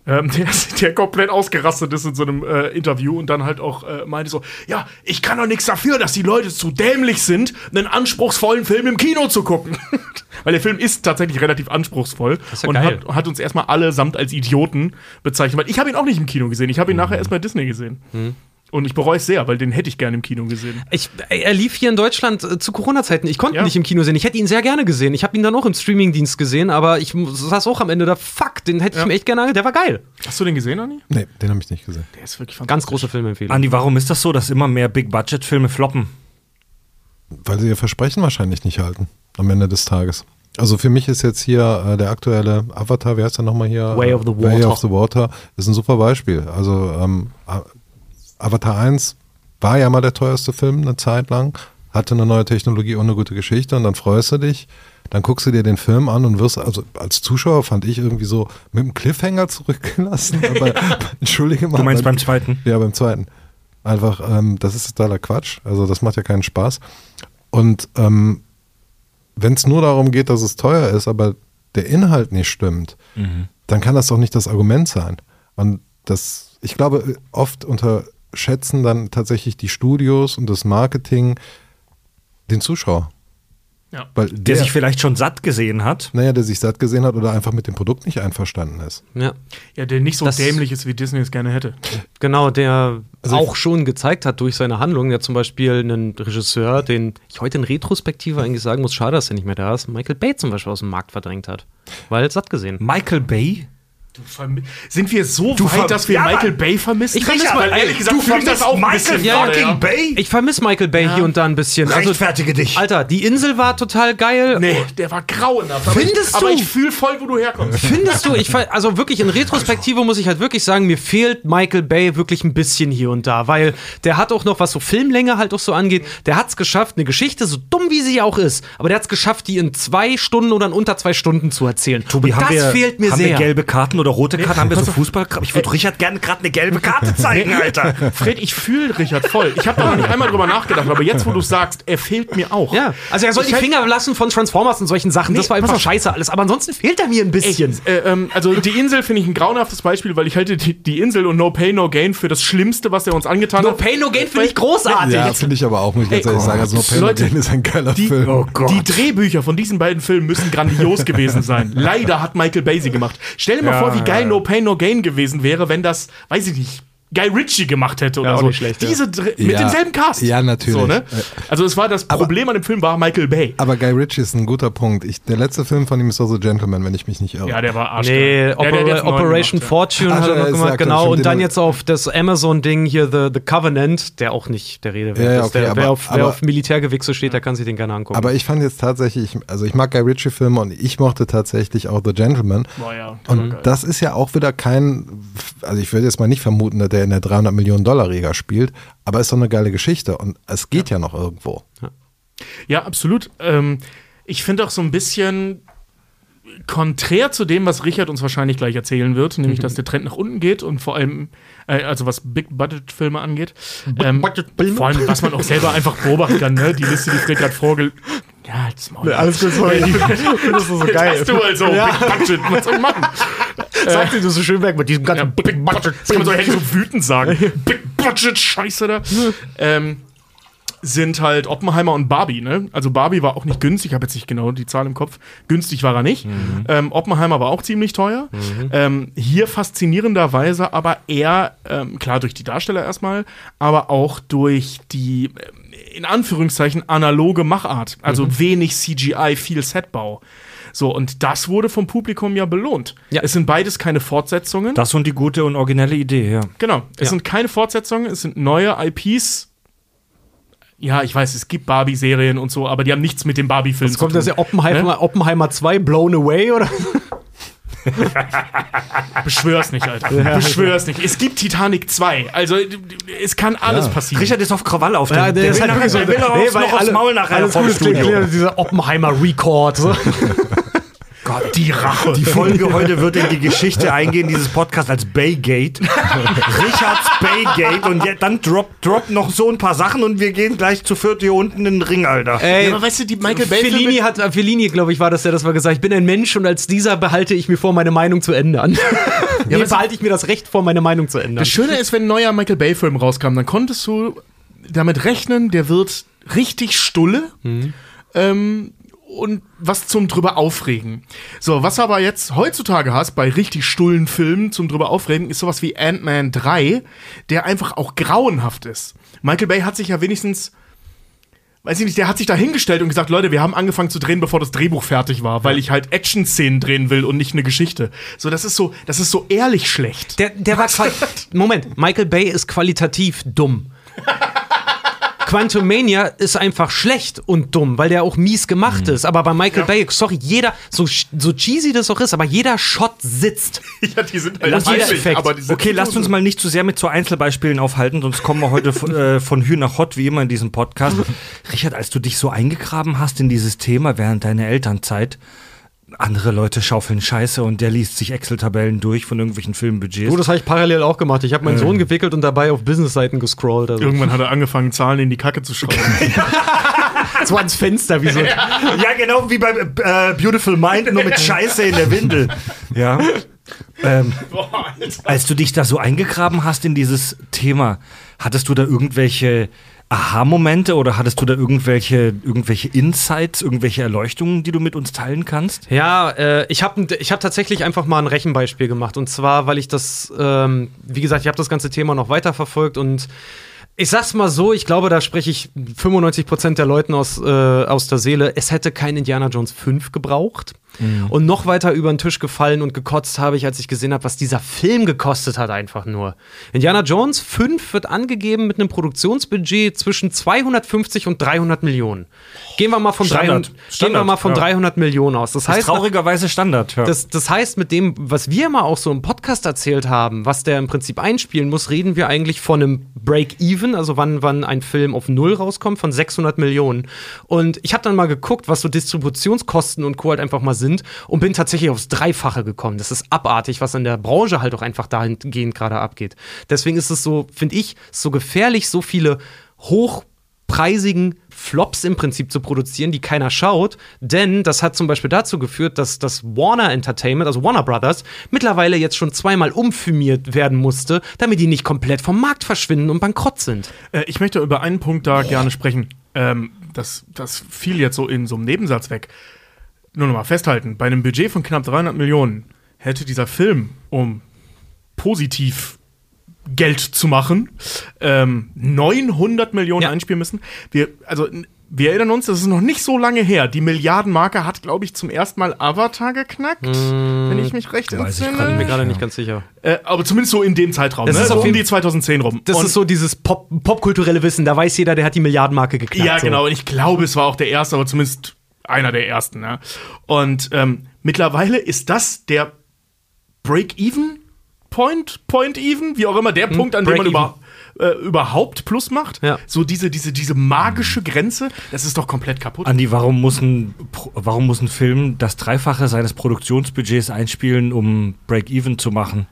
Speaker 3: ähm, der, der komplett ausgerastet ist in so einem äh, Interview und dann halt auch äh, meinte so, ja, ich kann doch nichts dafür, dass die Leute zu dämlich sind, einen anspruchsvollen Film im Kino zu gucken. Weil der Film ist tatsächlich relativ anspruchsvoll
Speaker 4: ja
Speaker 3: und hat, hat uns erstmal allesamt als Idioten bezeichnet. Weil ich habe ihn auch nicht im Kino gesehen, ich habe ihn
Speaker 4: Mhm.
Speaker 3: nachher erst bei Disney gesehen. Und ich bereue es sehr, weil den hätte ich gerne im Kino gesehen.
Speaker 4: Ich, er lief hier in Deutschland äh, zu Corona-Zeiten. Ich konnte ihn
Speaker 3: Ja.
Speaker 4: nicht im Kino sehen. Ich hätte ihn sehr gerne gesehen. Ich habe ihn dann auch im Streamingdienst gesehen, aber ich saß auch am Ende da. Fuck, den hätte ich
Speaker 3: Ja.
Speaker 4: mir echt gerne Der war geil.
Speaker 3: Hast du den gesehen, Anni?
Speaker 5: Nee, den habe ich nicht gesehen.
Speaker 3: Der ist wirklich
Speaker 4: Ganz große Filmempfehlung.
Speaker 1: Andi, warum ist das so, dass immer mehr Big-Budget-Filme floppen?
Speaker 5: Weil sie ihr Versprechen wahrscheinlich nicht halten am Ende des Tages. Also für mich ist jetzt hier äh, der aktuelle Avatar, wie heißt der nochmal hier?
Speaker 4: Way of the
Speaker 5: Way
Speaker 4: Water.
Speaker 5: of the Water ist ein super Beispiel. Also ähm, Avatar 1 war ja mal der teuerste Film eine Zeit lang, hatte eine neue Technologie und eine gute Geschichte und dann freust du dich, dann guckst du dir den Film an und wirst, also als Zuschauer fand ich irgendwie so mit einem Cliffhanger zurückgelassen. Aber, entschuldige mal.
Speaker 1: Du meinst
Speaker 5: beim-
Speaker 1: beim zweiten?
Speaker 5: Ja, beim zweiten. Einfach, ähm, das ist totaler Quatsch. Also das macht ja keinen Spaß. Und ähm, wenn es nur darum geht, dass es teuer ist, aber der Inhalt nicht stimmt, dann kann das doch nicht das Argument sein. Und das, ich glaube, oft unterschätzen dann tatsächlich die Studios und das Marketing den Zuschauer.
Speaker 3: Ja.
Speaker 5: Weil
Speaker 1: Der
Speaker 5: der,
Speaker 1: sich vielleicht schon satt gesehen hat.
Speaker 5: naja, der sich satt gesehen hat oder einfach mit dem Produkt nicht einverstanden ist.
Speaker 4: Ja.
Speaker 3: Ja, der nicht so
Speaker 4: Das-
Speaker 3: dämlich ist, wie Disney es gerne hätte.
Speaker 4: Genau, der
Speaker 5: Also
Speaker 4: auch schon gezeigt hat durch seine Handlung, der zum Beispiel einen Regisseur, den ich heute in Retrospektive eigentlich sagen muss, schade, dass er nicht mehr da ist, Michael Bay zum Beispiel aus dem Markt verdrängt hat. Weil satt gesehen.
Speaker 1: Michael Bay?
Speaker 3: Sind wir so
Speaker 1: Du
Speaker 3: weit, dass wir
Speaker 1: Ja,
Speaker 3: Michael. Bay vermissen?
Speaker 4: Ich vermisse mal-
Speaker 3: ehrlich gesagt,
Speaker 1: du
Speaker 3: ich das
Speaker 1: vermisst
Speaker 3: auch ein
Speaker 1: Michael
Speaker 3: bisschen
Speaker 4: Ja,
Speaker 3: gerade,
Speaker 1: fucking
Speaker 3: ja.
Speaker 1: Bay?
Speaker 4: Ich vermisse Michael Bay hier und da ein bisschen. Also,
Speaker 1: Rechtfertige dich.
Speaker 4: Alter, die Insel war total geil.
Speaker 3: Nee, der war grauenhaft. Aber
Speaker 4: Findest
Speaker 3: ich, Aber
Speaker 4: du?
Speaker 3: ich fühle voll, wo du herkommst.
Speaker 4: Findest du, ich also wirklich in Retrospektive muss ich halt wirklich sagen, mir fehlt Michael Bay wirklich ein bisschen hier und da, weil der hat auch noch, was so Filmlänge halt auch so angeht, der hat es geschafft, eine Geschichte, so dumm wie sie auch ist, aber der hat es geschafft, die in zwei Stunden oder in unter zwei Stunden zu erzählen.
Speaker 1: Tobi,
Speaker 4: und
Speaker 1: haben
Speaker 4: das
Speaker 1: wir,
Speaker 4: fehlt mir
Speaker 1: haben
Speaker 4: sehr.
Speaker 1: wir gelbe Karten oder rote Karten? haben wir so Fußball? Ich würde Richard gerne gerade eine gelbe Karte zeigen, Alter.
Speaker 3: Fred, ich fühle Richard voll. Ich habe da noch nicht einmal drüber nachgedacht, aber jetzt, wo du sagst, er fehlt mir auch.
Speaker 4: ja, also er soll
Speaker 3: Ich
Speaker 4: die Finger lassen von Transformers und solchen Sachen. das
Speaker 3: Nee,
Speaker 4: war einfach scheiße alles. Aber ansonsten fehlt er mir ein bisschen.
Speaker 3: Äh, ähm, also die Insel finde ich ein grauenhaftes Beispiel, weil ich halte die, die Insel und No Pay No Gain für das Schlimmste, was er uns angetan
Speaker 4: no
Speaker 3: hat.
Speaker 4: Pain, no Gain finde ich großartig.
Speaker 5: Ja, finde ich aber auch, muss ich ganz
Speaker 3: Ey,
Speaker 5: ehrlich sagen. Also, No Pain, No
Speaker 3: Leute,
Speaker 5: Gain ist ein geiler
Speaker 3: Die,
Speaker 5: Film.
Speaker 1: Oh Gott.
Speaker 3: die Drehbücher von diesen beiden Filmen müssen grandios gewesen sein. Leider hat Michael Bay sie gemacht. Stell dir mal
Speaker 1: Ja,
Speaker 3: vor, wie geil. No Pain No Gain gewesen wäre, wenn das, weiß ich nicht, Guy Ritchie gemacht hätte oder
Speaker 4: Ja, auch
Speaker 3: so.
Speaker 4: nicht schlecht, ja.
Speaker 3: Diese Dre- mit
Speaker 5: Ja.
Speaker 3: demselben Cast.
Speaker 5: Ja, natürlich.
Speaker 3: So, ne? Also es war das Problem an dem Film war Michael Bay.
Speaker 5: Aber Guy Ritchie ist ein guter Punkt. Ich, der letzte Film von ihm ist also Gentleman, wenn ich mich nicht irre.
Speaker 3: Ja, der war arsch.
Speaker 4: Nee,
Speaker 3: der, der, der
Speaker 4: Operation
Speaker 3: gemacht,
Speaker 4: Fortune
Speaker 5: Ach,
Speaker 4: hat er
Speaker 5: ja,
Speaker 4: noch gemacht,
Speaker 5: ja,
Speaker 4: genau. Und dann jetzt auf das Amazon-Ding hier, The, The Covenant, der auch nicht der Rede wert
Speaker 5: Ja, ja,
Speaker 4: ist.
Speaker 5: okay,
Speaker 4: der, wer,
Speaker 5: aber-
Speaker 4: auf, wer
Speaker 5: aber-
Speaker 4: auf Militärgewichse steht, der kann sich den gerne angucken.
Speaker 5: Aber ich fand jetzt tatsächlich, ich- also ich mag Guy Ritchie-Filme und ich mochte tatsächlich auch The Gentleman.
Speaker 3: Boah, ja,
Speaker 5: Und das ist ja auch wieder kein, also ich würde jetzt mal nicht vermuten, dass der in der 300 Millionen Dollar Liga spielt, aber ist doch eine geile Geschichte und es geht ja, noch irgendwo.
Speaker 3: Ja, absolut. Ähm, ich finde auch so ein bisschen konträr zu dem, was Richard uns wahrscheinlich gleich erzählen wird, nämlich, dass der Trend nach unten geht und vor allem, äh, also was Big-Budget-Filme angeht. Ähm, vor allem, was man auch selber einfach beobachten kann, ne? Die Liste, die Fred gerade vorge... Ja, das Maul.
Speaker 4: alles gut, sorry. das ist so geil.
Speaker 3: Hast du also Big Budget, was soll ich machen?
Speaker 4: Sagt sie du so schön weg mit diesem
Speaker 3: Ja,
Speaker 4: ganzen
Speaker 3: Big Budget. Das kann man so, hätte so wütend sagen. Big Budget, Scheiße da. Ähm, sind halt Oppenheimer und Barbie, ne? Also Barbie war auch nicht günstig, ich habe jetzt nicht genau die Zahl im Kopf. Günstig war er nicht. Ähm, Oppenheimer war auch ziemlich teuer. Ähm, hier faszinierenderweise aber eher, ähm, klar durch die Darsteller erstmal, aber auch durch die, ähm, in Anführungszeichen, analoge Machart. Also wenig CGI, viel Setbau. So, und das wurde vom Publikum ja belohnt.
Speaker 4: Ja.
Speaker 3: Es sind beides keine Fortsetzungen.
Speaker 1: Das und die gute und originelle Idee, ja.
Speaker 3: Genau. Es
Speaker 4: Ja.
Speaker 3: sind keine Fortsetzungen, es sind neue IPs. Ja, ich weiß, es gibt Barbie-Serien und so, aber die haben nichts mit dem Barbie-Film
Speaker 4: Jetzt kommt das ja Oppenheimer, Oppenheimer 2, Blown Away, oder?
Speaker 3: Beschwör's nicht, Alter. Beschwör's nicht. Es gibt Titanic 2. Also, es kann alles
Speaker 5: Ja.
Speaker 3: passieren.
Speaker 1: Richard ist auf Krawall auf
Speaker 4: Ja,
Speaker 1: der,
Speaker 4: der, ist
Speaker 1: will
Speaker 4: halt
Speaker 1: nachher-
Speaker 4: wirklich so.
Speaker 1: der will auch
Speaker 4: Nee,
Speaker 1: aufs- noch aufs
Speaker 4: alle-
Speaker 1: Maul nachher
Speaker 4: alles
Speaker 1: vom Studio.
Speaker 4: Dieser Oppenheimer Record. So.
Speaker 3: Gott, die Rache.
Speaker 1: Die Folge heute wird in die Geschichte eingehen, dieses Podcast als Baygate. Richards Baygate. Und dann droppt drop noch so ein paar Sachen und wir gehen gleich zu viert hier unten in den Ring, Alter.
Speaker 4: Ey,
Speaker 3: Ja, aber weißt du, die Michael Bay
Speaker 4: Fellini hat, äh, Fellini, glaube ich, war das, der das mal gesagt Ich bin ein Mensch und als dieser behalte ich mir vor, meine Meinung zu ändern. ja,
Speaker 3: du-
Speaker 4: behalte ich mir das Recht vor, meine Meinung zu ändern.
Speaker 3: Das Schöne ist, wenn ein neuer Michael Bay-Film rauskam, dann konntest du damit rechnen, der wird richtig stulle ähm, und was zum drüber aufregen. So, was aber jetzt heutzutage hast bei richtig stullen Filmen zum drüber aufregen, ist sowas wie Ant-Man 3, der einfach auch grauenhaft ist. Michael Bay hat sich ja wenigstens weiß ich nicht, der hat sich da hingestellt und gesagt, Leute, wir haben angefangen zu drehen, bevor das Drehbuch fertig war, weil ich halt Action-Szenen drehen will und nicht eine Geschichte. So, das ist so, das ist so ehrlich schlecht.
Speaker 4: Der, der war Moment, Michael Bay ist qualitativ dumm. Quantumania ist einfach schlecht und dumm, weil der auch mies gemacht ist. Aber bei Michael Bay, sorry, jeder, so, so cheesy das auch ist, aber jeder Shot sitzt.
Speaker 3: ja, die sind halt
Speaker 4: Und jeder Effekt.
Speaker 3: aber die sind
Speaker 1: Okay, lasst uns mal nicht zu sehr mit so Einzelbeispielen aufhalten, sonst kommen wir heute von, äh, von Hü nach Hot, wie immer in diesem Podcast. Richard, als du dich so eingegraben hast in dieses Thema während deiner Elternzeit, andere Leute schaufeln Scheiße und der liest sich Excel-Tabellen durch von irgendwelchen Filmbudgets.
Speaker 4: Du, das habe ich parallel auch gemacht. Ich habe meinen Sohn gewickelt und dabei auf Businessseiten gescrollt. Also.
Speaker 3: Irgendwann hat er angefangen, Zahlen in die Kacke zu schreiben.
Speaker 4: so ans Fenster, wie so.
Speaker 1: Ja, genau wie bei äh, Beautiful Mind, nur mit Scheiße in der Windel. Ja. Ähm, als du dich da so eingegraben hast in dieses Thema, hattest du da irgendwelche Aha-Momente oder hattest du da irgendwelche, irgendwelche Insights, irgendwelche Erleuchtungen, die du mit uns teilen kannst?
Speaker 4: Ja, äh, ich habe ich hab tatsächlich einfach mal ein Rechenbeispiel gemacht. Und zwar, weil ich das, ähm, wie gesagt, ich habe das ganze Thema noch weiterverfolgt und ich sag's mal so, ich glaube, da spreche ich 95% der Leuten aus, äh, aus der Seele. Es hätte kein Indiana Jones 5 gebraucht. Und noch weiter über den Tisch gefallen und gekotzt habe ich, als ich gesehen habe, was dieser Film gekostet hat, einfach nur. Indiana Jones 5 wird angegeben mit einem Produktionsbudget zwischen 250 und 300 Millionen. Gehen wir mal von,
Speaker 1: Standard.
Speaker 4: 300, gehen wir
Speaker 1: Standard,
Speaker 4: mal von
Speaker 1: ja.
Speaker 4: 300 Millionen aus. Das
Speaker 1: Das ist
Speaker 4: heißt,
Speaker 1: traurigerweise Standard. Ja.
Speaker 4: das, das heißt, mit dem, was wir mal auch so im Podcast erzählt haben, was der im Prinzip einspielen muss, reden wir eigentlich von einem Break-Even, also wann, wann ein Film auf Null rauskommt, von 600 Millionen. Und ich habe dann mal geguckt, was so Distributionskosten und Co. halt einfach mal sind und bin tatsächlich aufs Dreifache gekommen. Das ist abartig, was in der Branche halt auch einfach dahingehend gerade abgeht. Deswegen ist es so, finde ich, so gefährlich, so viele hochpreisigen Flops im Prinzip zu produzieren, die keiner schaut. Denn das hat zum Beispiel dazu geführt, dass das Warner Entertainment, also Warner Brothers, mittlerweile jetzt schon zweimal umfirmiert werden musste, damit die nicht komplett vom Markt verschwinden und bankrott sind.
Speaker 3: Äh, ich möchte über einen Punkt da gerne sprechen. Ähm, das, das fiel jetzt so in so einem Nebensatz weg. Nur noch mal festhalten: Bei einem Budget von knapp 300 Millionen hätte dieser Film, um positiv Geld zu machen, ähm, 900 Millionen
Speaker 4: Ja.
Speaker 3: einspielen müssen. Wir, also, wir erinnern uns, das ist noch nicht so lange her. Die Milliardenmarke hat, glaube ich, zum ersten Mal Avatar geknackt, wenn ich mich recht
Speaker 1: Weiß ich
Speaker 3: entsinne.
Speaker 1: gerade
Speaker 4: Bin mir gerade nicht ganz sicher.
Speaker 3: Äh, aber zumindest so in dem Zeitraum,
Speaker 4: Das
Speaker 3: ne?
Speaker 4: ist
Speaker 3: so um die 2010 rum.
Speaker 4: Das
Speaker 3: Und-
Speaker 4: ist so dieses Pop popkulturelle Wissen. Da weiß jeder, der hat die Milliardenmarke geknackt.
Speaker 3: Ja,
Speaker 4: so.
Speaker 3: genau. Und ich glaube, es war auch der erste, aber zumindest einer der ersten. Ne? Und ähm, mittlerweile ist das der Break-Even-Point, Point-Even, wie auch immer, der Punkt, an dem man
Speaker 4: Break-even.
Speaker 3: über, äh, überhaupt Plus macht.
Speaker 4: Ja.
Speaker 3: So diese, diese, diese magische Grenze, das ist doch komplett kaputt.
Speaker 1: Andi, warum muss, ein, warum muss ein Film das Dreifache seines Produktionsbudgets einspielen, um Break-Even zu machen?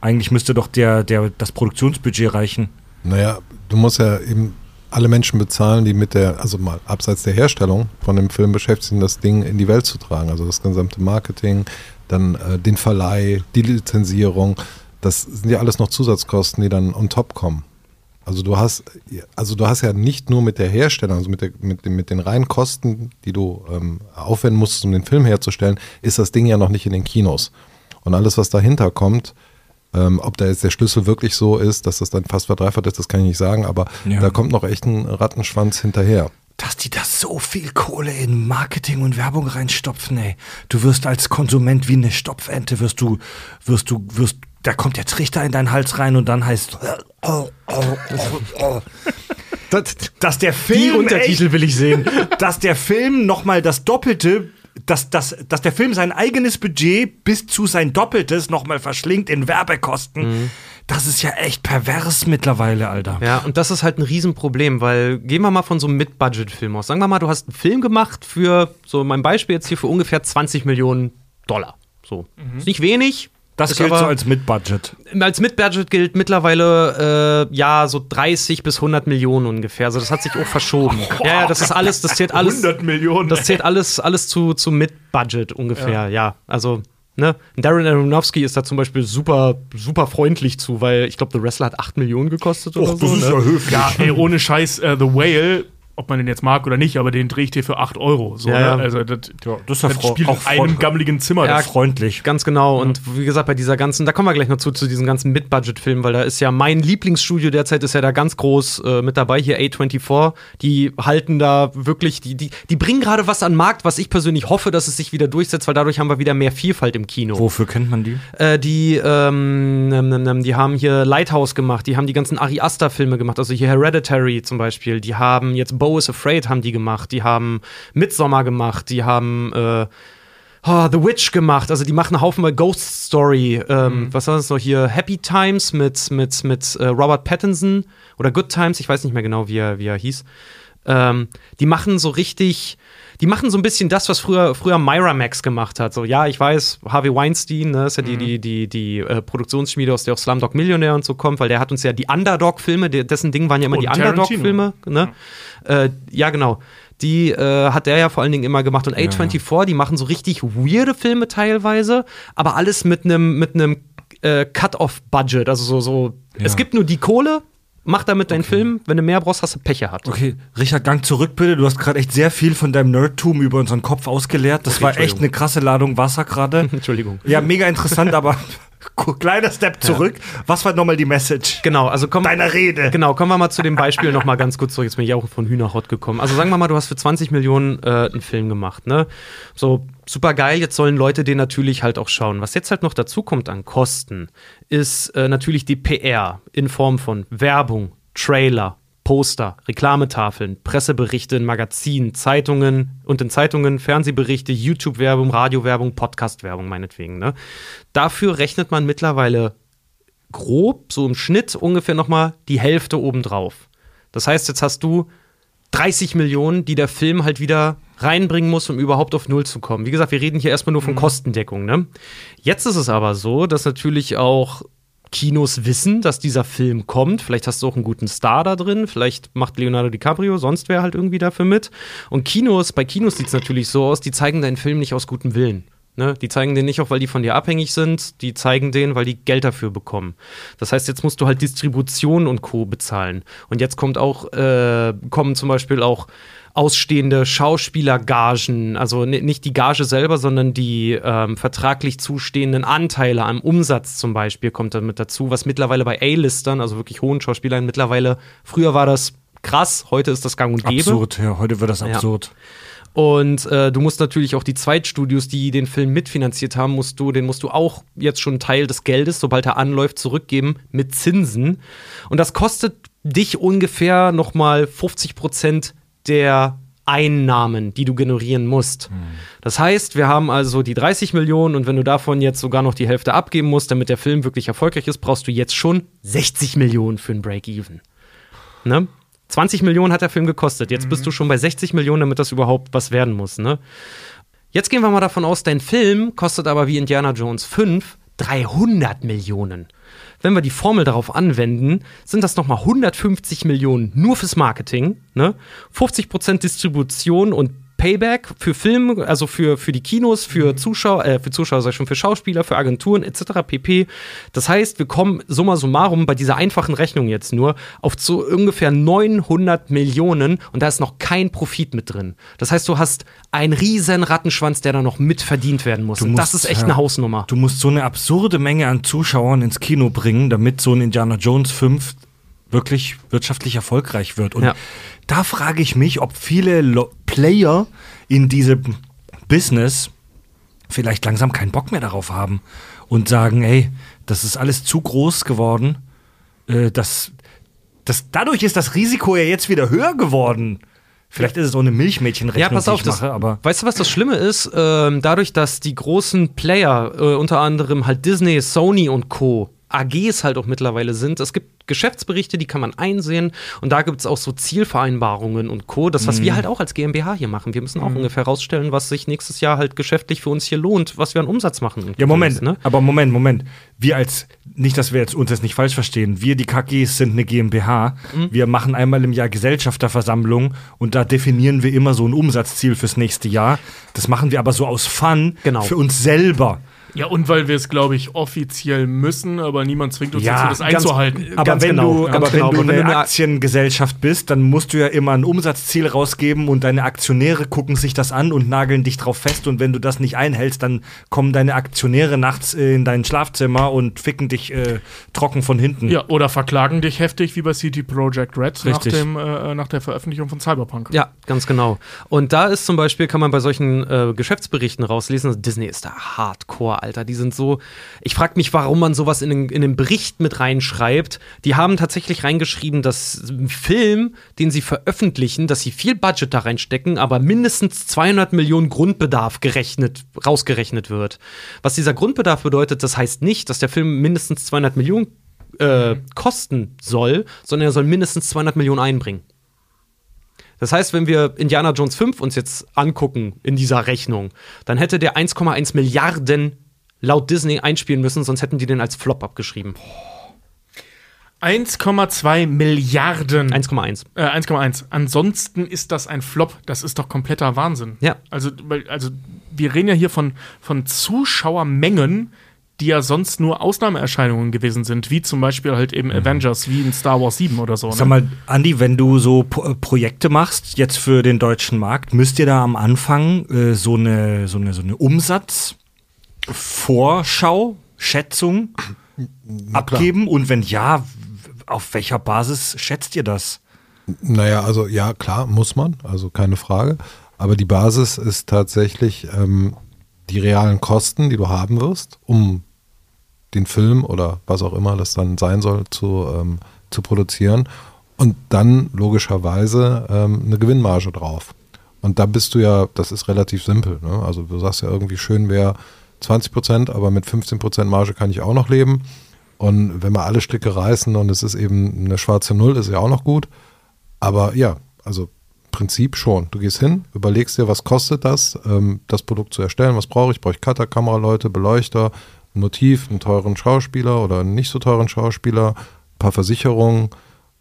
Speaker 1: Eigentlich müsste doch der, der, das Produktionsbudget reichen.
Speaker 5: Naja, du musst ja eben alle Menschen bezahlen, die mit der, also mal abseits der Herstellung von dem Film beschäftigt sind, das Ding in die Welt zu tragen. Also das gesamte Marketing, dann äh, den Verleih, die Lizenzierung, das sind ja alles noch Zusatzkosten, die dann on top kommen. Also du hast, also du hast ja nicht nur mit der Herstellung, also mit, der, mit, den, mit den reinen Kosten, die du ähm, aufwenden musst, um den Film herzustellen, ist das Ding ja noch nicht in den Kinos. Und alles, was dahinter kommt, ähm, ob da jetzt der Schlüssel wirklich so ist, dass das dann fast verdreifacht ist, das kann ich nicht sagen, aber
Speaker 1: Ja.
Speaker 5: da kommt noch echt ein Rattenschwanz hinterher.
Speaker 1: Dass die da so viel Kohle in Marketing und Werbung reinstopfen, ey. Du wirst als Konsument wie eine Stopfente, wirst du, wirst du, wirst, da kommt der Trichter in deinen Hals rein und dann heißt, dass der
Speaker 4: Die
Speaker 1: Film
Speaker 4: Untertitel will ich sehen.
Speaker 1: dass der Film nochmal das Doppelte, dass, dass, dass der Film sein eigenes Budget bis zu sein Doppeltes nochmal verschlingt in Werbekosten. Das ist ja echt pervers mittlerweile, Alter.
Speaker 4: Ja, und das ist halt ein Riesenproblem, weil gehen wir mal von so einem Mid-Budget-Film aus. Sagen wir mal, du hast einen Film gemacht für, so mein Beispiel jetzt hier, für ungefähr 20 Millionen Dollar. So. Ist nicht wenig.
Speaker 1: Das
Speaker 4: ist
Speaker 1: gilt
Speaker 4: aber-
Speaker 1: so als Mid-Budget.
Speaker 4: Als Mid-Budget gilt mittlerweile, äh, ja, so 30 bis 100 Millionen ungefähr. Also das hat sich auch verschoben. Ja, ja, das ist alles, das zählt alles.
Speaker 3: 100 Millionen.
Speaker 4: Das zählt alles, alles zu, zu Mid-Budget ungefähr, ja. Also, ne? Darren Aronofsky ist da zum Beispiel super, super freundlich zu, weil ich glaube, The Wrestler hat 8 Millionen gekostet oder so. ne?
Speaker 1: höflich.
Speaker 3: Ja, ey, ohne Scheiß, äh, The Whale ob man den jetzt mag oder nicht, aber den drehe ich dir für 8 Euro. So,
Speaker 4: Ja, ja.
Speaker 3: ne? Also das,
Speaker 1: das ist ja
Speaker 3: das
Speaker 1: fro-
Speaker 3: spielt
Speaker 1: auch
Speaker 3: in einem gammeligen Zimmer.
Speaker 4: Ja,
Speaker 3: das
Speaker 1: freundlich.
Speaker 4: Ganz genau. Und wie gesagt, bei dieser ganzen, da kommen wir gleich noch zu, zu diesen ganzen Mid-Budget-Filmen, weil da ist ja mein Lieblingsstudio derzeit ist ja da ganz groß äh, mit dabei, hier A24. Die halten da wirklich, die, die, die bringen gerade was an den Markt, was ich persönlich hoffe, dass es sich wieder durchsetzt, weil dadurch haben wir wieder mehr Vielfalt im Kino.
Speaker 1: Wofür kennt man die?
Speaker 4: Äh, die, ähm, die haben hier Lighthouse gemacht, die haben die ganzen Ari Aster-Filme gemacht, also hier Hereditary zum Beispiel, die haben jetzt Bo is Afraid haben die gemacht, die haben Midsommar gemacht, die haben äh, oh, The Witch gemacht, also die machen Haufen Ghost Story, ähm, was war das noch hier, Happy Times mit, mit, mit äh, Robert Pattinson oder Good Times, ich weiß nicht mehr genau, wie er, wie er hieß. Ähm, die machen so richtig, die machen so ein bisschen das, was früher, früher Miramax gemacht hat. So, ja, ich weiß, Harvey Weinstein, ne, ist ja die, die, die, die äh, Produktionsschmiede, aus der auch Slumdog Millionär und so kommt, weil der hat uns ja die Underdog-Filme, der- dessen Ding waren ja immer
Speaker 3: Und
Speaker 4: die
Speaker 3: Tarantino.
Speaker 4: Underdog-Filme, ne? Äh, ja, genau. Die äh, hat der ja vor allen Dingen immer gemacht. Und A24, die machen so richtig weirde Filme teilweise, aber alles mit einem mit einem äh, Cut-off-Budget. Also so, so es gibt nur die Kohle, mach damit deinen Film. Wenn du mehr brauchst, hast du Pech gehabt.
Speaker 1: Okay, Richard, Gang zurück bitte. Du hast gerade echt sehr viel von deinem Nerdtum über unseren Kopf ausgeleert. Das
Speaker 4: Okay,
Speaker 1: war echt eine krasse Ladung Wasser gerade.
Speaker 4: Entschuldigung.
Speaker 1: ja, mega interessant, aber kleiner Step zurück. Was war nochmal die Message
Speaker 4: Genau, also komm,
Speaker 1: deiner Rede?
Speaker 4: Genau, kommen wir mal zu dem Beispiel noch mal ganz kurz zurück. Jetzt bin ich auch von Hühnerhott gekommen. Also sagen wir mal, du hast für 20 Millionen äh, einen Film gemacht, ne? So, super geil, jetzt sollen Leute den natürlich halt auch schauen. Was jetzt halt noch dazu kommt an Kosten, ist äh, natürlich die PR in Form von Werbung, Trailer, Poster, Reklametafeln, Presseberichte in Magazinen, Zeitungen und in Zeitungen, Fernsehberichte, YouTube-Werbung, Radiowerbung, Podcast-Werbung meinetwegen. Ne? Dafür rechnet man mittlerweile grob, so im Schnitt ungefähr nochmal die Hälfte obendrauf. Das heißt, jetzt hast du 30 Millionen, die der Film halt wieder reinbringen muss, um überhaupt auf Null zu kommen. Wie gesagt, wir reden hier erstmal nur von Kostendeckung. Ne? Jetzt ist es aber so, dass natürlich auch Kinos wissen, dass dieser Film kommt. Vielleicht hast du auch einen guten Star da drin. Vielleicht macht Leonardo DiCaprio, sonst wer halt irgendwie dafür mit. Und Kinos, bei Kinos sieht es natürlich so aus, die zeigen deinen Film nicht aus gutem Willen. Ne? Die zeigen den nicht auch, weil die von dir abhängig sind. Die zeigen den, weil die Geld dafür bekommen. Das heißt, jetzt musst du halt Distribution und Co. bezahlen. Und jetzt kommt auch, äh, kommen zum Beispiel auch ausstehende Schauspielergagen, also ni- nicht die Gage selber, sondern die ähm, vertraglich zustehenden Anteile am Umsatz zum Beispiel kommt damit dazu, was mittlerweile bei A-Listern, also wirklich hohen Schauspielern mittlerweile, früher war das krass, heute ist das gang und gäbe.
Speaker 1: Absurd, ja, heute wird das
Speaker 4: Ja.
Speaker 1: absurd.
Speaker 4: Und äh, du musst natürlich auch die Zweitstudios, die den Film mitfinanziert haben, musst du, den musst du auch jetzt schon einen Teil des Geldes, sobald er anläuft, zurückgeben mit Zinsen. Und das kostet dich ungefähr nochmal 50 Prozent der Einnahmen, die du generieren musst. Das heißt, wir haben also die 30 Millionen und wenn du davon jetzt sogar noch die Hälfte abgeben musst, damit der Film wirklich erfolgreich ist, brauchst du jetzt schon 60 Millionen für ein Break-Even. Ne? 20 Millionen hat der Film gekostet. Jetzt bist du schon bei 60 Millionen, damit das überhaupt was werden muss. Ne? Jetzt gehen wir mal davon aus, dein Film kostet aber wie Indiana Jones 5 300 Millionen. Wenn wir die Formel darauf anwenden, sind das nochmal 150 Millionen nur fürs Marketing, ne? 50% Distribution und Payback für Film, also für, für die Kinos, für Zuschauer, äh, für Zuschauer, sag ich schon, für Schauspieler, für Agenturen etc. pp. Das heißt, wir kommen summa summarum bei dieser einfachen Rechnung jetzt nur auf so ungefähr 900 Millionen und da ist noch kein Profit mit drin. Das heißt, du hast einen riesen Rattenschwanz, der da noch mit verdient werden muss.
Speaker 1: Musst,
Speaker 4: das ist echt
Speaker 1: ja.
Speaker 4: eine Hausnummer.
Speaker 1: Du musst so eine absurde Menge an Zuschauern ins Kino bringen, damit so ein Indiana Jones 5 wirklich wirtschaftlich erfolgreich wird. Und
Speaker 4: Ja.
Speaker 1: da frage ich mich, ob viele Lo Player in diesem Business vielleicht langsam keinen Bock mehr darauf haben und sagen, ey, das ist alles zu groß geworden. Äh, das, das, dadurch ist das Risiko ja jetzt wieder höher geworden. Vielleicht ist es auch eine Milchmädchenrechnung,
Speaker 4: Ja, pass auf,
Speaker 1: die ich
Speaker 4: das,
Speaker 1: mache, aber
Speaker 4: weißt du, was das Schlimme ist? Ähm, dadurch, dass die großen Player, äh, unter anderem halt Disney, Sony und Co., AGs halt auch mittlerweile sind. Es gibt Geschäftsberichte, die kann man einsehen und da gibt es auch so Zielvereinbarungen und Co. Das, was
Speaker 1: Mhm.
Speaker 4: wir halt auch als GmbH hier machen. Wir müssen auch ungefähr rausstellen, was sich nächstes Jahr halt geschäftlich für uns hier lohnt, was wir an Umsatz machen.
Speaker 1: Ja, Moment,
Speaker 4: Ne?
Speaker 1: aber Moment, Moment. Wir als, nicht, dass wir jetzt uns jetzt nicht falsch verstehen, wir, die KGs, sind eine GmbH.
Speaker 4: Mhm.
Speaker 1: Wir machen einmal im Jahr Gesellschafterversammlung und da definieren wir immer so ein Umsatzziel fürs nächste Jahr. Das machen wir aber so aus Fun
Speaker 4: Genau.
Speaker 1: für uns selber.
Speaker 3: Ja, und weil wir es, glaube ich, offiziell müssen, aber niemand zwingt uns
Speaker 1: Ja,
Speaker 3: dazu, das
Speaker 4: ganz-
Speaker 3: einzuhalten.
Speaker 1: Aber
Speaker 4: Ganz
Speaker 1: wenn
Speaker 4: genau,
Speaker 1: du,
Speaker 4: ganz
Speaker 1: aber
Speaker 4: genau.
Speaker 1: wenn du eine Aktiengesellschaft bist, dann musst du ja immer ein Umsatzziel rausgeben und deine Aktionäre gucken sich das an und nageln dich drauf fest. Und wenn du das nicht einhältst, dann kommen deine Aktionäre nachts äh, in dein Schlafzimmer und ficken dich äh, trocken von hinten.
Speaker 3: Ja, oder verklagen dich heftig wie bei CD Projekt Red nach, dem, äh, nach der Veröffentlichung von Cyberpunk.
Speaker 4: Ja, ganz genau. Und da ist zum Beispiel, kann man bei solchen äh, Geschäftsberichten rauslesen, Disney ist da hardcore, Alter. Die sind so. Ich frage mich, warum man sowas in den, in den Bericht mit reinschreibt. Die haben tatsächlich reingeschrieben, dass ein Film, den sie veröffentlichen, dass sie viel Budget da reinstecken, aber mindestens 200 Millionen Grundbedarf gerechnet, rausgerechnet wird. Was dieser Grundbedarf bedeutet, das heißt nicht, dass der Film mindestens 200 Millionen äh, kosten soll, sondern er soll mindestens 200 Millionen einbringen. Das heißt, wenn wir Indiana Jones 5 uns jetzt angucken in dieser Rechnung, dann hätte der 1,1 Milliarden laut Disney einspielen müssen, sonst hätten die den als Flop abgeschrieben.
Speaker 3: 1,2 Milliarden.
Speaker 4: 1,1.
Speaker 3: Äh, 1,1. Ansonsten ist das ein Flop. Das ist doch kompletter Wahnsinn.
Speaker 4: Ja.
Speaker 3: Also, also wir reden ja hier von, von Zuschauermengen, die ja sonst nur Ausnahmeerscheinungen gewesen sind, wie zum Beispiel halt eben Avengers, wie in Star Wars 7 oder so.
Speaker 1: Sag
Speaker 3: Ne?
Speaker 1: mal, Andi, wenn du so Pro äh, Projekte machst, jetzt für den deutschen Markt, müsst ihr da am Anfang äh, so eine, so eine, so eine Umsatzvorschau, Schätzung abgeben? Und wenn ja, auf welcher Basis schätzt ihr das?
Speaker 5: Naja, also ja, klar, muss man, also keine Frage. Aber die Basis ist tatsächlich ähm, die realen Kosten, die du haben wirst, um den Film oder was auch immer das dann sein soll, zu, ähm, zu produzieren. Und dann logischerweise ähm, eine Gewinnmarge drauf. Und da bist du ja, das ist relativ simpel. Ne? Also du sagst ja irgendwie schön wäre 20 Prozent, aber mit 15 Prozent Marge kann ich auch noch leben. Und wenn wir alle Stricke reißen und es ist eben eine schwarze Null, ist ja auch noch gut. Aber ja, also Prinzip schon. Du gehst hin, überlegst dir, was kostet das, ähm, das Produkt zu erstellen, was brauche ich? Brauche ich Cutter, Kameraleute, Beleuchter, ein Motiv, einen teuren Schauspieler oder einen nicht so teuren Schauspieler, ein paar Versicherungen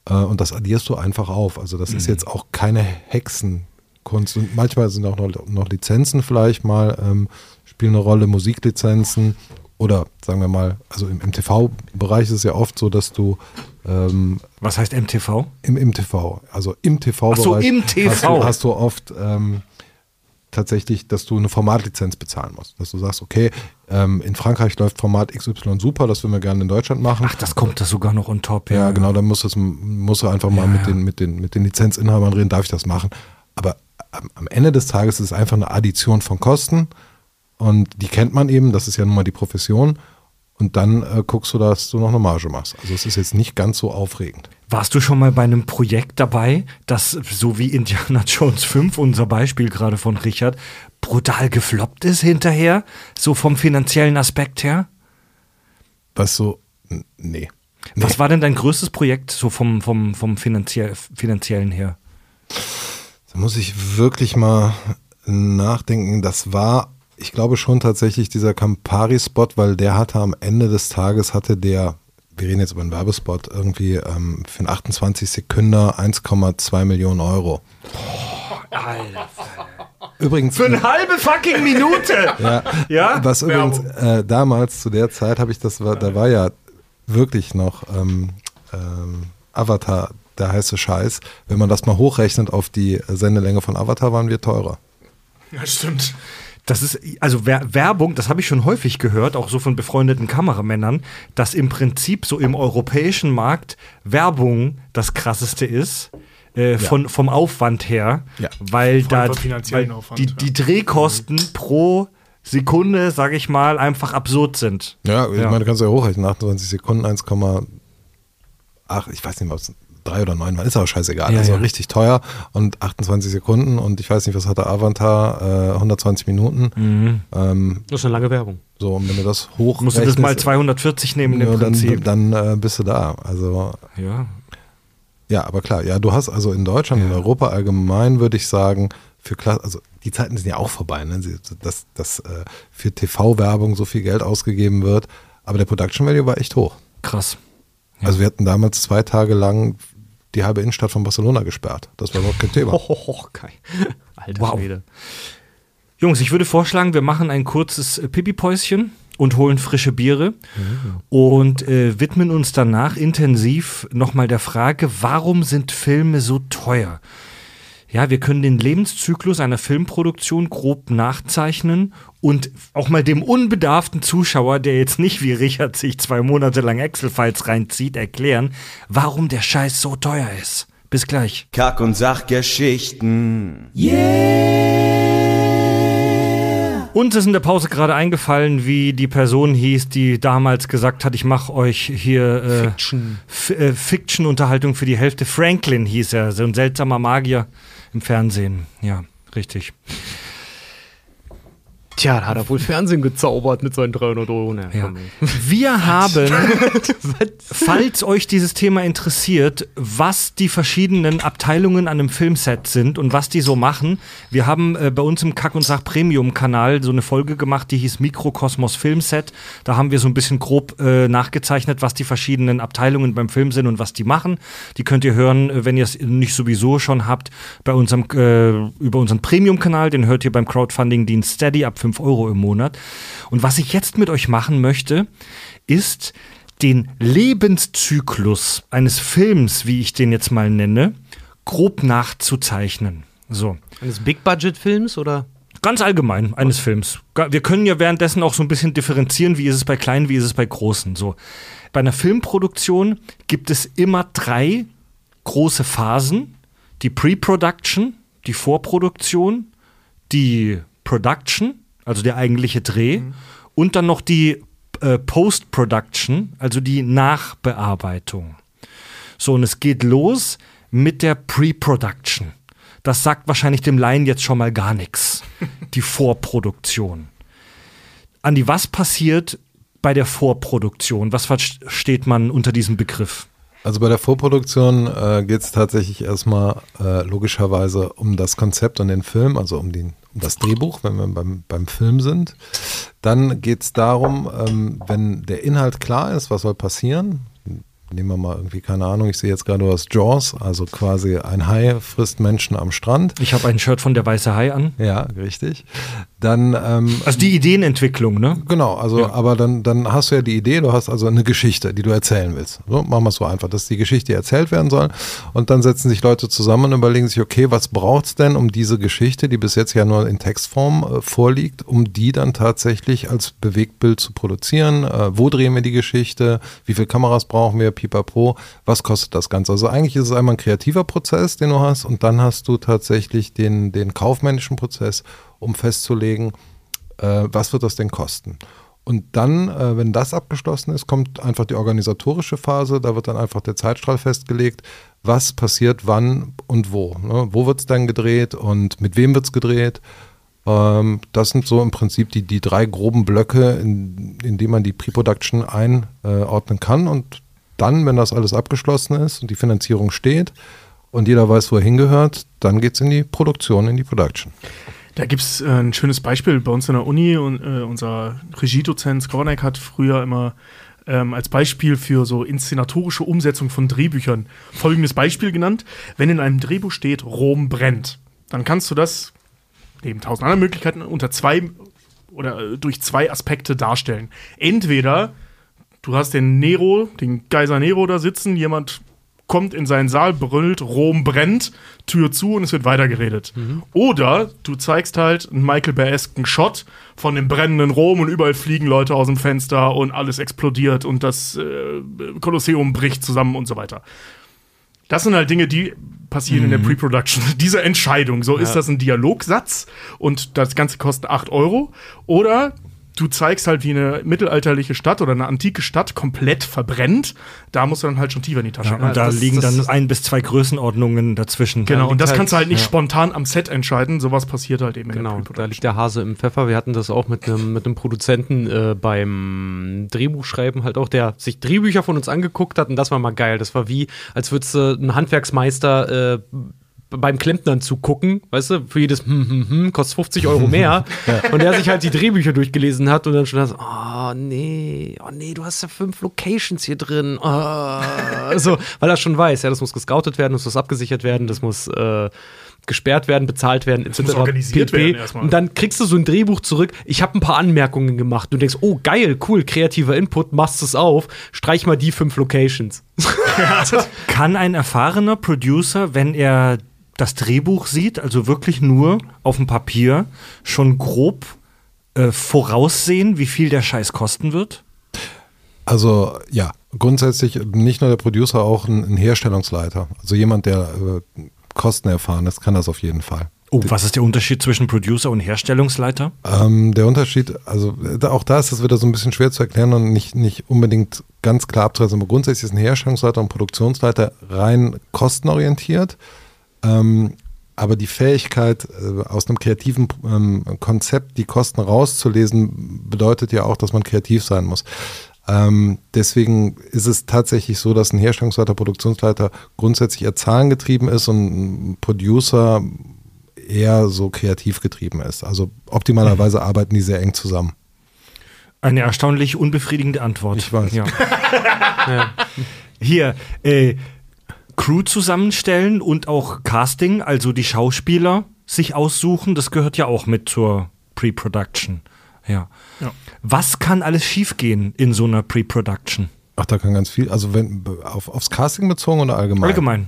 Speaker 5: äh, und das addierst du einfach auf. Also das ist jetzt auch keine Hexenkunst. Und manchmal sind auch noch, noch Lizenzen vielleicht mal, ähm, spielen eine Rolle, Musiklizenzen oder sagen wir mal, also im, im TV-Bereich ist es ja oft so, dass du ähm,
Speaker 1: Was heißt MTV?
Speaker 5: im, im TV, also im TV-Bereich.
Speaker 1: So, im TV.
Speaker 5: Hast du, hast du oft ähm, tatsächlich, dass du eine Formatlizenz bezahlen musst. Dass du sagst, okay, ähm, in Frankreich läuft Format XY super, das würden wir gerne in Deutschland machen.
Speaker 1: Ach, das kommt da sogar noch on top.
Speaker 5: ja, genau, dann musst, musst du einfach mal
Speaker 1: Ja,
Speaker 5: mit,
Speaker 1: ja.
Speaker 5: Den, mit, den, mit den Lizenzinhabern reden, darf ich das machen. Aber am, am Ende des Tages ist es einfach eine Addition von Kosten und die kennt man eben, das ist ja nun mal die Profession. Und dann äh, guckst du, dass du noch eine Marge machst. Also es ist jetzt nicht ganz so aufregend.
Speaker 1: Warst du schon mal bei einem Projekt dabei, das so wie Indiana Jones 5, unser Beispiel gerade von Richard, brutal gefloppt ist hinterher? So vom finanziellen Aspekt her?
Speaker 5: Was so, nee. Nee.
Speaker 1: Was war denn dein größtes Projekt so vom, vom, vom finanziell, finanziellen her?
Speaker 5: Da muss ich wirklich mal nachdenken. Das war, ich glaube schon tatsächlich dieser Campari-Spot, weil der hatte am Ende des Tages, hatte der, wir reden jetzt über einen Werbespot, irgendwie ähm, für einen 28 Sekunden 1,2 Millionen Euro. Übrigens,
Speaker 1: Für eine halbe fucking Minute!
Speaker 5: ja,
Speaker 1: Ja?
Speaker 5: was übrigens äh, damals zu der Zeit habe ich das, war, da war ja wirklich noch ähm, ähm, Avatar der heiße Scheiß. Wenn man das mal hochrechnet auf die Sendelänge von Avatar, waren wir teurer.
Speaker 3: Ja, stimmt.
Speaker 1: Das ist, also Wer Werbung, das habe ich schon häufig gehört, auch so von befreundeten Kameramännern, dass im Prinzip so im europäischen Markt Werbung das krasseste ist. Äh, von, vom Aufwand her,
Speaker 5: Ja.
Speaker 1: weil da weil
Speaker 3: Aufwand,
Speaker 1: die,
Speaker 3: ja.
Speaker 1: die Drehkosten pro Sekunde, sage ich mal, einfach absurd sind.
Speaker 5: Ja, ich
Speaker 1: Ja.
Speaker 5: meine, du kannst ja hochrechnen, 28 Sekunden, 1,8, ich weiß nicht, was, 3 oder 9 war, ist aber scheißegal.
Speaker 1: Ja,
Speaker 5: also
Speaker 1: ja.
Speaker 5: richtig teuer und 28 Sekunden und ich weiß nicht, was hatte Avatar, äh, 120 Minuten. Ähm,
Speaker 4: Das ist eine lange Werbung.
Speaker 5: so, und wenn du das hoch
Speaker 1: Musst du das mal 240 nehmen
Speaker 5: ja,
Speaker 1: im Prinzip.
Speaker 5: dann, dann äh, bist du da. Also,
Speaker 1: ja.
Speaker 5: ja, aber klar, ja, du hast also in Deutschland, in Europa allgemein, würde ich sagen, für Kla also die Zeiten sind ja auch vorbei, ne? Dass, dass äh, für TV-Werbung so viel Geld ausgegeben wird, aber der Production Value war echt hoch.
Speaker 1: Krass.
Speaker 5: Also wir hatten damals zwei Tage lang die halbe Innenstadt von Barcelona gesperrt. Das war überhaupt kein Thema.
Speaker 4: Hohoho, geil. Alter
Speaker 1: Wow.
Speaker 4: Schwede.
Speaker 1: Jungs, ich würde vorschlagen, wir machen ein kurzes äh, Pipi-Päuschen und holen frische Biere und äh, widmen uns danach intensiv nochmal der Frage, warum sind Filme so teuer? Ja, wir können den Lebenszyklus einer Filmproduktion grob nachzeichnen und auch mal dem unbedarften Zuschauer, der jetzt nicht wie Richard sich zwei Monate lang Excel-Files reinzieht, erklären, warum der Scheiß so teuer ist. Bis gleich.
Speaker 2: Kack- und Sachgeschichten.
Speaker 1: Uns ist in der Pause gerade eingefallen, wie die Person hieß, die damals gesagt hat, ich mache euch hier äh,
Speaker 4: Fiction.
Speaker 1: Äh, Fiction-Unterhaltung für die Hälfte. Franklin hieß er, so ein seltsamer Magier im Fernsehen. Ja, richtig.
Speaker 4: Tja, da hat er wohl Fernsehen gezaubert mit seinen 300 Euro. Ne,
Speaker 1: Ja. Wir haben, falls euch dieses Thema interessiert, was die verschiedenen Abteilungen an einem Filmset sind und was die so machen, wir haben äh, bei uns im Kack- und Sach Premium-Kanal so eine Folge gemacht, die hieß Mikrokosmos Filmset. Da haben wir so ein bisschen grob äh, nachgezeichnet, was die verschiedenen Abteilungen beim Film sind und was die machen. Die könnt ihr hören, äh, wenn ihr es nicht sowieso schon habt, bei unserem, äh, über unseren Premium-Kanal. Den hört ihr beim Crowdfunding-Dienst Steady ab 5 Euro im Monat. Und was ich jetzt mit euch machen möchte, ist den Lebenszyklus eines Films, wie ich den jetzt mal nenne, grob nachzuzeichnen. So.
Speaker 4: Eines Big-Budget-Films oder?
Speaker 1: Ganz allgemein eines Films. Ga- Wir können ja währenddessen auch so ein bisschen differenzieren, wie ist es bei kleinen, wie ist es bei großen. So. Bei einer Filmproduktion gibt es immer drei große Phasen. Die Pre-Production, die Vorproduktion, die Production, also der eigentliche Dreh, und dann noch die äh, Post-Production, also die Nachbearbeitung. So, und es geht los mit der Pre-Production. Das sagt wahrscheinlich dem Laien jetzt schon mal gar nichts. Die Vorproduktion. Andi, was passiert bei der Vorproduktion? Was versteht man unter diesem Begriff?
Speaker 5: Also bei der Vorproduktion äh, geht es tatsächlich erstmal äh, logischerweise um das Konzept und den Film, also um, den, um das Drehbuch, wenn wir beim, beim Film sind. Dann geht es darum, ähm, wenn der Inhalt klar ist, was soll passieren. Nehmen wir mal irgendwie, keine Ahnung, ich sehe jetzt gerade was Jaws, also quasi ein Hai frisst Menschen am Strand.
Speaker 1: Ich habe ein Shirt von der Weiße Hai an.
Speaker 5: Ja, richtig. Dann ähm,
Speaker 1: Also die Ideenentwicklung, ne?
Speaker 5: Genau, also aber dann, dann hast du ja die Idee, du hast also eine Geschichte, die du erzählen willst. So, machen wir es so einfach, dass die Geschichte erzählt werden soll. Und dann setzen sich Leute zusammen und überlegen sich, okay, was braucht's denn, um diese Geschichte, die bis jetzt ja nur in Textform äh, vorliegt, um die dann tatsächlich als Bewegtbild zu produzieren? Äh, wo drehen wir die Geschichte? Wie viele Kameras brauchen wir? Pipapo. Was kostet das Ganze? Also eigentlich ist es einmal ein kreativer Prozess, den du hast, und dann hast du tatsächlich den, den kaufmännischen Prozess, um festzulegen, äh, was wird das denn kosten? Und dann, äh, wenn das abgeschlossen ist, kommt einfach die organisatorische Phase. Da wird dann einfach der Zeitstrahl festgelegt, was passiert wann und wo. Ne? Wo wird es dann gedreht und mit wem wird es gedreht? Ähm, das sind so im Prinzip die, die drei groben Blöcke, in, in die man die Pre-Production einordnen kann. Und dann, wenn das alles abgeschlossen ist und die Finanzierung steht und jeder weiß, wo er hingehört, dann geht es in die Produktion, in die Production.
Speaker 3: Da gibt es äh, ein schönes Beispiel bei uns in der Uni und äh, unser Regiedozent Skornek hat früher immer ähm, als Beispiel für so inszenatorische Umsetzung von Drehbüchern folgendes Beispiel genannt. Wenn in einem Drehbuch steht, Rom brennt, dann kannst du das neben tausend anderen Möglichkeiten unter zwei oder äh, durch zwei Aspekte darstellen. Entweder du hast den Nero, den Geiser Nero da sitzen, jemand kommt in seinen Saal, brüllt, Rom brennt, Tür zu und es wird weitergeredet. Oder du zeigst halt einen Michael Bay-esken Shot von dem brennenden Rom und überall fliegen Leute aus dem Fenster und alles explodiert und das äh, Kolosseum bricht zusammen und so weiter. Das sind halt Dinge, die passieren in der Pre-Production. Diese Entscheidung, so ist das ein Dialogsatz und das Ganze kostet 8 Euro. Oder du zeigst halt, wie eine mittelalterliche Stadt oder eine antike Stadt komplett verbrennt. Da musst du dann halt schon tiefer in die Tasche.
Speaker 1: Ja, und da
Speaker 4: das-
Speaker 1: liegen
Speaker 4: das-
Speaker 1: dann ein bis zwei Größenordnungen dazwischen.
Speaker 3: Genau, und das
Speaker 4: halt-
Speaker 3: kannst du halt nicht
Speaker 1: ja.
Speaker 3: spontan am Set entscheiden. Sowas passiert halt eben in
Speaker 4: Genau, da liegt der Hase im Pfeffer. Wir hatten das auch mit einem mit einem Produzenten äh, beim Drehbuchschreiben halt auch, der sich Drehbücher von uns angeguckt hat und das war mal geil. Das war wie, als würdest du einen Handwerksmeister äh, beim Klempnern zugucken, weißt du, für jedes hm, hm, hm, kostet 50 Euro mehr. Und der sich halt die Drehbücher durchgelesen hat und dann schon das, oh nee, oh nee, du hast ja fünf Locations hier drin. Oh. so, weil er schon weiß, ja, das muss gescoutet werden, das muss abgesichert werden, das muss äh, gesperrt werden, bezahlt werden, etc.
Speaker 3: muss organisiert werden erstmal.
Speaker 4: Und dann kriegst du so ein Drehbuch zurück. Ich habe ein paar Anmerkungen gemacht. Du denkst, oh geil, cool, kreativer Input, machst es auf, streich mal die fünf Locations.
Speaker 1: Kann ein erfahrener Producer, wenn er das Drehbuch sieht, also wirklich nur auf dem Papier, schon grob äh, voraussehen, wie viel der Scheiß kosten wird?
Speaker 5: Also ja, grundsätzlich nicht nur der Producer, auch ein, ein Herstellungsleiter. Also jemand, der äh, kostenerfahren ist, kann das auf jeden Fall.
Speaker 1: Oh, was ist der Unterschied zwischen Producer und Herstellungsleiter?
Speaker 5: Ähm, der Unterschied, also da, auch da ist es wieder so ein bisschen schwer zu erklären und nicht, nicht unbedingt ganz klar abzureißen. Aber grundsätzlich ist ein Herstellungsleiter und Produktionsleiter rein kostenorientiert. Ähm, aber die Fähigkeit, äh, aus einem kreativen ähm, Konzept die Kosten rauszulesen, bedeutet ja auch, dass man kreativ sein muss. Ähm, deswegen ist es tatsächlich so, dass ein Herstellungsleiter, Produktionsleiter grundsätzlich eher zahlengetrieben ist und ein Producer eher so kreativ getrieben ist. Also optimalerweise arbeiten die sehr eng zusammen.
Speaker 1: Eine erstaunlich unbefriedigende Antwort.
Speaker 5: Ich weiß.
Speaker 1: Ja. Hier, äh, Crew zusammenstellen und auch Casting, also die Schauspieler sich aussuchen, das gehört ja auch mit zur Pre-Production. Ja.
Speaker 3: Ja.
Speaker 1: Was kann alles schiefgehen in so einer Pre-Production?
Speaker 5: Ach, da kann ganz viel, also wenn auf, aufs Casting bezogen oder allgemein?
Speaker 1: Allgemein.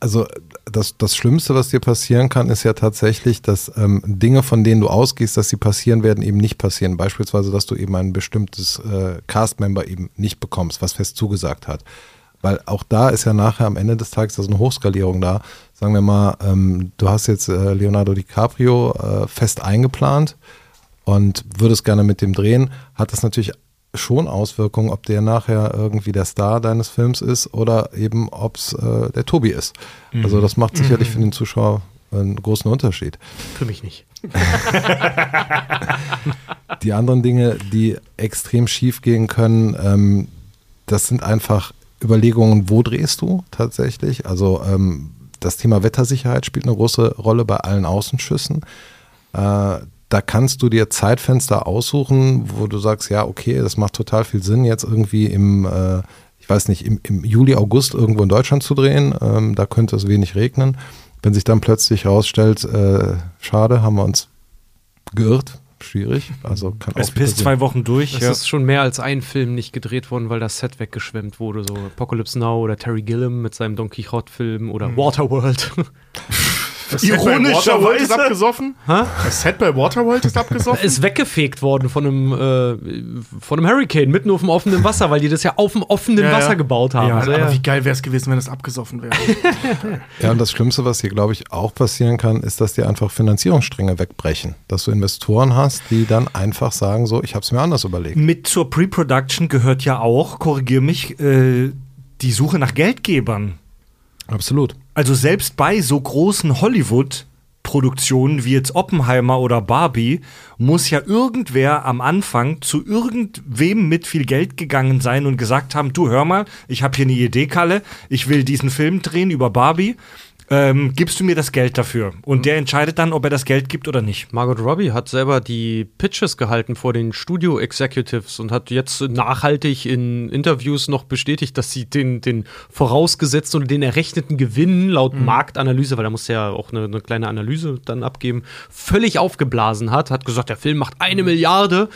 Speaker 5: Also das, das Schlimmste, was dir passieren kann, ist ja tatsächlich, dass ähm, Dinge, von denen du ausgehst, dass sie passieren werden, eben nicht passieren. Beispielsweise, dass du eben ein bestimmtes äh, Cast-Member eben nicht bekommst, was fest zugesagt hat. Weil auch da ist ja nachher am Ende des Tages also eine Hochskalierung da. Sagen wir mal, ähm, du hast jetzt äh, Leonardo DiCaprio äh, fest eingeplant und würdest gerne mit dem drehen, hat das natürlich schon Auswirkungen, ob der nachher irgendwie der Star deines Films ist oder eben ob es äh, der Tobi ist. Also das macht sicherlich für den Zuschauer einen großen Unterschied.
Speaker 4: Für mich nicht.
Speaker 5: Die anderen Dinge, die extrem schief gehen können, ähm, das sind einfach Überlegungen, wo drehst du tatsächlich? Also ähm, das Thema Wettersicherheit spielt eine große Rolle bei allen Außenschüssen. Äh, da kannst du dir Zeitfenster aussuchen, wo du sagst, ja, okay, das macht total viel Sinn, jetzt irgendwie im, äh, ich weiß nicht, im, im Juli, August irgendwo in Deutschland zu drehen. Ähm, da könnte es wenig regnen. Wenn sich dann plötzlich herausstellt, äh, schade, haben wir uns geirrt, schwierig. Also kann
Speaker 1: Es
Speaker 5: auch
Speaker 1: pisst
Speaker 5: passieren.
Speaker 1: zwei Wochen durch.
Speaker 4: Es
Speaker 1: Ja.
Speaker 4: ist schon mehr als ein Film nicht gedreht worden, weil das Set weggeschwemmt wurde. So Apocalypse Now oder Terry Gilliam mit seinem Don Quixote-Film oder Waterworld.
Speaker 3: Das
Speaker 1: Ironischerweise.
Speaker 3: Ist abgesoffen. Das Set bei Waterworld ist abgesoffen.
Speaker 4: ist weggefegt worden von einem, äh, von einem Hurricane mitten auf dem offenen Wasser, weil die das ja auf dem offenen
Speaker 3: Ja, ja.
Speaker 4: Wasser gebaut haben.
Speaker 3: ja,
Speaker 4: So,
Speaker 3: aber
Speaker 4: ja.
Speaker 3: wie geil wäre es gewesen, wenn das abgesoffen wäre.
Speaker 5: Ja, und das Schlimmste, was hier, glaube ich, auch passieren kann, ist, dass dir einfach Finanzierungsstränge wegbrechen. Dass du Investoren hast, die dann einfach sagen, so, ich habe es mir anders überlegt.
Speaker 1: Mit zur Pre-Production gehört ja auch, korrigier mich, äh, die Suche nach Geldgebern.
Speaker 5: Absolut.
Speaker 1: Also selbst bei so großen Hollywood-Produktionen wie jetzt Oppenheimer oder Barbie muss ja irgendwer am Anfang zu irgendwem mit viel Geld gegangen sein und gesagt haben, du hör mal, ich habe hier eine Idee, Kalle, ich will diesen Film drehen über Barbie. Ähm, gibst du mir das Geld dafür? Und der entscheidet dann, ob er das Geld gibt oder nicht.
Speaker 4: Margot Robbie hat selber die Pitches gehalten vor den Studio Executives und hat jetzt nachhaltig in Interviews noch bestätigt, dass sie den, den vorausgesetzten und den errechneten Gewinn laut Marktanalyse, weil da muss ja auch eine, eine kleine Analyse dann abgeben, völlig aufgeblasen hat. Hat gesagt, der Film macht eine Milliarde,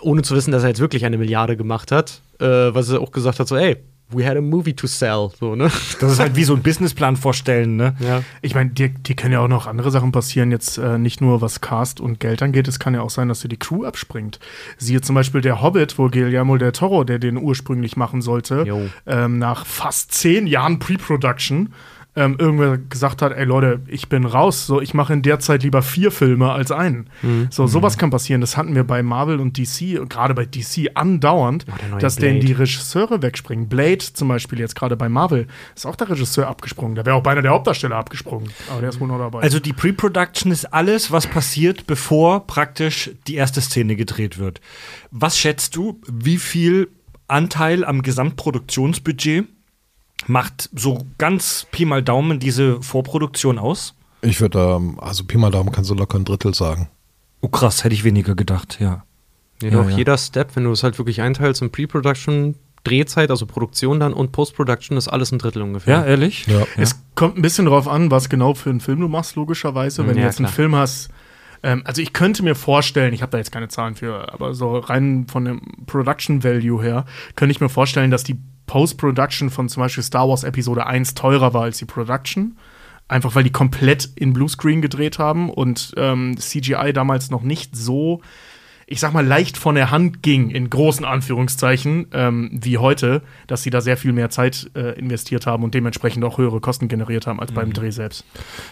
Speaker 4: ohne zu wissen, dass er jetzt wirklich eine Milliarde gemacht hat. Äh, was er auch gesagt hat, so, ey, we had a movie to sell. So, ne?
Speaker 1: Das ist halt wie so ein Businessplan vorstellen, ne?
Speaker 4: Ja.
Speaker 3: Ich meine, dir, dir können ja auch noch andere Sachen passieren, jetzt äh, nicht nur was Cast und Geld angeht, es kann ja auch sein, dass dir die Crew abspringt. Siehe zum Beispiel der Hobbit, wo Guillermo del Toro, der den ursprünglich machen sollte, ähm, nach fast zehn Jahren Pre-Production ähm, irgendwer gesagt hat, ey Leute, ich bin raus, so ich mache in der Zeit lieber vier Filme als einen.
Speaker 4: Mhm.
Speaker 3: So, sowas kann passieren. Das hatten wir bei Marvel und DC, gerade bei DC andauernd,
Speaker 4: Oh,
Speaker 3: dass denen
Speaker 4: Blade.
Speaker 3: die Regisseure wegspringen. Blade zum Beispiel jetzt gerade bei Marvel, ist auch der Regisseur abgesprungen. Da wäre auch beinahe der Hauptdarsteller abgesprungen. Aber der ist wohl noch dabei.
Speaker 1: Also die Pre-Production ist alles, was passiert, bevor praktisch die erste Szene gedreht wird. Was schätzt du, wie viel Anteil am Gesamtproduktionsbudget macht so ganz Pi mal Daumen diese Vorproduktion aus?
Speaker 5: Ich würde, ähm, also Pi mal Daumen kannst du locker ein Drittel sagen.
Speaker 1: Oh krass, hätte ich weniger gedacht, ja.
Speaker 4: Jedoch
Speaker 1: Ja, ja.
Speaker 4: jeder Step, wenn du es halt wirklich einteilst in Pre-Production, Drehzeit, also Produktion dann und Post-Production ist alles ein Drittel ungefähr.
Speaker 1: Ja, ehrlich?
Speaker 5: Ja.
Speaker 3: Es kommt ein bisschen drauf an, was genau für einen Film du machst, logischerweise. Wenn
Speaker 4: Ja,
Speaker 3: du jetzt einen
Speaker 4: klar.
Speaker 3: Film hast, ähm, also ich könnte mir vorstellen, ich habe da jetzt keine Zahlen für, aber so rein von dem Production Value her, könnte ich mir vorstellen, dass die Post-Production von zum Beispiel Star Wars Episode 1 teurer war als die Production. Einfach weil die komplett in Bluescreen gedreht haben und ähm, CGI damals noch nicht so, ich sag mal, leicht von der Hand ging, in großen Anführungszeichen, ähm, wie heute, dass sie da sehr viel mehr Zeit äh, investiert haben und dementsprechend auch höhere Kosten generiert haben als beim Dreh selbst.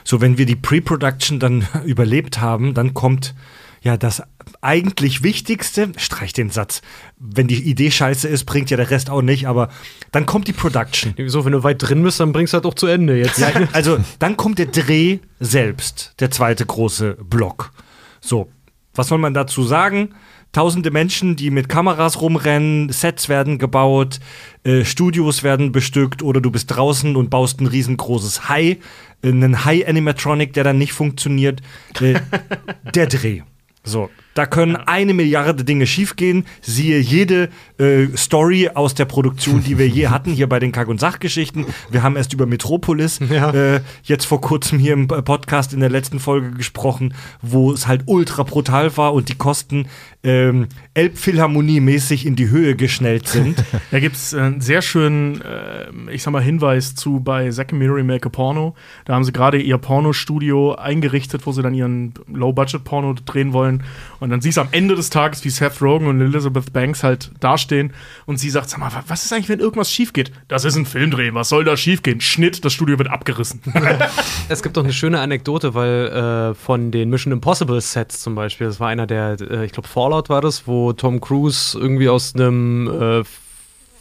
Speaker 1: So, wenn wir die Pre-Production dann überlebt haben, dann kommt ja das eigentlich Wichtigste, streich den Satz, wenn die Idee scheiße ist, bringt ja der Rest auch nicht, aber dann kommt die Production.
Speaker 4: So, wenn du weit drin bist, dann bringst du halt auch zu Ende jetzt.
Speaker 1: Ja, also dann kommt der Dreh selbst, der zweite große Block. So, was soll man dazu sagen? Tausende Menschen, die mit Kameras rumrennen, Sets werden gebaut, äh, Studios werden bestückt oder du bist draußen und baust ein riesengroßes Hai, äh, einen Hai-Animatronic, der dann nicht funktioniert. Äh, der Dreh. So, da können eine Milliarde Dinge schiefgehen. Siehe jede äh, Story aus der Produktion, die wir je hatten, hier bei den Kack- und Sachgeschichten. Wir haben erst über Metropolis
Speaker 4: Ja.
Speaker 1: äh, jetzt vor kurzem hier im Podcast in der letzten Folge gesprochen, wo es halt ultra brutal war und die Kosten ähm, Elbphilharmonie-mäßig in die Höhe geschnellt sind.
Speaker 3: Da gibt es einen sehr schönen, äh, ich sag mal, Hinweis zu bei Miri Make a Porno. Da haben sie gerade ihr Pornostudio eingerichtet, wo sie dann ihren Low-Budget-Porno drehen wollen. Und dann siehst du am Ende des Tages, wie Seth Rogen und Elizabeth Banks halt dastehen. Und sie sagt: Sag mal, wa- was ist eigentlich, wenn irgendwas schief geht? Das ist ein Filmdreh, was soll da schief gehen? Schnitt, das Studio wird abgerissen.
Speaker 4: Es gibt auch eine schöne Anekdote, weil äh, von den Mission Impossible Sets zum Beispiel, das war einer der, äh, ich glaube Fallout war das, wo Tom Cruise irgendwie aus einem äh,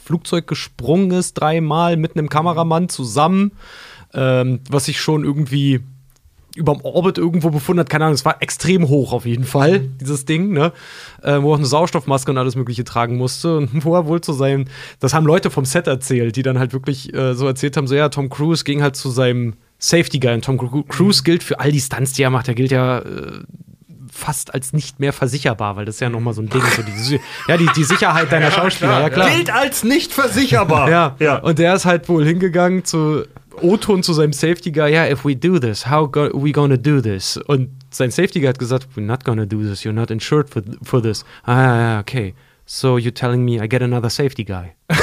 Speaker 4: Flugzeug gesprungen ist, dreimal mit einem Kameramann zusammen, ähm, was sich schon irgendwie überm Orbit irgendwo befunden hat, keine Ahnung, es war extrem hoch auf jeden Fall, dieses Ding, ne? Äh, wo er auch eine Sauerstoffmaske und alles Mögliche tragen musste und wo er wohl zu seinem, das haben Leute vom Set erzählt, die dann halt wirklich äh, so erzählt haben, so ja, Tom Cruise ging halt zu seinem Safety Guy und Tom Cru Cruise gilt für all die Stunts, die er macht, der gilt ja äh, fast als nicht mehr versicherbar, weil das ist ja nochmal so ein Ding, so die, ja, die, die Sicherheit deiner Schauspieler, ja klar.
Speaker 1: Gilt als nicht versicherbar.
Speaker 4: Ja.
Speaker 1: ja.
Speaker 4: Und der ist halt wohl hingegangen zu O-Ton zu seinem Safety Guy, ja, if we do this, how go we gonna do this? Und sein Safety Guy hat gesagt, we're not gonna do this, you're not insured for, for this. Ah, ja, ja, okay. So you're telling me I get another Safety Guy.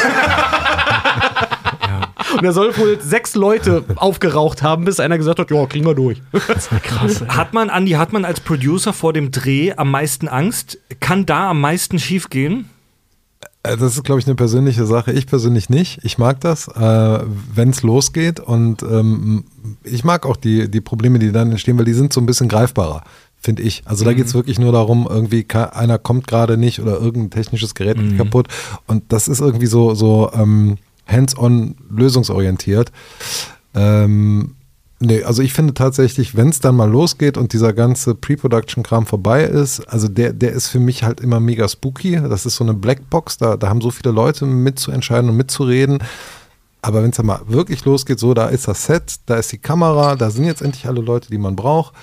Speaker 4: Und er soll wohl sechs Leute aufgeraucht haben, bis einer gesagt hat, ja, kriegen wir durch.
Speaker 3: Krass.
Speaker 1: Hat man, Andi, hat man als Producer vor dem Dreh am meisten Angst? Kann da am meisten schiefgehen?
Speaker 5: Äh, Das ist, glaube ich, eine persönliche Sache. Ich persönlich nicht. Ich mag das, äh, wenn es losgeht. Und ähm, ich mag auch die, die Probleme, die dann entstehen, weil die sind so ein bisschen greifbarer, finde ich. Also da geht es wirklich nur darum, irgendwie einer kommt gerade nicht oder irgendein technisches Gerät geht kaputt. Und das ist irgendwie so, so ähm, hands-on lösungsorientiert. Ähm, Nee, also ich finde tatsächlich, wenn es dann mal losgeht und dieser ganze Pre-Production-Kram vorbei ist, also der, der ist für mich halt immer mega spooky. Das ist so eine Blackbox, da, da haben so viele Leute mitzuentscheiden und mitzureden. Aber wenn es dann mal wirklich losgeht, so, da ist das Set, da ist die Kamera, da sind jetzt endlich alle Leute, die man braucht.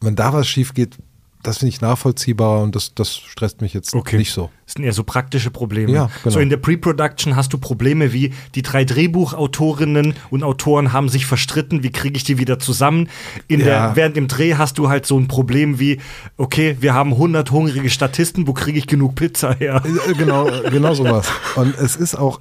Speaker 5: Wenn da was schief geht, das finde ich nachvollziehbar und das, das stresst mich jetzt
Speaker 1: Okay.
Speaker 5: nicht so.
Speaker 1: Das sind eher so praktische Probleme.
Speaker 5: Ja, genau.
Speaker 1: So in der Pre-Production hast du Probleme wie die drei Drehbuchautorinnen und Autoren haben sich verstritten, wie kriege ich die wieder zusammen? In
Speaker 5: Ja.
Speaker 1: der, während im Dreh hast du halt so ein Problem wie, okay, wir haben 100 hungrige Statisten, wo kriege ich genug Pizza her?
Speaker 5: Äh, Genau, genau sowas. Und es ist auch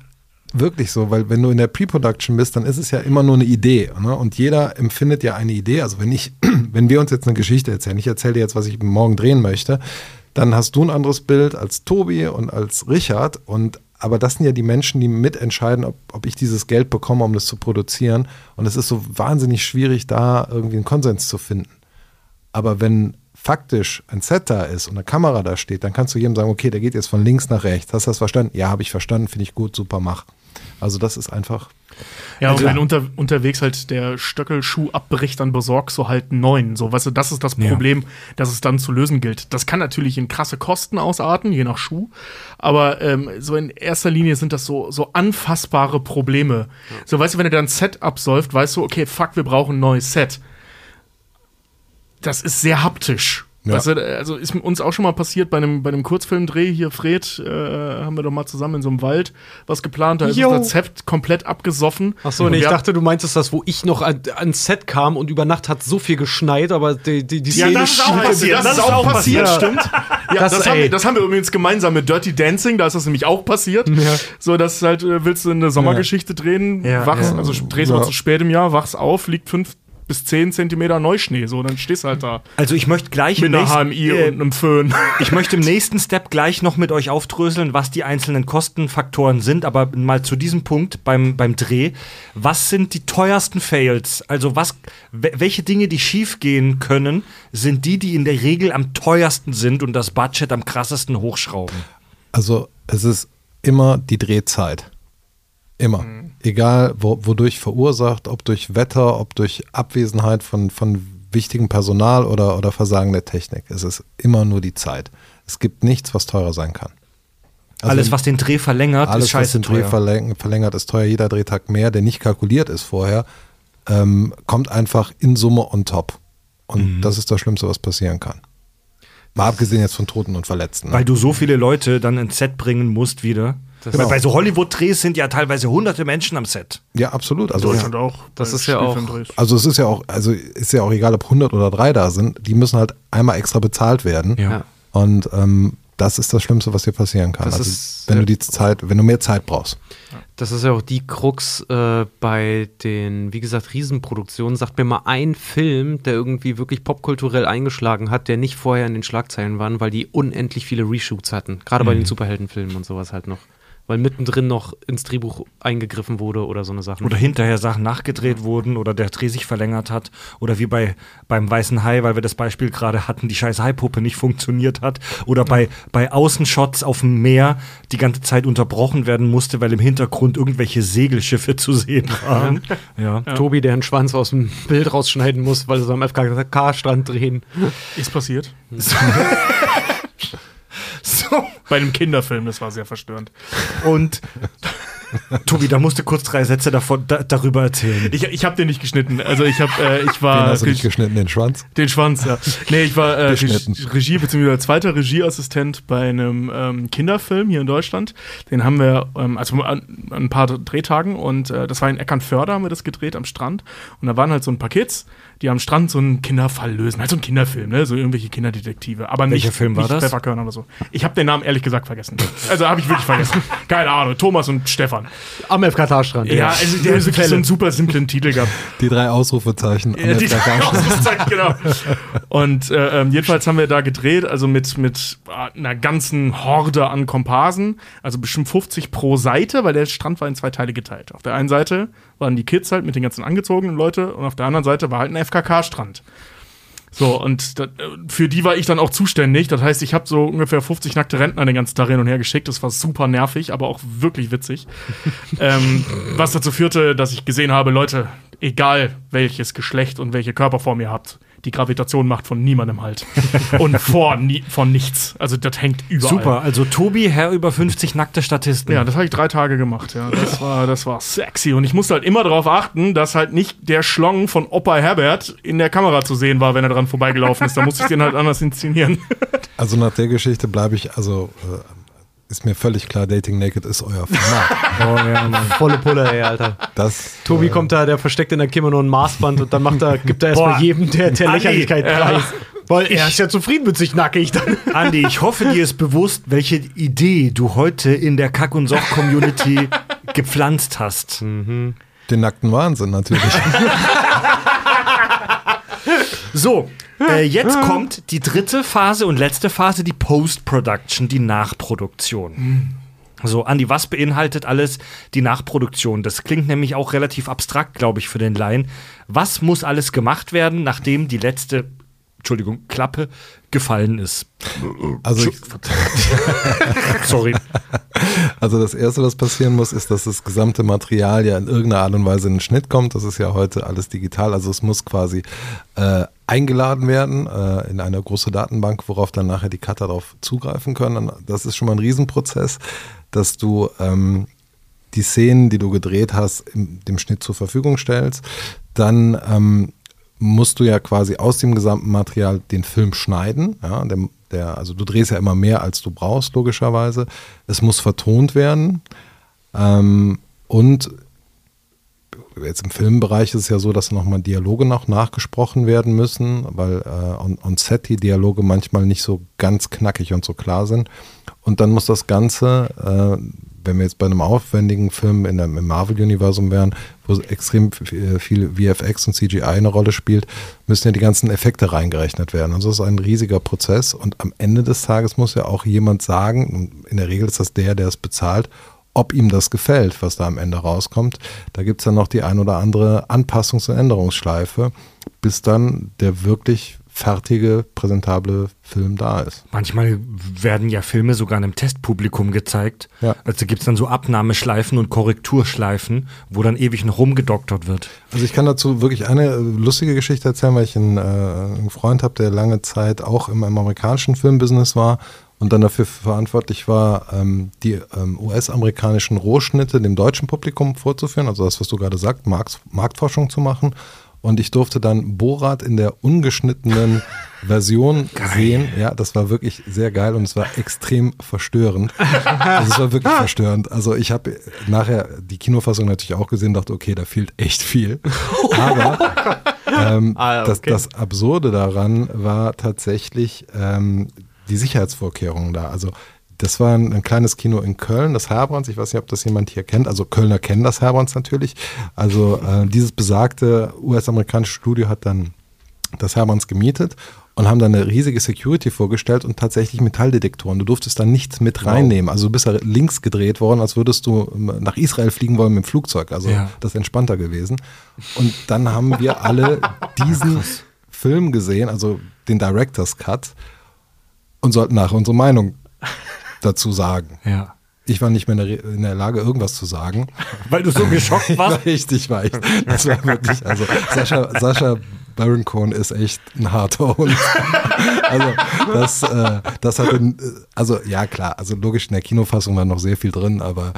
Speaker 5: wirklich so, weil wenn du in der Pre-Production bist, dann ist es ja immer nur eine Idee. Ne? Und jeder empfindet ja eine Idee. Also wenn ich, wenn wir uns jetzt eine Geschichte erzählen, ich erzähle dir jetzt, was ich morgen drehen möchte, dann hast du ein anderes Bild als Tobi und als Richard. Und aber das sind ja die Menschen, die mitentscheiden, ob, ob ich dieses Geld bekomme, um das zu produzieren. Und es ist so wahnsinnig schwierig, da irgendwie einen Konsens zu finden. Aber wenn faktisch ein Set da ist und eine Kamera da steht, dann kannst du jedem sagen, okay, der geht jetzt von links nach rechts. Hast du das verstanden? Ja, habe ich verstanden, finde ich gut, super, mach. Also das ist einfach,
Speaker 3: Ja,
Speaker 1: Also-
Speaker 3: und wenn unter, unterwegs halt der Stöckelschuh abbricht, dann besorgst du halt einen neuen. So, weißt du, das ist das
Speaker 1: Ja.
Speaker 3: Problem, das es dann zu lösen gilt. Das kann natürlich in krasse Kosten ausarten, je nach Schuh. Aber ähm, so in erster Linie sind das so, so anfassbare Probleme. So, weißt du, wenn du dann ein Set absäuft, weißt du, okay, fuck, wir brauchen ein neues Set. Das ist sehr haptisch.
Speaker 5: Ja.
Speaker 3: Weißt du, also ist uns auch schon mal passiert bei einem, bei einem Kurzfilmdreh hier, Fred, äh, haben wir doch mal zusammen in so einem Wald was geplant. Da ist
Speaker 4: Jo.
Speaker 3: das Rezept komplett abgesoffen.
Speaker 4: Achso,
Speaker 3: Und
Speaker 4: nee, ich dachte, du meintest das, wo ich noch an, ans Set kam und über Nacht hat so viel geschneit, aber die, die, die
Speaker 3: Ja,
Speaker 4: Szene
Speaker 3: das ist auch passiert. Das, ist auch passiert,
Speaker 4: passiert.
Speaker 3: stimmt. Ja,
Speaker 4: Das,
Speaker 3: das, haben wir, das haben wir übrigens gemeinsam mit Dirty Dancing, da ist das nämlich auch passiert.
Speaker 4: Ja.
Speaker 3: So, dass halt, äh, willst du eine Sommergeschichte drehen,
Speaker 1: Ja,
Speaker 3: wachst,
Speaker 1: ja.
Speaker 3: also drehst
Speaker 5: Ja.
Speaker 3: mal zu spät im Jahr, wachst auf, liegt fünf bis zehn Zentimeter Neuschnee, so, dann stehst du halt da
Speaker 1: Also ich möchte gleich
Speaker 3: mit
Speaker 1: im
Speaker 3: einer
Speaker 1: nächsten,
Speaker 3: HMI
Speaker 1: äh,
Speaker 3: und einem Föhn.
Speaker 1: Ich möchte im nächsten Step gleich noch mit euch aufdröseln, was die einzelnen Kostenfaktoren sind, aber mal zu diesem Punkt beim, beim Dreh. Was sind die teuersten Fails? Also was, we- welche Dinge, die schief gehen können, sind die, die in der Regel am teuersten sind und das Budget am krassesten hochschrauben?
Speaker 5: Also es ist immer die Drehzeit. Immer. Egal, wo, wodurch verursacht, ob durch Wetter, ob durch Abwesenheit von, von wichtigem Personal oder, oder Versagen der Technik. Es ist immer nur die Zeit. Es gibt nichts, was teurer sein kann. Also
Speaker 1: alles, was den Dreh verlängert,
Speaker 5: alles,
Speaker 1: ist
Speaker 5: was
Speaker 1: scheiße
Speaker 5: den Dreh
Speaker 1: teuer.
Speaker 5: verläng verlängert, ist teuer. Jeder Drehtag mehr, der nicht kalkuliert ist vorher, ähm, kommt einfach in Summe on top. Und
Speaker 1: Mhm.
Speaker 5: das ist das Schlimmste, was passieren kann. Mal abgesehen jetzt von Toten und Verletzten. Ne?
Speaker 1: Weil du so viele Leute dann ins Set bringen musst wieder.
Speaker 4: Das-
Speaker 1: Weil bei so Hollywood-Drehs sind ja teilweise hunderte Menschen am Set.
Speaker 5: ja, absolut. Also,
Speaker 3: Deutschland auch.
Speaker 4: Das ist ja auch-
Speaker 5: also es ist ja auch, also ist ja auch egal, ob 100 oder 3 da sind, die müssen halt einmal extra bezahlt werden.
Speaker 4: Ja.
Speaker 5: Und ähm, das ist das Schlimmste, was dir passieren kann.
Speaker 4: Das
Speaker 5: also,
Speaker 4: ist-
Speaker 5: wenn du die Zeit, wenn du mehr Zeit brauchst.
Speaker 4: Das ist ja auch die Krux äh, bei den, wie gesagt, Riesenproduktionen. Sagt mir mal ein Film, der irgendwie wirklich popkulturell eingeschlagen hat, der nicht vorher in den Schlagzeilen war, weil die unendlich viele Reshoots hatten. Gerade bei den Superheldenfilmen und sowas halt noch. Weil mittendrin noch ins Drehbuch eingegriffen wurde oder so eine Sache.
Speaker 1: Oder hinterher Sachen nachgedreht wurden oder der Dreh sich verlängert hat. Oder wie bei beim Weißen Hai, weil wir das Beispiel gerade hatten, die scheiß Hai-Puppe nicht funktioniert hat. Oder bei, bei Außenshots auf dem Meer die ganze Zeit unterbrochen werden musste, weil im Hintergrund irgendwelche Segelschiffe zu sehen waren. Ja.
Speaker 4: Tobi, der einen Schwanz aus dem Bild rausschneiden muss, weil sie am FKK-Strand drehen.
Speaker 3: Ist passiert.
Speaker 1: So.
Speaker 3: Bei einem Kinderfilm, das war sehr verstörend.
Speaker 1: Und Tobi, da musst du kurz drei Sätze davon, da, darüber erzählen.
Speaker 3: Ich, ich habe den nicht geschnitten. Also ich habe, äh, ich
Speaker 5: Den
Speaker 3: war
Speaker 5: hast du nicht geschnitten, den Schwanz.
Speaker 3: den Schwanz, ja. Nee, ich war äh. Regie, Regie bzw. zweiter Regieassistent bei einem ähm, Kinderfilm hier in Deutschland. Den haben wir, ähm, also an, an ein paar Drehtagen und äh, das war in Eckernförde, haben wir das gedreht am Strand. Und da waren halt so ein paar Kids, die am Strand so einen Kinderfall lösen. Halt so ein Kinderfilm, ne? So irgendwelche Kinderdetektive. Aber
Speaker 1: Welcher
Speaker 3: nicht,
Speaker 1: Film war
Speaker 3: nicht
Speaker 1: das?
Speaker 3: Pfefferkörner oder so. Ich habe den Namen ehrlich gesagt vergessen. Also habe ich wirklich vergessen. Keine Ahnung. Thomas und Stefan.
Speaker 4: Am FKK-Strand.
Speaker 3: Ja, also der hat wirklich so einen super simplen Titel gehabt.
Speaker 5: Die drei Ausrufezeichen.
Speaker 3: Ja,
Speaker 5: an
Speaker 3: die
Speaker 5: der Garage.
Speaker 3: Ausrufezeichen, genau. Und äh, ähm, jedenfalls haben wir da gedreht, also mit, mit äh, einer ganzen Horde an Komparsen, also bestimmt 50 pro Seite, weil der Strand war in zwei Teile geteilt. Auf der einen Seite waren die Kids halt mit den ganzen angezogenen Leute und auf der anderen Seite war halt ein FKK-Strand. So, und da, äh, für die war ich dann auch zuständig. Das heißt, ich habe so ungefähr 50 nackte Rentner den ganzen Tag hin und her geschickt. Das war super nervig, aber auch wirklich witzig. ähm, was dazu führte, dass ich gesehen habe, Leute, egal welches Geschlecht und welche Körperform ihr habt, die Gravitation macht von niemandem halt. und vor nie, von nichts. Also das hängt überall.
Speaker 1: Super, also Tobi, Herr über 50 nackte Statisten.
Speaker 3: Ja, das habe ich drei Tage gemacht, ja. Das war, das war sexy. Und ich musste halt immer darauf achten, dass halt nicht der Schlong von Opa Herbert in der Kamera zu sehen war, wenn er dran vorbeigelaufen ist. Da musste ich den halt anders inszenieren.
Speaker 5: Also nach der Geschichte bleibe ich, also äh, ist mir völlig klar, Dating Naked ist euer Format.
Speaker 1: Oh, ja, Mann.
Speaker 4: Volle Pulle, ey, Alter.
Speaker 5: Das,
Speaker 4: Tobi
Speaker 5: äh,
Speaker 4: kommt da, der versteckt in der Kimono ein Maßband und dann macht er, gibt er erstmal jedem der, der
Speaker 1: Andi,
Speaker 4: Lächerlichkeit preis. Weil er ist ja zufrieden mit sich nackig dann.
Speaker 1: Andi, ich hoffe, dir ist bewusst, welche Idee du heute in der Kack- und Soch-Community gepflanzt hast.
Speaker 5: Den nackten Wahnsinn natürlich.
Speaker 1: So, äh, jetzt kommt die dritte Phase und letzte Phase, die Post-Production, die Nachproduktion. So, Andi, was beinhaltet alles die Nachproduktion? Das klingt nämlich auch relativ abstrakt, glaube ich, für den Laien. Was muss alles gemacht werden, nachdem die letzte, Entschuldigung, Klappe gefallen ist?
Speaker 5: Also,
Speaker 1: Sorry.
Speaker 5: also das Erste, was passieren muss, ist, dass das gesamte Material ja in irgendeiner Art und Weise in den Schnitt kommt. Das ist ja heute alles digital. Also es muss quasi äh, eingeladen werden äh, in eine große Datenbank, worauf dann nachher die Cutter darauf zugreifen können. Das ist schon mal ein Riesenprozess, dass du ähm, die Szenen, die du gedreht hast, im, dem Schnitt zur Verfügung stellst. Dann ähm, musst du ja quasi aus dem gesamten Material den Film schneiden. Ja, der, der, also du drehst ja immer mehr, als du brauchst, logischerweise. Es muss vertont werden. Ähm, und jetzt im Filmbereich ist es ja so, dass nochmal Dialoge noch nachgesprochen werden müssen, weil äh, on, on Set die Dialoge manchmal nicht so ganz knackig und so klar sind. Und dann muss das Ganze, äh, wenn wir jetzt bei einem aufwendigen Film in der, im Marvel-Universum wären, wo extrem viel VFX und CGI eine Rolle spielt, müssen ja die ganzen Effekte reingerechnet werden. Also das ist ein riesiger Prozess und am Ende des Tages muss ja auch jemand sagen, in der Regel ist das der, der es bezahlt, ob ihm das gefällt, was da am Ende rauskommt. Da gibt es dann noch die ein oder andere Anpassungs- und Änderungsschleife, bis dann der wirklich fertige, präsentable Film da ist.
Speaker 1: Manchmal werden ja Filme sogar einem Testpublikum gezeigt.
Speaker 5: Ja.
Speaker 1: Also gibt es dann so Abnahmeschleifen und Korrekturschleifen, wo dann ewig noch rumgedoktert wird.
Speaker 5: Also ich kann dazu wirklich eine lustige Geschichte erzählen, weil ich einen, äh, einen Freund habe, der lange Zeit auch im, im amerikanischen Filmbusiness war und dann dafür verantwortlich war, ähm, die ähm, US-amerikanischen Rohschnitte dem deutschen Publikum vorzuführen, also das, was du gerade sagst, Markt, Marktforschung zu machen. Und ich durfte dann Borat in der ungeschnittenen Version sehen. Ja, das war wirklich sehr geil und es war extrem verstörend. Also es war wirklich verstörend. Also ich habe nachher die Kinofassung natürlich auch gesehen, dachte, okay, da fehlt echt viel. Aber ähm,
Speaker 4: Ah,
Speaker 5: das,
Speaker 4: okay.
Speaker 5: das Absurde daran war tatsächlich ähm, die Sicherheitsvorkehrungen da. Also das war ein, ein kleines Kino in Köln, das Herbrands. Ich weiß nicht, ob das jemand hier kennt. Also Kölner kennen das Herbrands natürlich. Also äh, dieses besagte US-amerikanische Studio hat dann das Herbrands gemietet und haben dann eine riesige Security vorgestellt und tatsächlich Metalldetektoren. Du durftest da nichts mit reinnehmen. Also du bist da links gedreht worden, als würdest du ähm, nach Israel fliegen wollen mit dem Flugzeug. Also
Speaker 1: Ja.
Speaker 5: das ist entspannter gewesen. Und dann haben wir alle diesen Film gesehen, also den Director's Cut, und sollten nachher unsere Meinung dazu sagen.
Speaker 1: Ja.
Speaker 5: Ich war nicht mehr in der, Re- in der Lage, irgendwas zu sagen.
Speaker 1: Weil du so geschockt
Speaker 5: Ich war
Speaker 1: warst.
Speaker 5: richtig weich. Das war wirklich, also Sascha, Sascha Baron Cohen ist echt ein harter Hund. Also das, äh, das hat, den, äh, also ja klar, also logisch in der Kinofassung war noch sehr viel drin, aber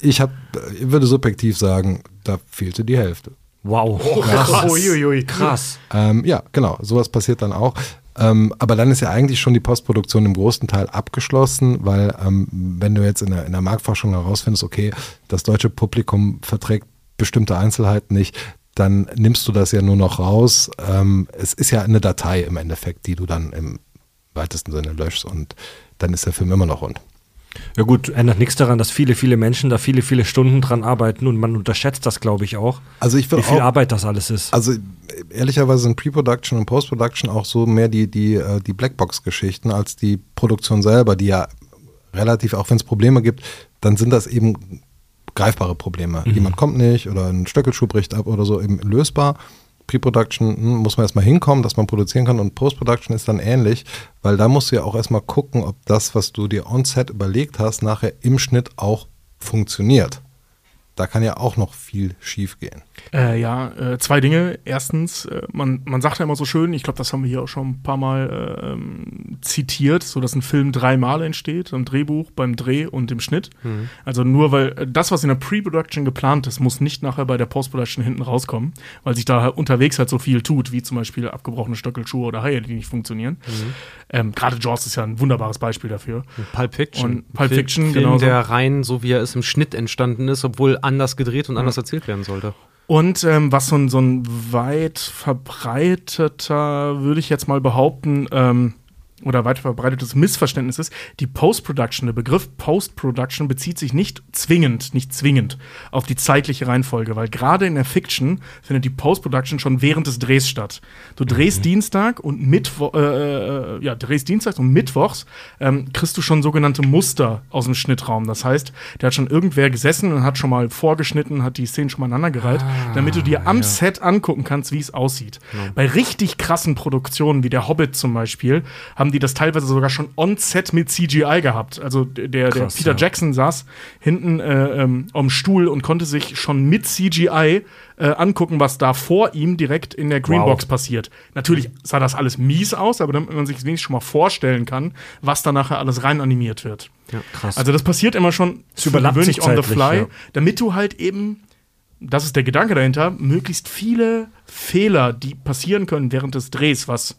Speaker 5: ich habe, ich würde subjektiv sagen, da fehlte die Hälfte.
Speaker 1: Wow.
Speaker 3: Krass. Uiuiui.
Speaker 1: Krass.
Speaker 5: Ähm, ja, genau, sowas passiert dann auch. Ähm, aber dann ist ja eigentlich schon die Postproduktion im großen Teil abgeschlossen, weil ähm, wenn du jetzt in der, in der Marktforschung herausfindest, okay, das deutsche Publikum verträgt bestimmte Einzelheiten nicht, dann nimmst du das ja nur noch raus. Ähm, es ist ja eine Datei im Endeffekt, die du dann im weitesten Sinne löschst und dann ist der Film immer noch rund.
Speaker 1: Ja gut, ändert nichts daran, dass viele, viele Menschen da viele, viele Stunden dran arbeiten und man unterschätzt das, glaube ich, auch.
Speaker 5: Also ich
Speaker 1: Wie
Speaker 5: will
Speaker 1: viel
Speaker 5: auch,
Speaker 1: Arbeit das alles ist.
Speaker 5: Also ehrlicherweise sind Pre-Production und Post-Production auch so mehr die, die, äh, die Blackbox-Geschichten als die Produktion selber, die ja relativ, auch wenn es Probleme gibt, dann sind das eben greifbare Probleme. Jemand kommt nicht oder ein Stöckelschuh bricht ab oder so, eben lösbar. Pre-Production hm, muss man erstmal hinkommen, dass man produzieren kann und Post-Production ist dann ähnlich, weil da musst du ja auch erstmal gucken, ob das, was du dir on-set überlegt hast, nachher im Schnitt auch funktioniert. Da kann ja auch noch viel schief gehen.
Speaker 3: Äh, ja, äh, zwei Dinge. Erstens, äh, man, man sagt ja immer so schön, ich glaube, das haben wir hier auch schon ein paar Mal äh, ähm, zitiert, so dass ein Film dreimal entsteht, im Drehbuch, beim Dreh und im Schnitt. Also nur weil äh, das, was in der Pre-Production geplant ist, muss nicht nachher bei der Post-Production hinten rauskommen, weil sich da unterwegs halt so viel tut, wie zum Beispiel abgebrochene Stöckelschuhe oder Haie, die nicht funktionieren. Ähm, Gerade Jaws ist ja ein wunderbares Beispiel dafür.
Speaker 4: Pulp Fiction.
Speaker 3: Und Pulp Fiction,
Speaker 4: Film,
Speaker 3: genauso.
Speaker 4: der rein, so wie er ist, im Schnitt entstanden ist, obwohl anders gedreht und anders erzählt werden sollte.
Speaker 3: Und ähm, was so ein, so ein weit verbreiteter, würde ich jetzt mal behaupten, ähm, oder weit verbreitetes Missverständnis ist, die Post-Production, der Begriff Post-Production bezieht sich nicht zwingend, nicht zwingend auf die zeitliche Reihenfolge, weil gerade in der Fiction findet die Post-Production schon während des Drehs statt. Du drehst Dienstag und Mittwoch, äh, äh, ja, drehst Dienstags und Mittwochs ähm, kriegst du schon sogenannte Muster aus dem Schnittraum. Das heißt, da hat schon irgendwer gesessen und hat schon mal vorgeschnitten, hat die Szenen schon mal aneinandergereiht, damit du dir am Set angucken kannst, wie es aussieht. Bei richtig krassen Produktionen wie der Hobbit zum Beispiel haben die das teilweise sogar schon on-set mit CGI gehabt. Also der, der
Speaker 1: Krass,
Speaker 3: Peter
Speaker 1: ja.
Speaker 3: Jackson saß hinten äh, ähm, am Stuhl und konnte sich schon mit CGI äh, angucken, was da vor ihm direkt in der Greenbox passiert. Natürlich sah das alles mies aus, aber damit man sich wenigstens schon mal vorstellen kann, was da nachher alles rein animiert wird.
Speaker 1: Krass.
Speaker 3: Also das passiert immer schon gewöhnlich on the fly,
Speaker 1: ja.
Speaker 3: damit du halt eben das ist der Gedanke dahinter, möglichst viele Fehler, die passieren können während des Drehs, was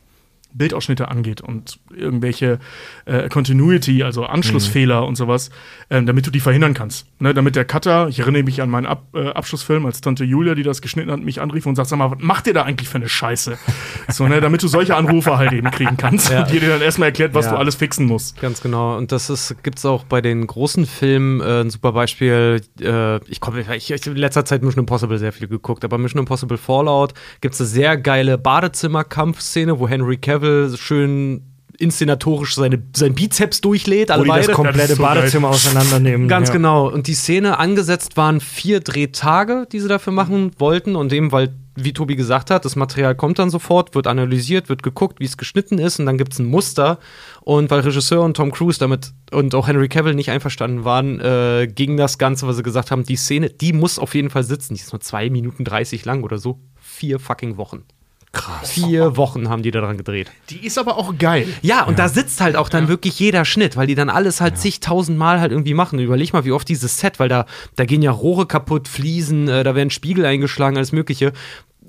Speaker 3: Bildausschnitte angeht und irgendwelche äh, Continuity, also Anschlussfehler und sowas, ähm, damit du die verhindern kannst. Ne, damit der Cutter, ich erinnere mich an meinen Ab äh, Abschlussfilm, als Tante Julia, die das geschnitten hat, mich anrief und sagt, sag mal, was macht ihr da eigentlich für eine Scheiße? so, ne, damit du solche Anrufe halt eben kriegen kannst
Speaker 4: Ja.
Speaker 3: und dir dann erstmal erklärt, was
Speaker 4: Ja.
Speaker 3: du alles fixen musst.
Speaker 4: Ganz genau. Und das ist, gibt's auch bei den großen Filmen äh, ein super Beispiel. Äh, ich komme, ich, ich in letzter Zeit Mission Impossible sehr viel geguckt, aber Mission Impossible Fallout gibt's eine sehr geile Badezimmer-Kampfszene, wo Henry Cavill schön inszenatorisch seine, sein Bizeps durchlädt. alle
Speaker 1: Wo die das komplette
Speaker 3: Das so geil.
Speaker 1: Badezimmer auseinandernehmen.
Speaker 4: Ganz
Speaker 1: ja.
Speaker 4: genau. Und die Szene angesetzt waren vier Drehtage, die sie dafür machen wollten. Und eben, weil, wie Tobi gesagt hat, das Material kommt dann sofort, wird analysiert, wird geguckt, wie es geschnitten ist. Und dann gibt es ein Muster. Und weil Regisseur und Tom Cruise damit und auch Henry Cavill nicht einverstanden waren, äh, ging das Ganze, was sie gesagt haben, die Szene, die muss auf jeden Fall sitzen. Die ist nur zwei Minuten 30 lang oder so. Vier fucking Wochen.
Speaker 1: Krass.
Speaker 4: Vier Wochen haben die daran gedreht.
Speaker 3: Die ist aber auch geil.
Speaker 4: Ja, und da sitzt halt auch dann wirklich jeder Schnitt, weil die dann alles halt zigtausend Mal halt irgendwie machen. Überleg mal, wie oft dieses Set, weil da, da gehen ja Rohre kaputt, Fliesen, äh, da werden Spiegel eingeschlagen, alles Mögliche.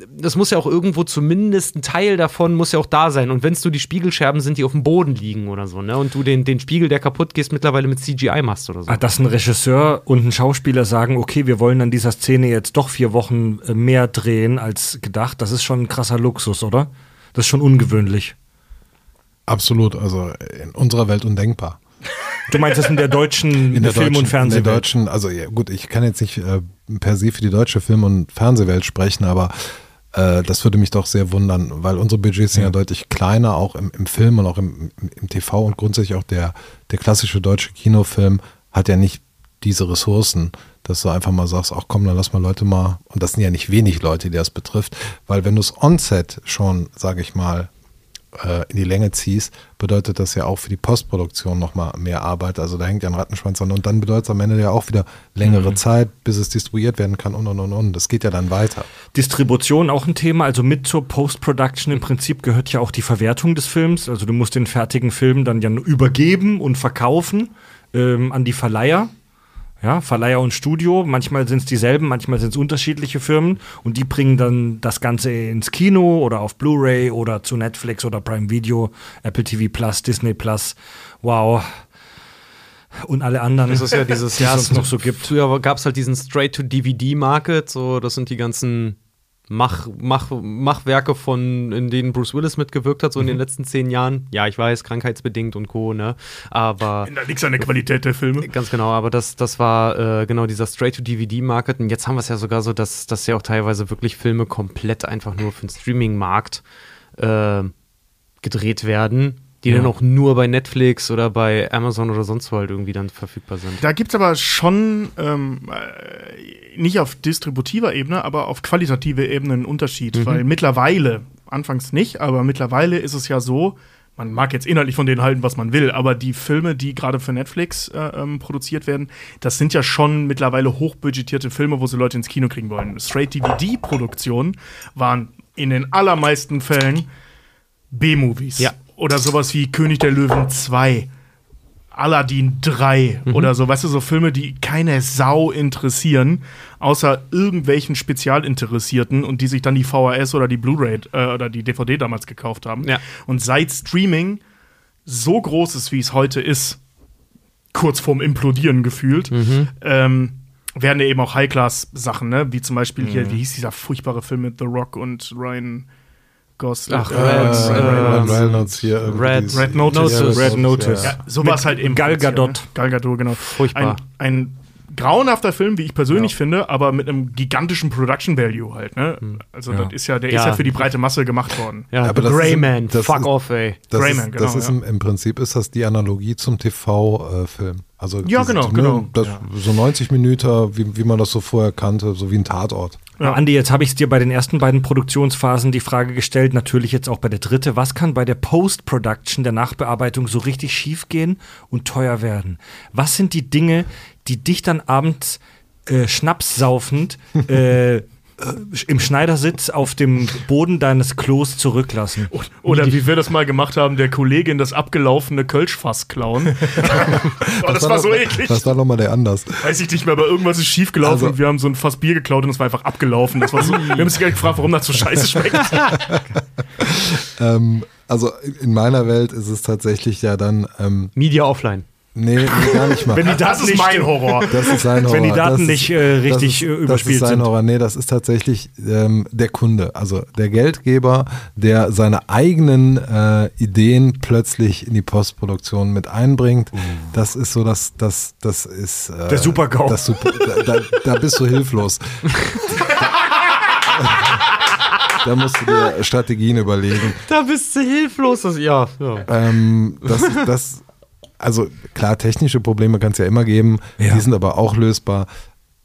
Speaker 4: Das muss ja auch irgendwo zumindest ein Teil davon muss ja auch da sein. Und wenn es du die Spiegelscherben sind, die auf dem Boden liegen oder so, ne? Und du den, den Spiegel, der kaputt geht, mittlerweile mit CGI machst oder so.
Speaker 1: Ah, Dass ein Regisseur und ein Schauspieler sagen, okay, wir wollen an dieser Szene jetzt doch vier Wochen äh, mehr drehen als gedacht, das ist schon ein krasser Luxus, oder? Das ist schon ungewöhnlich.
Speaker 5: Absolut, also in unserer Welt undenkbar.
Speaker 1: Du meinst das in der deutschen
Speaker 5: In der
Speaker 1: Film-
Speaker 5: deutschen,
Speaker 1: und
Speaker 5: in der
Speaker 1: Fernsehwelt?
Speaker 5: deutschen, also ja, gut, ich kann jetzt nicht äh, per se für die deutsche Film- und Fernsehwelt sprechen, aber äh, das würde mich doch sehr wundern, weil unsere Budgets sind ja, deutlich kleiner, auch im, im Film und auch im, im, im TV und grundsätzlich auch der, der klassische deutsche Kinofilm hat ja nicht diese Ressourcen, dass du einfach mal sagst, ach komm, dann lass mal Leute mal, und das sind ja nicht wenig Leute, die das betrifft, weil wenn du es on-set schon, sage ich mal, äh, in die Länge ziehst, bedeutet das ja auch für die Postproduktion nochmal mehr Arbeit. Also da hängt ja ein Rattenschwanz an und dann bedeutet es am Ende ja auch wieder längere Zeit, bis es distribuiert werden kann und und und und. Das geht ja dann weiter.
Speaker 1: Distribution auch ein Thema, also mit zur Post-Production im Prinzip gehört ja auch die Verwertung des Films. Also du musst den fertigen Film dann ja übergeben und verkaufen ähm, an die Verleiher. Ja, Verleiher und Studio, manchmal sind es dieselben, manchmal sind es unterschiedliche Firmen und die bringen dann das Ganze ins Kino oder auf Blu-ray oder zu Netflix oder Prime Video, Apple TV Plus, Disney Plus, wow. Und alle anderen,
Speaker 4: Das ist ja dieses
Speaker 1: die es noch so gibt.
Speaker 4: Früher gab es halt diesen Straight-to-DVD-Market, so das sind die ganzen Mach, Mach, Machwerke von, in denen Bruce Willis mitgewirkt hat, so in den letzten zehn Jahren. Ja, ich weiß, krankheitsbedingt und Co., ne? Aber
Speaker 3: Da liegt an der Qualität der Filme.
Speaker 4: Ganz genau, aber das, das war äh, genau dieser Straight-to-DVD-Market. Und jetzt haben wir es ja sogar so, dass, dass ja auch teilweise wirklich Filme komplett einfach nur für den Streaming-Markt äh, gedreht werden, die dann auch nur bei Netflix oder bei Amazon oder sonst wo halt irgendwie dann verfügbar sind.
Speaker 3: Da gibt es aber schon ähm, äh, nicht auf distributiver Ebene, aber auf qualitative Ebene einen Unterschied. Weil mittlerweile, anfangs nicht, aber mittlerweile ist es ja so, man mag jetzt inhaltlich von denen halten, was man will, aber die Filme, die gerade für Netflix äh, ähm, produziert werden, das sind ja schon mittlerweile hochbudgetierte Filme, wo sie Leute ins Kino kriegen wollen. Straight-DVD-Produktionen waren in den allermeisten Fällen B-Movies.
Speaker 4: Ja.
Speaker 3: Oder sowas wie König der Löwen 2. Aladdin 3 oder so, weißt du, so Filme, die keine Sau interessieren, außer irgendwelchen Spezialinteressierten und die sich dann die VHS oder die Blu-ray äh, oder die DVD damals gekauft haben.
Speaker 4: Ja.
Speaker 3: Und seit Streaming so groß ist, wie es heute ist, kurz vorm Implodieren gefühlt, ähm, werden ja eben auch High-Class-Sachen, ne? wie zum Beispiel hier, wie hieß dieser furchtbare Film mit The Rock und Ryan Gosling?
Speaker 4: Ach, Red, äh,
Speaker 3: Reynolds.
Speaker 5: Ryan Reynolds hier
Speaker 4: Red-
Speaker 3: Red Notice.
Speaker 1: Red Notice.
Speaker 3: Ja, sowas
Speaker 1: Mit
Speaker 3: halt eben.
Speaker 1: Gal Gadot.
Speaker 3: Ne? Gal Gadot, genau.
Speaker 4: Furchtbar.
Speaker 3: Ein, ein grauenhafter Film, wie ich persönlich finde, aber mit einem gigantischen Production Value halt. Ne? Also
Speaker 5: Ja.
Speaker 3: das ist ja, der
Speaker 4: Ja.
Speaker 3: ist ja für die breite Masse gemacht worden.
Speaker 4: Ja,
Speaker 5: Aber
Speaker 4: The
Speaker 5: das ist-
Speaker 4: Grey Man,
Speaker 5: das
Speaker 4: fuck
Speaker 5: ist-
Speaker 4: off, ey.
Speaker 5: Das
Speaker 3: Greyman,
Speaker 5: ist,
Speaker 3: genau,
Speaker 5: das ist
Speaker 3: ja.
Speaker 5: im, im Prinzip ist das die Analogie zum TV-Film. also
Speaker 3: Ja, genau,
Speaker 5: ne,
Speaker 3: genau.
Speaker 5: Das, So 90 Minuten, wie, wie man das so vorher kannte, so wie ein Tatort.
Speaker 1: Ja. Andi, jetzt habe ich es dir bei den ersten beiden Produktionsphasen die Frage gestellt, natürlich jetzt auch bei der dritte. Was kann bei der Post-Production, der Nachbearbeitung, so richtig schief gehen und teuer werden? Was sind die Dinge, die dich dann abends äh, schnapssaufend äh, im Schneidersitz auf dem Boden deines Klos zurücklassen.
Speaker 3: Oder wie wir das mal gemacht haben, der Kollegin das abgelaufene Kölschfass klauen. oh, das war so
Speaker 5: noch-
Speaker 3: eklig.
Speaker 5: Was war nochmal der anders?
Speaker 3: Weiß ich nicht mehr, aber irgendwas ist schief gelaufen
Speaker 5: Also-
Speaker 3: und wir haben so ein Fass Bier geklaut und es war einfach abgelaufen. Das war so, wir haben uns gar gefragt, warum das so scheiße schmeckt.
Speaker 5: Ähm, also in meiner Welt ist es tatsächlich ja dann, ähm,
Speaker 4: Media offline.
Speaker 5: Nee, nee, gar nicht mal.
Speaker 1: Wenn die
Speaker 3: Das
Speaker 1: Daten
Speaker 3: ist
Speaker 1: nicht
Speaker 3: mein Horror.
Speaker 5: Das ist sein Horror.
Speaker 1: Wenn die Daten
Speaker 5: das
Speaker 1: nicht,
Speaker 5: ist,
Speaker 1: äh, richtig,
Speaker 5: das
Speaker 1: äh,
Speaker 5: ist,
Speaker 1: überspielt
Speaker 5: das ist sein
Speaker 1: sind.
Speaker 5: Horror. Nee, das ist tatsächlich ähm, der Kunde, also der Geldgeber, der seine eigenen äh, Ideen plötzlich in die Postproduktion mit einbringt. Das ist so, dass das, das ist äh,
Speaker 1: Der Super-GAU.
Speaker 5: das Super, da, da, da bist du hilflos. da musst du dir Strategien überlegen.
Speaker 4: Da bist du hilflos. Das, ja, ja.
Speaker 5: Ähm, das, das, also klar, technische Probleme kann es ja immer geben,
Speaker 1: Ja.
Speaker 5: die sind aber auch lösbar.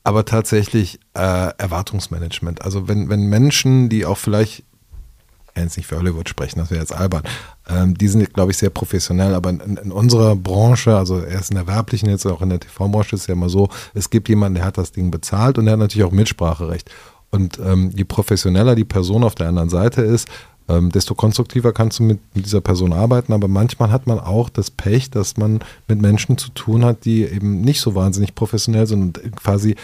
Speaker 5: Aber tatsächlich äh, Erwartungsmanagement. Also wenn, wenn Menschen, die auch vielleicht, ich kann jetzt nicht für Hollywood sprechen, das wäre jetzt albern, ähm, die sind, glaube ich, sehr professionell, aber in, in unserer Branche, also erst in der werblichen, jetzt auch in der TV-Branche ist es ja immer so, es gibt jemanden, der hat das Ding bezahlt und der hat natürlich auch Mitspracherecht. Und ähm, je professioneller die Person auf der anderen Seite ist, ähm, desto konstruktiver kannst du mit, mit dieser Person arbeiten. Aber manchmal hat man auch das Pech, dass man mit Menschen zu tun hat, die eben nicht so wahnsinnig professionell sind und quasi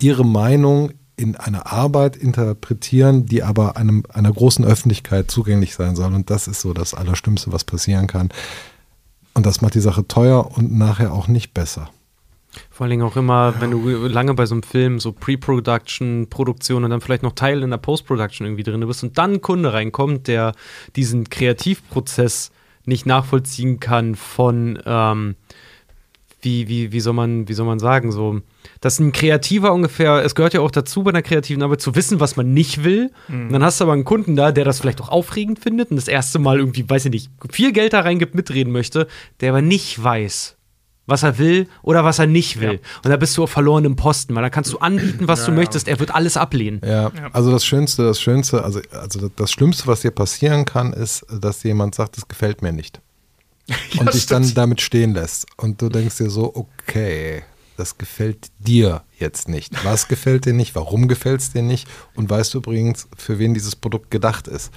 Speaker 5: ihre Meinung in eine Arbeit interpretieren, die aber einem, einer großen Öffentlichkeit zugänglich sein soll. Und das ist so das Allerschlimmste, was passieren kann. Und das macht die Sache teuer und nachher auch nicht besser.
Speaker 4: Vor allen Dingen auch immer, wenn du lange bei so einem Film, so Pre-Production, Produktion und dann vielleicht noch Teil in der Post-Production irgendwie drin bist und dann ein Kunde reinkommt, der diesen Kreativprozess nicht nachvollziehen kann von, ähm, wie, wie, wie, soll man, wie soll man sagen, so, dass ein Kreativer ungefähr, es gehört ja auch dazu bei einer kreativen Arbeit zu wissen, was man nicht will. Und dann hast du aber einen Kunden da, der das vielleicht auch aufregend findet und das erste Mal irgendwie, weiß ich nicht, viel Geld da reingibt, mitreden möchte, der aber nicht weiß, was er will oder was er nicht will. Und da bist du auf verlorenem Posten, weil da kannst du anbieten, was du möchtest. Er wird alles ablehnen.
Speaker 5: Ja, also das Schönste, das Schönste, also, also das Schlimmste, was dir passieren kann, ist, dass jemand sagt, es gefällt mir nicht. und dich dann damit stehen lässt. Und du denkst dir so, okay, das gefällt dir jetzt nicht. Was gefällt dir nicht? Warum gefällt es dir nicht? Und weißt du übrigens, für wen dieses Produkt gedacht ist.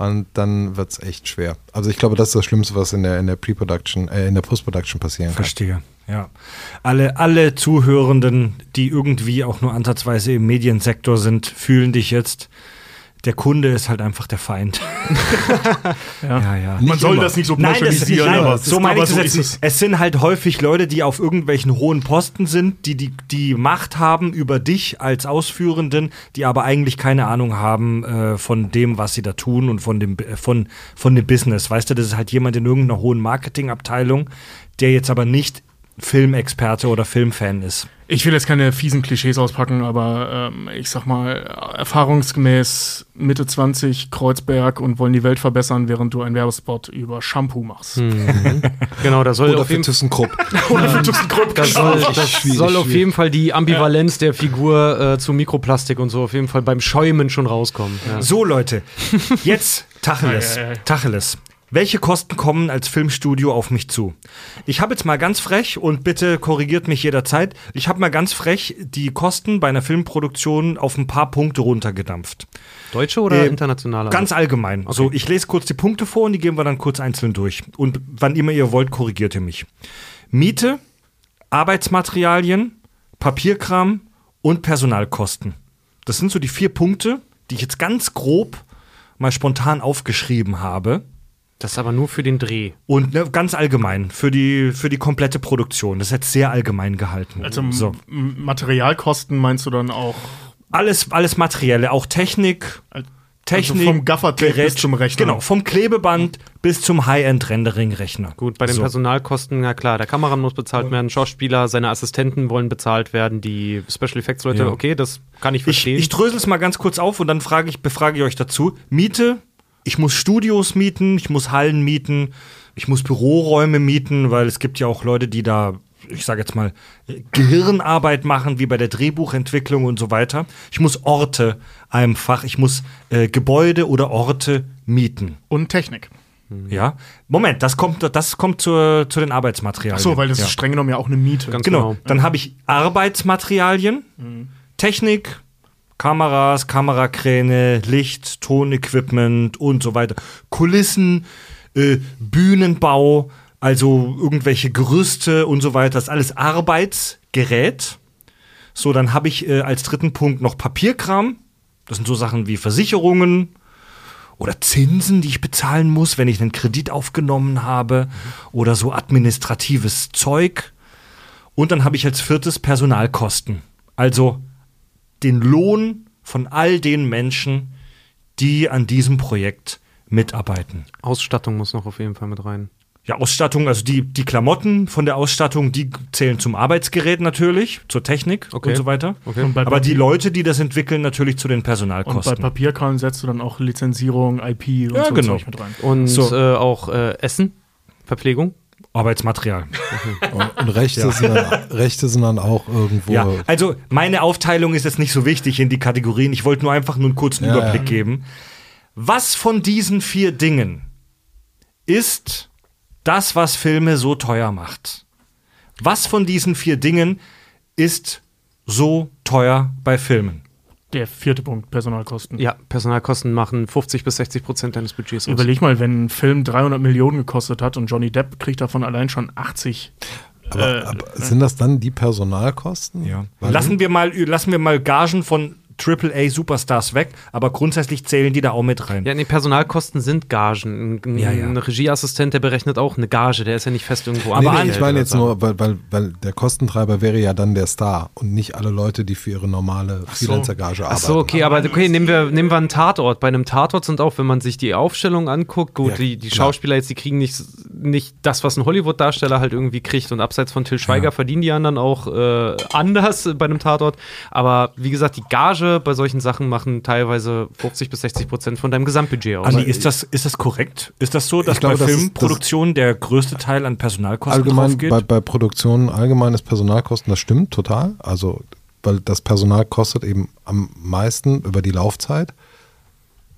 Speaker 5: Und dann wird es echt schwer. Also ich glaube, das ist das Schlimmste, was in der, in der Pre-Production, äh, in der Post-Production passieren kann.
Speaker 1: Verstehe, ja. Alle, alle Zuhörenden, die irgendwie auch nur ansatzweise im Mediensektor sind, fühlen dich jetzt. Der Kunde ist halt einfach der Feind. ja, ja.
Speaker 3: Man soll
Speaker 5: immer.
Speaker 3: das nicht so
Speaker 1: Nein, das,
Speaker 3: pauschalisieren,
Speaker 1: nein
Speaker 3: aber es
Speaker 1: so
Speaker 3: ist-
Speaker 1: meine ich das
Speaker 3: so
Speaker 1: jetzt
Speaker 3: es.
Speaker 1: Es sind halt häufig Leute, die auf irgendwelchen hohen Posten sind, die die, die Macht haben über dich als Ausführenden, die aber eigentlich keine Ahnung haben äh, von dem, was sie da tun und von dem, äh, von, von dem Business. Weißt du, das ist halt jemand in irgendeiner hohen Marketingabteilung, der jetzt aber nicht Filmexperte oder Filmfan ist.
Speaker 3: Ich will jetzt keine fiesen Klischees auspacken, aber ähm, ich sag mal, erfahrungsgemäß Mitte 20, Kreuzberg und wollen die Welt verbessern, während du einen Werbespot über Shampoo machst.
Speaker 4: Genau, da soll
Speaker 5: Oder
Speaker 4: auf
Speaker 5: für
Speaker 4: jeden Fall.
Speaker 5: ThyssenKrupp.
Speaker 3: Oder für ThyssenKrupp,
Speaker 4: Das
Speaker 3: genau.
Speaker 4: soll, das
Speaker 5: Schwierig,
Speaker 4: soll auf jeden Fall die Ambivalenz der Figur äh, zu Mikroplastik und so auf jeden Fall beim Schäumen schon rauskommen. Ja.
Speaker 1: So, Leute, jetzt Tacheles. Tacheles. Welche Kosten kommen als Filmstudio auf mich zu? Ich habe jetzt mal ganz frech und bitte korrigiert mich jederzeit. Ich habe mal ganz frech die Kosten bei einer Filmproduktion auf ein paar Punkte runtergedampft.
Speaker 4: Deutsche oder
Speaker 1: Äh,
Speaker 4: internationale?
Speaker 1: Ganz allgemein. So, ich lese kurz die Punkte vor und die gehen wir dann kurz einzeln durch. Und wann immer ihr wollt, korrigiert ihr mich. Miete, Arbeitsmaterialien, Papierkram und Personalkosten. Das sind so die vier Punkte, die ich jetzt ganz grob mal spontan aufgeschrieben habe.
Speaker 4: Das ist aber nur für den Dreh.
Speaker 1: Und ne, ganz allgemein, für die, für die komplette Produktion. Das ist jetzt sehr allgemein gehalten.
Speaker 3: Also
Speaker 1: so.
Speaker 3: Materialkosten meinst du dann auch
Speaker 1: alles, alles Materielle, auch Technik. Technik,
Speaker 3: Also vom Gaffertape bis zum Rechner.
Speaker 1: Genau, vom Klebeband bis zum High-End-Rendering-Rechner.
Speaker 4: Gut, bei den
Speaker 1: So.
Speaker 4: Personalkosten, na klar, der Kameramann muss bezahlt werden, Schauspieler, seine Assistenten wollen bezahlt werden, die Special Effects Leute,
Speaker 1: Ja.
Speaker 4: okay, das kann ich
Speaker 1: Ich,
Speaker 4: verstehen.
Speaker 1: ich drösel es mal ganz kurz auf und dann frage ich, befrage ich euch dazu. Miete, ich muss Studios mieten, ich muss Hallen mieten, ich muss Büroräume mieten, weil es gibt ja auch Leute, die da, ich sage jetzt mal, Gehirnarbeit machen, wie bei der Drehbuchentwicklung und so weiter. Ich muss Orte einfach, ich muss äh, Gebäude oder Orte mieten.
Speaker 3: und Technik.
Speaker 1: Ja. Moment, das kommt, das kommt zur, zu den Arbeitsmaterialien.
Speaker 3: Ach so, weil das
Speaker 1: ja.
Speaker 3: ist streng genommen ja auch eine Miete.
Speaker 4: Ganz
Speaker 1: Genau.
Speaker 4: Genau.
Speaker 1: Dann habe ich Arbeitsmaterialien, Technik, Kameras, Kamerakräne, Licht, Tonequipment und so weiter. Kulissen, äh, Bühnenbau, also irgendwelche Gerüste und so weiter. Das ist alles Arbeitsgerät. So, dann habe ich äh, als dritten Punkt noch Papierkram. Das sind so Sachen wie Versicherungen oder Zinsen, die ich bezahlen muss, wenn ich einen Kredit aufgenommen habe oder so administratives Zeug. Und dann habe ich als viertes Personalkosten. Also den Lohn von all den Menschen, die an diesem Projekt mitarbeiten.
Speaker 4: Ausstattung muss noch auf jeden Fall mit rein.
Speaker 1: Ja, Ausstattung, also die, die Klamotten von der Ausstattung, die zählen zum Arbeitsgerät natürlich, zur Technik
Speaker 4: Okay.
Speaker 1: und so weiter.
Speaker 4: Okay.
Speaker 3: Und
Speaker 1: Aber die Leute, die das entwickeln, natürlich zu den
Speaker 3: Und bei
Speaker 1: Personalkosten.
Speaker 3: Papierkram setzt du dann auch Lizenzierung, IP und
Speaker 1: Ja,
Speaker 3: so
Speaker 1: genau.
Speaker 3: Mit rein.
Speaker 4: Und
Speaker 1: So.
Speaker 4: äh, auch äh, Essen, Verpflegung.
Speaker 1: Arbeitsmaterial.
Speaker 5: Und, und Rechte, sind dann, Rechte sind dann auch irgendwo.
Speaker 1: Ja, also meine Aufteilung ist jetzt nicht so wichtig in die Kategorien. Ich wollte nur einfach nur einen kurzen
Speaker 5: Ja,
Speaker 1: Überblick
Speaker 5: ja.
Speaker 1: geben. Was von diesen vier Dingen ist das, was Filme so teuer macht? Was von diesen vier Dingen ist so teuer bei Filmen?
Speaker 3: Der vierte Punkt, Personalkosten.
Speaker 4: Ja, Personalkosten machen 50 bis 60 Prozent deines Budgets aus.
Speaker 3: Überleg mal, wenn ein Film 300 Millionen gekostet hat und Johnny Depp kriegt davon allein schon 80.
Speaker 5: aber,
Speaker 3: äh,
Speaker 5: aber sind das dann die Personalkosten? Weil-
Speaker 1: Lassen wir mal, lassen wir mal Gagen von AAA-Superstars weg, aber grundsätzlich zählen die da auch mit rein.
Speaker 4: Ja, nee, Personalkosten sind Gagen. Ein,
Speaker 1: Ja, ja.
Speaker 4: ein Regieassistent, der berechnet auch eine Gage, der ist ja nicht fest irgendwo
Speaker 5: Nee, nee, ich meine jetzt nur, weil, weil, weil der Kostentreiber wäre ja dann der Star und nicht alle Leute, die für ihre normale Freelancer-Gage arbeiten.
Speaker 4: Ach so, okay, aber okay, nehmen wir, nehmen wir einen Tatort. Bei einem Tatort sind auch, wenn man sich die Aufstellung anguckt, gut,
Speaker 5: Ja,
Speaker 4: die, die
Speaker 5: klar.
Speaker 4: Schauspieler jetzt, die kriegen nicht, nicht das, was ein Hollywood-Darsteller halt irgendwie kriegt. Und abseits von Till Schweiger verdienen die anderen auch äh, anders bei einem Tatort. Aber wie gesagt, die Gage bei solchen Sachen machen teilweise 50 bis 60 Prozent von deinem Gesamtbudget aus.
Speaker 1: Andi, ist das, ist das korrekt? Ist das so, dass
Speaker 5: glaube,
Speaker 1: bei Filmproduktionen der größte Teil an Personalkosten
Speaker 5: allgemein
Speaker 1: draufgeht?
Speaker 5: bei, bei Produktionen allgemeines Personalkosten, das stimmt total. Also, weil das Personal kostet eben am meisten über die Laufzeit.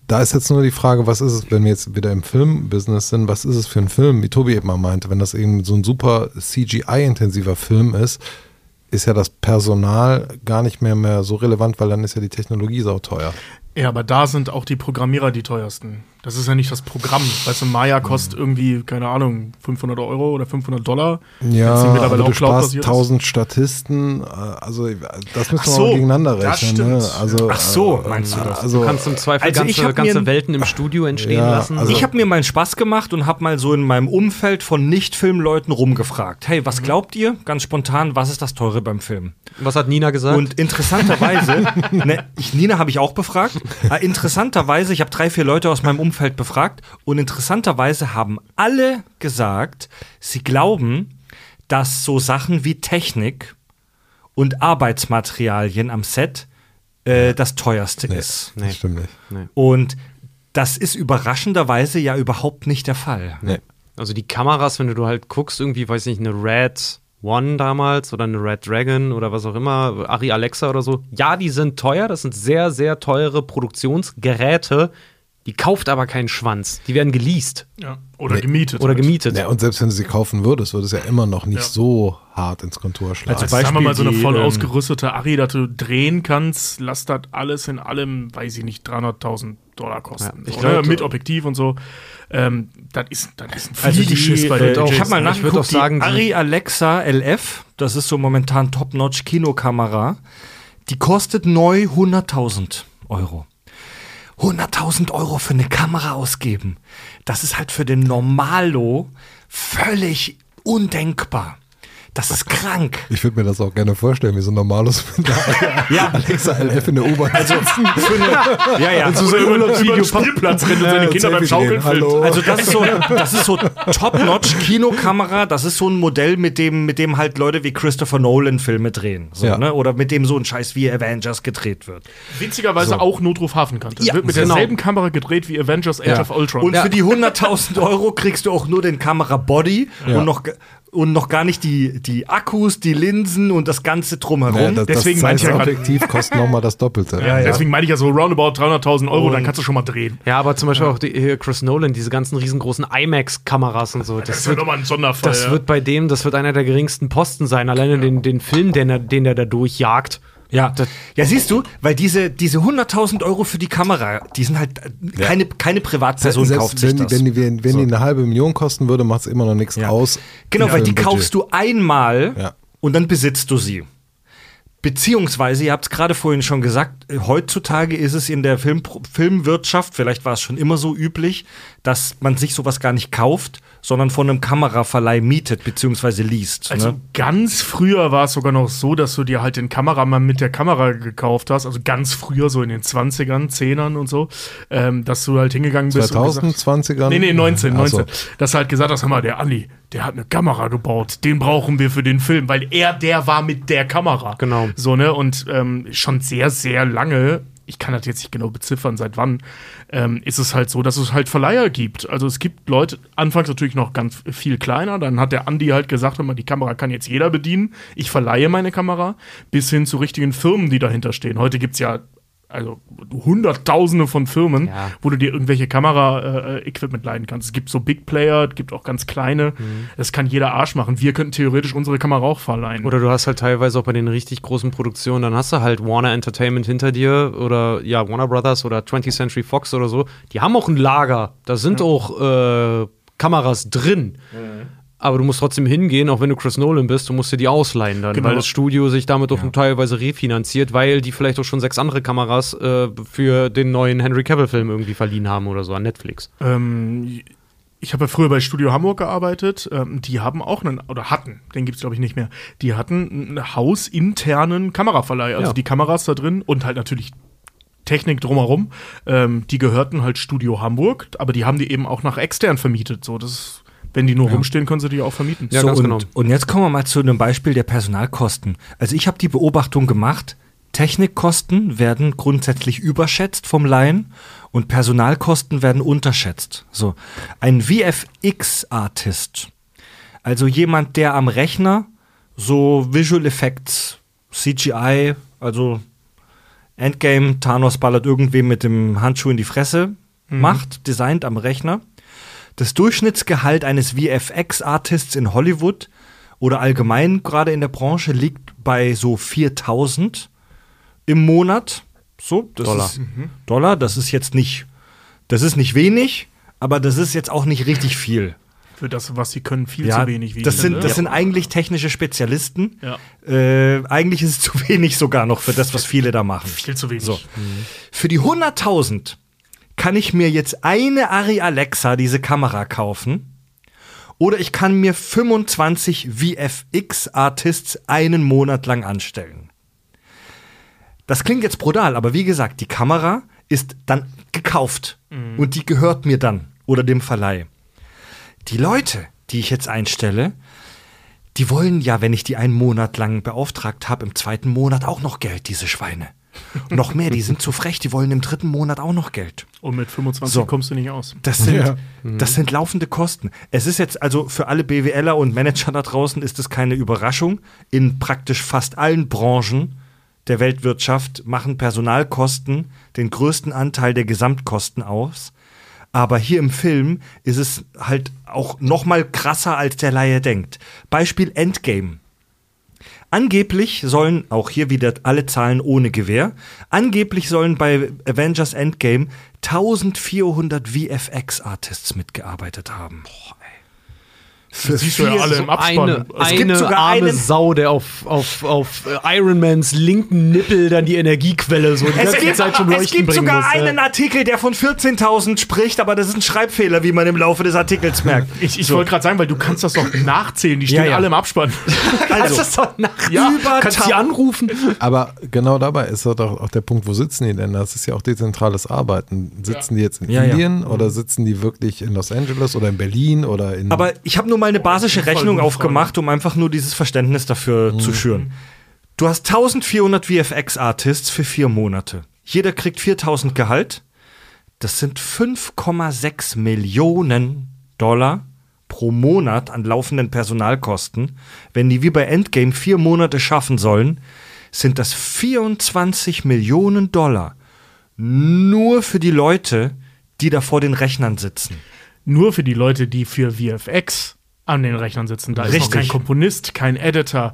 Speaker 5: Da ist jetzt nur die Frage, was ist es, wenn wir jetzt wieder im Filmbusiness sind, was ist es für ein Film, wie Tobi eben mal meinte, wenn das eben so ein super CGI-intensiver Film ist, ist ja das Personal gar nicht mehr, mehr so relevant, weil dann ist ja die Technologie sauteuer.
Speaker 3: Ja, aber da sind auch die Programmierer die teuersten. Das ist ja nicht das Programm. Weißt du, Maya kostet irgendwie, keine Ahnung, 500 Euro oder 500 Dollar.
Speaker 5: Ja,
Speaker 3: sie mittlerweile
Speaker 5: du
Speaker 3: auch
Speaker 5: sparst
Speaker 3: cloud-basiert ist.
Speaker 5: 1000 Statisten, äh, also das müssen wir
Speaker 1: so,
Speaker 5: mal gegeneinander
Speaker 1: das
Speaker 5: rechnen. Ne?
Speaker 1: stimmt.
Speaker 5: Also,
Speaker 1: Ach so,
Speaker 5: äh,
Speaker 1: meinst du das?
Speaker 5: Also,
Speaker 4: Du kannst im Zweifel
Speaker 1: Also
Speaker 4: ganze, ganze Welten im Studio entstehen
Speaker 5: Ja,
Speaker 4: lassen.
Speaker 5: also-
Speaker 1: ich habe mir mal einen Spaß gemacht und habe mal so in meinem Umfeld von Nicht-Filmleuten rumgefragt. Hey,
Speaker 5: Mhm.
Speaker 1: was glaubt ihr, ganz spontan, was ist das Teure beim Film?
Speaker 4: Was hat Nina gesagt?
Speaker 1: Und interessanterweise, ne, ich, Nina habe ich auch befragt. Äh, interessanterweise, ich habe drei, vier Leute aus meinem Umfeld befragt und interessanterweise haben alle gesagt, sie glauben, dass so Sachen wie Technik und Arbeitsmaterialien am Set äh, das teuerste
Speaker 5: nee,
Speaker 1: ist.
Speaker 5: das stimmt nicht.
Speaker 4: nee.
Speaker 1: Und das ist überraschenderweise ja überhaupt nicht der Fall.
Speaker 5: Nee.
Speaker 4: Also die Kameras, wenn du halt guckst, irgendwie, weiß nicht, eine Red One damals oder eine Red Dragon oder was auch immer, Ari Alexa oder so, ja, die sind teuer, das sind sehr, sehr teure Produktionsgeräte, die kauft aber keinen Schwanz. Die werden geleast
Speaker 3: Ja. Oder gemietet.
Speaker 4: oder
Speaker 3: halt.
Speaker 4: gemietet.
Speaker 5: Ja, und selbst wenn du sie kaufen würdest, würde es ja immer noch nicht
Speaker 3: Ja.
Speaker 5: so hart ins Kontor schlagen.
Speaker 1: Also
Speaker 3: Also sagen wir
Speaker 1: Beispiel
Speaker 3: mal so eine voll
Speaker 1: ähm,
Speaker 3: ausgerüstete Ari, dass du drehen kannst, lass das alles in allem, weiß ich nicht, 300.000 Dollar kosten.
Speaker 4: Ja, ich
Speaker 3: so,
Speaker 4: glaub,
Speaker 3: ne? Mit Objektiv und so. Ähm, das ist, das ist ein
Speaker 1: Also die,
Speaker 3: bei
Speaker 1: äh,
Speaker 3: den
Speaker 1: ich habe mal?
Speaker 4: Ich
Speaker 1: nachgeguckt,
Speaker 4: auch sagen,
Speaker 1: die
Speaker 4: die-
Speaker 1: Arri Alexa LF, das ist so momentan Top-Notch Kinokamera, die kostet neu 100.000 Euro. 100.000 Euro für eine Kamera ausgeben, das ist halt für den Normalo völlig undenkbar. Das ist krank.
Speaker 5: ich würde mir das auch gerne vorstellen, wie so ein normales
Speaker 1: Ja.
Speaker 5: Alexa LF in der U-Bahn also,
Speaker 1: eine, ja, ja.
Speaker 3: Und so den Spielplatz rennt und seine Kinder beim Schaukeln filmt.
Speaker 5: Hallo.
Speaker 1: Also das ist so, das ist so Top-Notch Kinokamera. Das ist so ein Modell, mit dem, mit dem halt Leute wie Christopher Nolan Filme drehen, so,
Speaker 5: Ja.
Speaker 1: ne? Oder mit dem so ein Scheiß wie Avengers gedreht wird.
Speaker 3: Witzigerweise auch Notruf Hafenkante.
Speaker 1: Ja,
Speaker 3: Wird mit
Speaker 1: genau.
Speaker 3: derselben Kamera gedreht wie Avengers Age
Speaker 5: Ja.
Speaker 3: of Ultron.
Speaker 1: Und für die 100.000 Euro kriegst du auch nur den Kamerabody
Speaker 5: Ja.
Speaker 1: und noch und noch gar nicht die, die Akkus, die Linsen und das ganze drumherum.
Speaker 5: Ja, das,
Speaker 3: Deswegen
Speaker 5: das
Speaker 3: meinte ich ja
Speaker 5: Objektiv kostet nochmal das Doppelte.
Speaker 3: ja, Deswegen meine ich ja so roundabout 300.000 Euro, dann kannst du schon mal drehen.
Speaker 4: Ja, aber zum Beispiel auch die, hier Chris Nolan, diese ganzen riesengroßen IMAX-Kameras und so. Das,
Speaker 3: Das ist ja
Speaker 4: wird,
Speaker 3: nochmal ein Sonderfall.
Speaker 4: das
Speaker 3: ja.
Speaker 4: wird bei dem, das wird einer der geringsten Posten sein. Alleine den, den Film, den er, den er da durchjagt.
Speaker 1: Ja, ja, siehst du, weil diese, diese 100.000 Euro für die Kamera, die sind halt, äh, keine, keine Privatperson
Speaker 5: Selbst
Speaker 1: kauft sich
Speaker 5: wenn,
Speaker 1: das.
Speaker 5: Wenn, die, wenn, wenn die eine halbe Million kosten würde, macht es immer noch nichts
Speaker 1: Ja.
Speaker 5: aus.
Speaker 1: Genau, weil die
Speaker 5: Budget.
Speaker 1: kaufst du einmal
Speaker 5: Ja.
Speaker 1: und dann besitzt du sie. Beziehungsweise, ihr habt es gerade vorhin schon gesagt, äh, heutzutage ist es in der Film Filmwirtschaft, vielleicht war es schon immer so üblich, dass man sich sowas gar nicht kauft, sondern von einem Kameraverleih mietet beziehungsweise liest.
Speaker 3: Also
Speaker 1: ne?
Speaker 3: ganz früher war es sogar noch so, dass du dir halt den Kameramann mit der Kamera gekauft hast. Also ganz früher, so in den 20ern, 10ern und so, ähm, dass du halt hingegangen bist. und gesagt-
Speaker 5: 2020er?
Speaker 3: Nee, nee, 19,
Speaker 5: Ach so.
Speaker 3: 19. Dass du halt gesagt hast, hör mal, der Andi, der hat eine Kamera gebaut, den brauchen wir für den Film, weil er der war mit der Kamera.
Speaker 4: Genau.
Speaker 3: So, ne? Und ähm, schon sehr, sehr lange, ich kann das jetzt nicht genau beziffern, seit wann, ähm, ist es halt so, dass es halt Verleiher gibt. Also es gibt Leute, anfangs natürlich noch ganz viel kleiner, dann hat der Andi halt gesagt, mal, die Kamera kann jetzt jeder bedienen, ich verleihe meine Kamera, bis hin zu richtigen Firmen, die dahinter stehen. Heute gibt's ja also hunderttausende von Firmen,
Speaker 4: Ja.
Speaker 3: wo du dir irgendwelche Kamera-Equipment leihen kannst. Es gibt so Big Player, es gibt auch ganz kleine. Das kann jeder Arsch machen. Wir könnten theoretisch unsere Kamera auch verleihen.
Speaker 4: Oder du hast halt teilweise auch bei den richtig großen Produktionen, dann hast du halt Warner Entertainment hinter dir oder ja, Warner Brothers oder 20th Century Fox oder so. Die haben auch ein Lager. Da sind auch äh, Kameras drin. Aber du musst trotzdem hingehen, auch wenn du Chris Nolan bist, du musst dir die ausleihen dann,
Speaker 3: Genau.
Speaker 4: weil das Studio sich damit auch teilweise refinanziert, weil die vielleicht auch schon sechs andere Kameras äh, für den neuen Henry Cavill-Film irgendwie verliehen haben oder so an Netflix.
Speaker 3: Ähm, ich habe ja früher bei Studio Hamburg gearbeitet. Ähm, die haben auch einen, oder hatten, den gibt es glaube ich nicht mehr, die hatten einen hausinternen Kameraverleih. Also
Speaker 4: Ja.
Speaker 3: die Kameras da drin und halt natürlich Technik drumherum. Ähm, die gehörten halt Studio Hamburg, aber die haben die eben auch nach extern vermietet. So, das wenn die nur rumstehen, können sie die auch vermieten.
Speaker 4: Ja,
Speaker 1: so,
Speaker 4: ganz
Speaker 1: und,
Speaker 4: genau.
Speaker 1: und jetzt kommen wir mal zu einem Beispiel der Personalkosten. Also ich habe die Beobachtung gemacht, Technikkosten werden grundsätzlich überschätzt vom Laien und Personalkosten werden unterschätzt. So, ein VFX-Artist, also jemand, der am Rechner so Visual Effects, CGI, also Endgame, Thanos ballert irgendwem mit dem Handschuh in die Fresse, macht, designt am Rechner. Das Durchschnittsgehalt eines VFX-Artists in Hollywood oder allgemein gerade in der Branche liegt bei so 4000 im Monat. So, das
Speaker 4: Dollar.
Speaker 1: ist Dollar, das ist jetzt nicht, das ist nicht wenig, aber das ist jetzt auch nicht richtig viel.
Speaker 3: Für das, was sie können, viel
Speaker 1: Ja,
Speaker 3: zu wenig. wie
Speaker 1: das sind,
Speaker 3: finde.
Speaker 1: das sind eigentlich technische Spezialisten.
Speaker 3: Ja.
Speaker 1: Äh, eigentlich ist es zu wenig sogar noch für das, was viele da machen.
Speaker 3: viel zu wenig.
Speaker 1: So. Für die 100.000 kann ich mir jetzt eine Ari Alexa, diese Kamera, kaufen. Oder ich kann mir 25 VFX-Artists einen Monat lang anstellen. Das klingt jetzt brutal, aber wie gesagt, die Kamera ist dann gekauft und die gehört mir dann oder dem Verleih. Die Leute, die ich jetzt einstelle, die wollen ja, wenn ich die einen Monat lang beauftragt habe, im zweiten Monat auch noch Geld, diese Schweine. noch mehr, die sind zu frech, die wollen im dritten Monat auch noch Geld.
Speaker 3: Und mit 25
Speaker 1: So.
Speaker 3: kommst du nicht aus.
Speaker 1: Das sind,
Speaker 5: Ja.
Speaker 1: das sind laufende Kosten. Es ist jetzt also für alle BWLer und Manager da draußen ist es keine Überraschung. In praktisch fast allen Branchen der Weltwirtschaft machen Personalkosten den größten Anteil der Gesamtkosten aus. Aber hier im Film ist es halt auch noch mal krasser, als der Laie denkt. Beispiel Endgame. Angeblich sollen, auch hier wieder alle Zahlen ohne Gewähr, angeblich sollen bei Avengers Endgame 1400 VFX-Artists mitgearbeitet haben. Boah. Für
Speaker 3: siehst du ja alle im Abspann.
Speaker 4: Eine,
Speaker 3: Es
Speaker 1: gibt
Speaker 4: eine
Speaker 1: sogar
Speaker 4: arme
Speaker 1: einen-
Speaker 4: Sau, der auf, auf, auf äh, Ironmans linken Nippel dann die Energiequelle so die
Speaker 1: Es
Speaker 4: ganze
Speaker 1: gibt,
Speaker 4: Zeit zum
Speaker 1: es
Speaker 4: Leuchten
Speaker 1: gibt
Speaker 4: bringen
Speaker 1: sogar
Speaker 4: muss.
Speaker 1: einen Artikel, der von 14.000 spricht, aber das ist ein Schreibfehler, wie man im Laufe des Artikels merkt.
Speaker 3: Ich, ich wollte gerade sagen, weil du kannst das doch nachzählen. Die stehen
Speaker 1: Ja, ja.
Speaker 3: alle im Abspann.
Speaker 1: Also,
Speaker 4: das doch nach
Speaker 3: Ja,
Speaker 1: über
Speaker 4: Kannst sie anrufen?
Speaker 5: Aber genau dabei ist doch auch der Punkt, wo sitzen die denn? Das ist ja auch dezentrales Arbeiten. Sitzen die jetzt in
Speaker 1: Ja, ja.
Speaker 5: Indien oder sitzen die wirklich in Los Angeles oder in Berlin oder in.
Speaker 1: Aber ich habe nur mal eine basische Rechnung aufgemacht, um einfach nur dieses Verständnis dafür zu schüren. Du hast 1400 VFX-Artists für vier Monate. Jeder kriegt 4000 Gehalt. Das sind 5,6 Millionen Dollar pro Monat an laufenden Personalkosten. Wenn die wie bei Endgame vier Monate schaffen sollen, sind das 24 Millionen Dollar nur für die Leute, die da vor den Rechnern sitzen.
Speaker 3: Nur für die Leute, die für VFX an den Rechnern sitzen. Da ist noch
Speaker 1: Richtig.
Speaker 3: kein Komponist, kein Editor,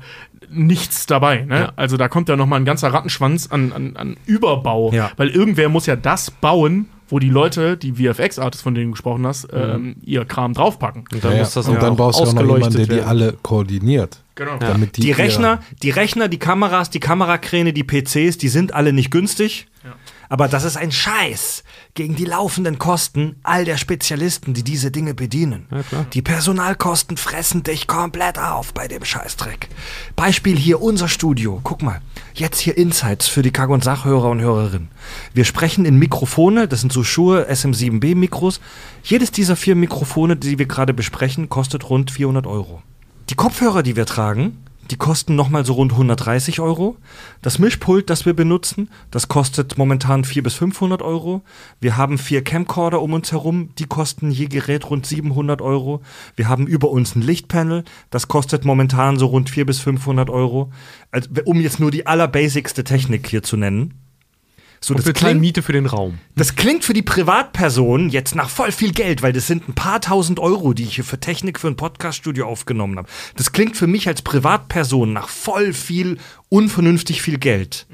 Speaker 3: nichts dabei. Ne?
Speaker 4: Ja.
Speaker 3: Also da kommt ja noch mal ein ganzer Rattenschwanz an, an, an Überbau.
Speaker 1: Ja.
Speaker 3: Weil irgendwer muss ja das bauen, wo die Leute, die VFX-Artists, von denen du gesprochen hast, ähm, ihr Kram draufpacken.
Speaker 4: Und dann
Speaker 5: Ja,
Speaker 4: muss das
Speaker 5: und dann brauchst du auch noch jemanden, der die
Speaker 4: werden.
Speaker 5: alle koordiniert.
Speaker 3: Genau.
Speaker 5: Damit die,
Speaker 1: Die Rechner, die Rechner, die Kameras, die Kamerakräne, die PCs, die sind alle nicht günstig. Aber das ist ein Scheiß gegen die laufenden Kosten all der Spezialisten, die diese Dinge bedienen. Die Personalkosten fressen dich komplett auf bei dem Scheißdreck. Beispiel hier unser Studio. Guck mal, jetzt hier Insights für die Kack- und Sachhörer und Hörerinnen. Wir sprechen in Mikrofone, das sind so Schuhe SM7B Mikros. Jedes dieser vier Mikrofone, die wir gerade besprechen, kostet rund 400 Euro. Die Kopfhörer, die wir tragen, die kosten nochmal so rund 130 Euro. Das Mischpult, das wir benutzen, das kostet momentan 400 bis 500 Euro. Wir haben vier Camcorder um uns herum, die kosten je Gerät rund 700 Euro. Wir haben über uns ein Lichtpanel, das kostet momentan so rund 400 bis 500 Euro. Also, um jetzt nur die allerbasicste Technik hier zu nennen. So,
Speaker 4: Und
Speaker 1: das klingt,
Speaker 4: Miete für den Raum.
Speaker 1: das klingt für die Privatperson jetzt nach voll viel Geld, weil das sind ein paar tausend Euro, die ich hier für Technik für ein Podcaststudio aufgenommen habe. Das klingt für mich als Privatperson nach voll viel, unvernünftig viel Geld.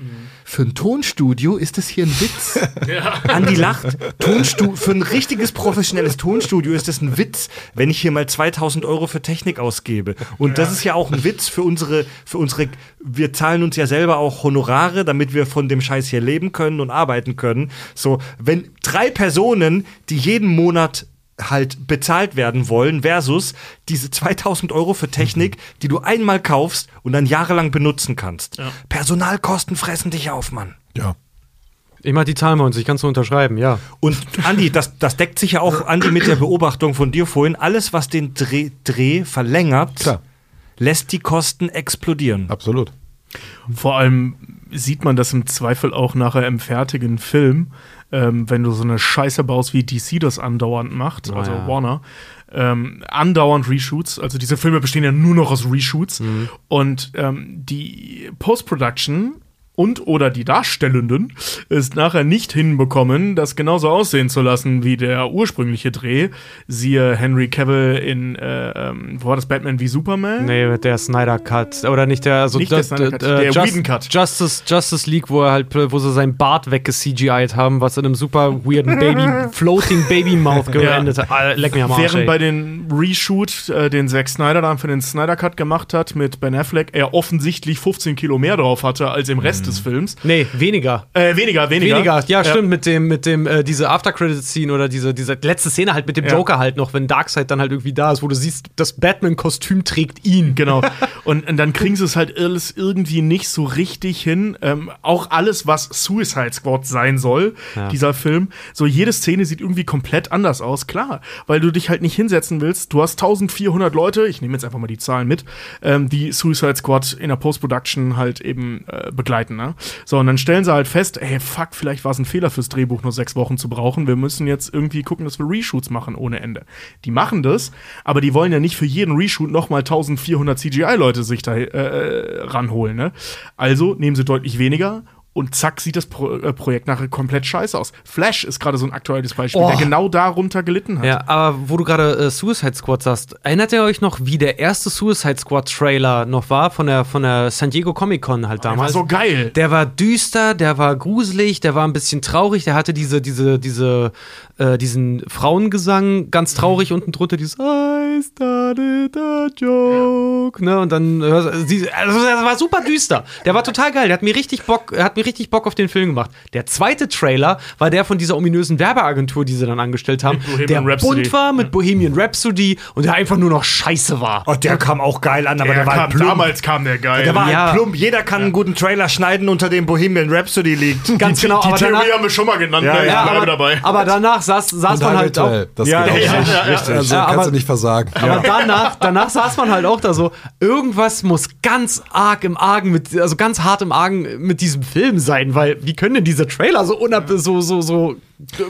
Speaker 1: Für ein Tonstudio ist das hier ein Witz. Andi lacht. Tonstu für ein richtiges professionelles Tonstudio ist das ein Witz, wenn ich hier mal 2000 Euro für Technik ausgebe. Und das ist ja auch ein Witz für unsere, für unsere, wir zahlen uns ja selber auch Honorare, damit wir von dem Scheiß hier leben können und arbeiten können. So, wenn drei Personen, die jeden Monat halt bezahlt werden wollen, versus diese 2000 Euro für Technik, die du einmal kaufst und dann jahrelang benutzen kannst. Personalkosten fressen dich auf, Mann.
Speaker 5: Ja.
Speaker 4: Ich mach die Zahlen bei uns, ich kann es unterschreiben, ja.
Speaker 1: Und Andi, das, das deckt sich ja auch, Andi, mit der Beobachtung von dir vorhin. Alles, was den Dreh, Dreh verlängert,
Speaker 5: Klar.
Speaker 1: lässt die Kosten explodieren.
Speaker 5: Absolut.
Speaker 3: Vor allem sieht man das im Zweifel auch nachher im fertigen Film, ähm, wenn du so eine Scheiße baust, wie DC das andauernd macht, also
Speaker 4: ja.
Speaker 3: Warner. Ähm, andauernd Reshoots, also diese Filme bestehen ja nur noch aus Reshoots und ähm, die Post-Production und oder die Darstellenden es nachher nicht hinbekommen, das genauso aussehen zu lassen wie der ursprüngliche Dreh. Siehe Henry Cavill in, äh, ähm, wo war das, Batman wie Superman?
Speaker 4: Nee, der Snyder Cut. Oder nicht der, also
Speaker 3: Nicht der Snyder Cut, der Whedon Cut.
Speaker 4: Justice, Justice League, wo er halt, wo sie sein Bart wegge-CGI'd haben, was in einem super weirden Baby, Floating Baby Mouth geendet hat. Ah, Leck mir am Arsch,
Speaker 3: Während
Speaker 4: ey.
Speaker 3: bei den Reshoot, äh, den Zack Snyder dann für den Snyder Cut gemacht hat mit Ben Affleck, er offensichtlich 15 Kilo mehr drauf hatte als im Rest des Films.
Speaker 4: Nee, weniger.
Speaker 3: Äh, weniger, weniger.
Speaker 4: Weniger, ja, stimmt, mit dem, mit dem, äh, diese After-Credit-Scene oder diese, diese letzte Szene halt mit dem
Speaker 3: Ja.
Speaker 4: Joker halt noch, wenn Darkseid dann halt irgendwie da ist, wo du siehst, das Batman-Kostüm trägt ihn.
Speaker 3: Genau. Und, und dann kriegen sie es halt alles irgendwie nicht so richtig hin. Ähm, auch alles, was Suicide Squad sein soll,
Speaker 4: Ja.
Speaker 3: dieser Film. So jede Szene sieht irgendwie komplett anders aus. Klar, weil du dich halt nicht hinsetzen willst. Du hast 1400 Leute, ich nehme jetzt einfach mal die Zahlen mit, ähm, die Suicide Squad in der Post-Production halt eben äh, begleiten. Ne? So, und dann stellen sie halt fest, ey, fuck, vielleicht war es ein Fehler fürs Drehbuch, nur sechs Wochen zu brauchen. Wir müssen jetzt irgendwie gucken, dass wir Reshoots machen ohne Ende. Die machen das, aber die wollen ja nicht für jeden Reshoot nochmal 1400 CGI-Leute sich da äh, ranholen. Ne? Also nehmen sie deutlich weniger. Und zack, sieht das Pro äh, Projekt nachher komplett scheiße aus. Flash ist gerade so ein aktuelles Beispiel,
Speaker 4: Oh.
Speaker 3: der genau darunter gelitten hat.
Speaker 4: Ja, aber wo du gerade äh, Suicide Squad sagst, erinnert ihr euch noch, wie der erste Suicide Squad Trailer noch war von der, von der San Diego Comic Con halt
Speaker 3: Der war
Speaker 4: damals?
Speaker 3: so geil.
Speaker 4: Der war düster, der war gruselig, der war ein bisschen traurig, der hatte diese, diese, diese, äh, diesen Frauengesang, ganz traurig unten drunter, dieses I started a joke, ne, und dann, sie- also das war super düster. Der war total geil, der hat mir richtig Bock, hat mir richtig Bock auf den Film gemacht. Der zweite Trailer war der von dieser ominösen Werbeagentur, die sie dann angestellt haben, der
Speaker 3: Rhapsody.
Speaker 4: bunt war mit Bohemian Rhapsody und der einfach nur noch scheiße war.
Speaker 1: Oh, der kam auch geil an, aber der,
Speaker 3: Der
Speaker 1: war
Speaker 3: kam,
Speaker 1: plump.
Speaker 3: damals kam der geil.
Speaker 1: Der war
Speaker 4: Ja.
Speaker 1: halt plump. Jeder kann einen guten Trailer schneiden, unter dem Bohemian Rhapsody liegt.
Speaker 4: Ganz genau,
Speaker 3: die
Speaker 4: aber
Speaker 3: Theorie
Speaker 4: danach,
Speaker 3: haben wir schon mal genannt,
Speaker 1: Ja,
Speaker 3: ne? ich
Speaker 1: ja,
Speaker 3: bleibe
Speaker 4: aber,
Speaker 3: dabei.
Speaker 4: aber danach saß, saß man halt auch.
Speaker 5: Das
Speaker 1: Ja,
Speaker 5: geht auch
Speaker 1: ja,
Speaker 5: nicht.
Speaker 3: ja, ja,
Speaker 5: Also
Speaker 4: ja,
Speaker 5: kannst du nicht versagen.
Speaker 4: Aber danach, danach saß man halt auch da so, irgendwas muss ganz arg im Argen mit, also ganz hart im Argen mit diesem Film sein, weil wie können denn diese Trailer so unab so, so, so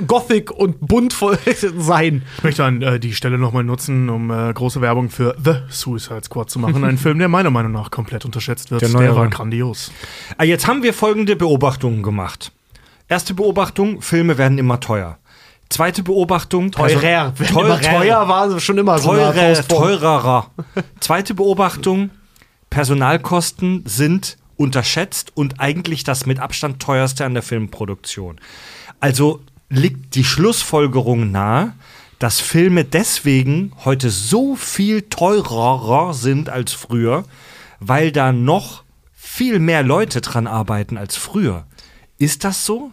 Speaker 4: gothic und bunt voll sein?
Speaker 3: Ich möchte an äh, die Stelle nochmal nutzen, um äh, große Werbung für The Suicide Squad zu machen. Ein Film, der meiner Meinung nach komplett unterschätzt wird.
Speaker 1: Der
Speaker 3: Der, war grandios.
Speaker 1: Ah, Jetzt haben wir folgende Beobachtungen gemacht. Erste Beobachtung, Filme werden immer teuer. Zweite Beobachtung.
Speaker 4: Teurer.
Speaker 1: Perso- Teurer.
Speaker 4: teuer war schon immer so eine
Speaker 1: Teurer, teurerer. Zweite Beobachtung: Personalkosten sind unterschätzt und eigentlich das mit Abstand teuerste an der Filmproduktion. Also liegt die Schlussfolgerung nahe, dass Filme deswegen heute so viel teurer sind als früher, weil da noch viel mehr Leute dran arbeiten als früher. Ist das so?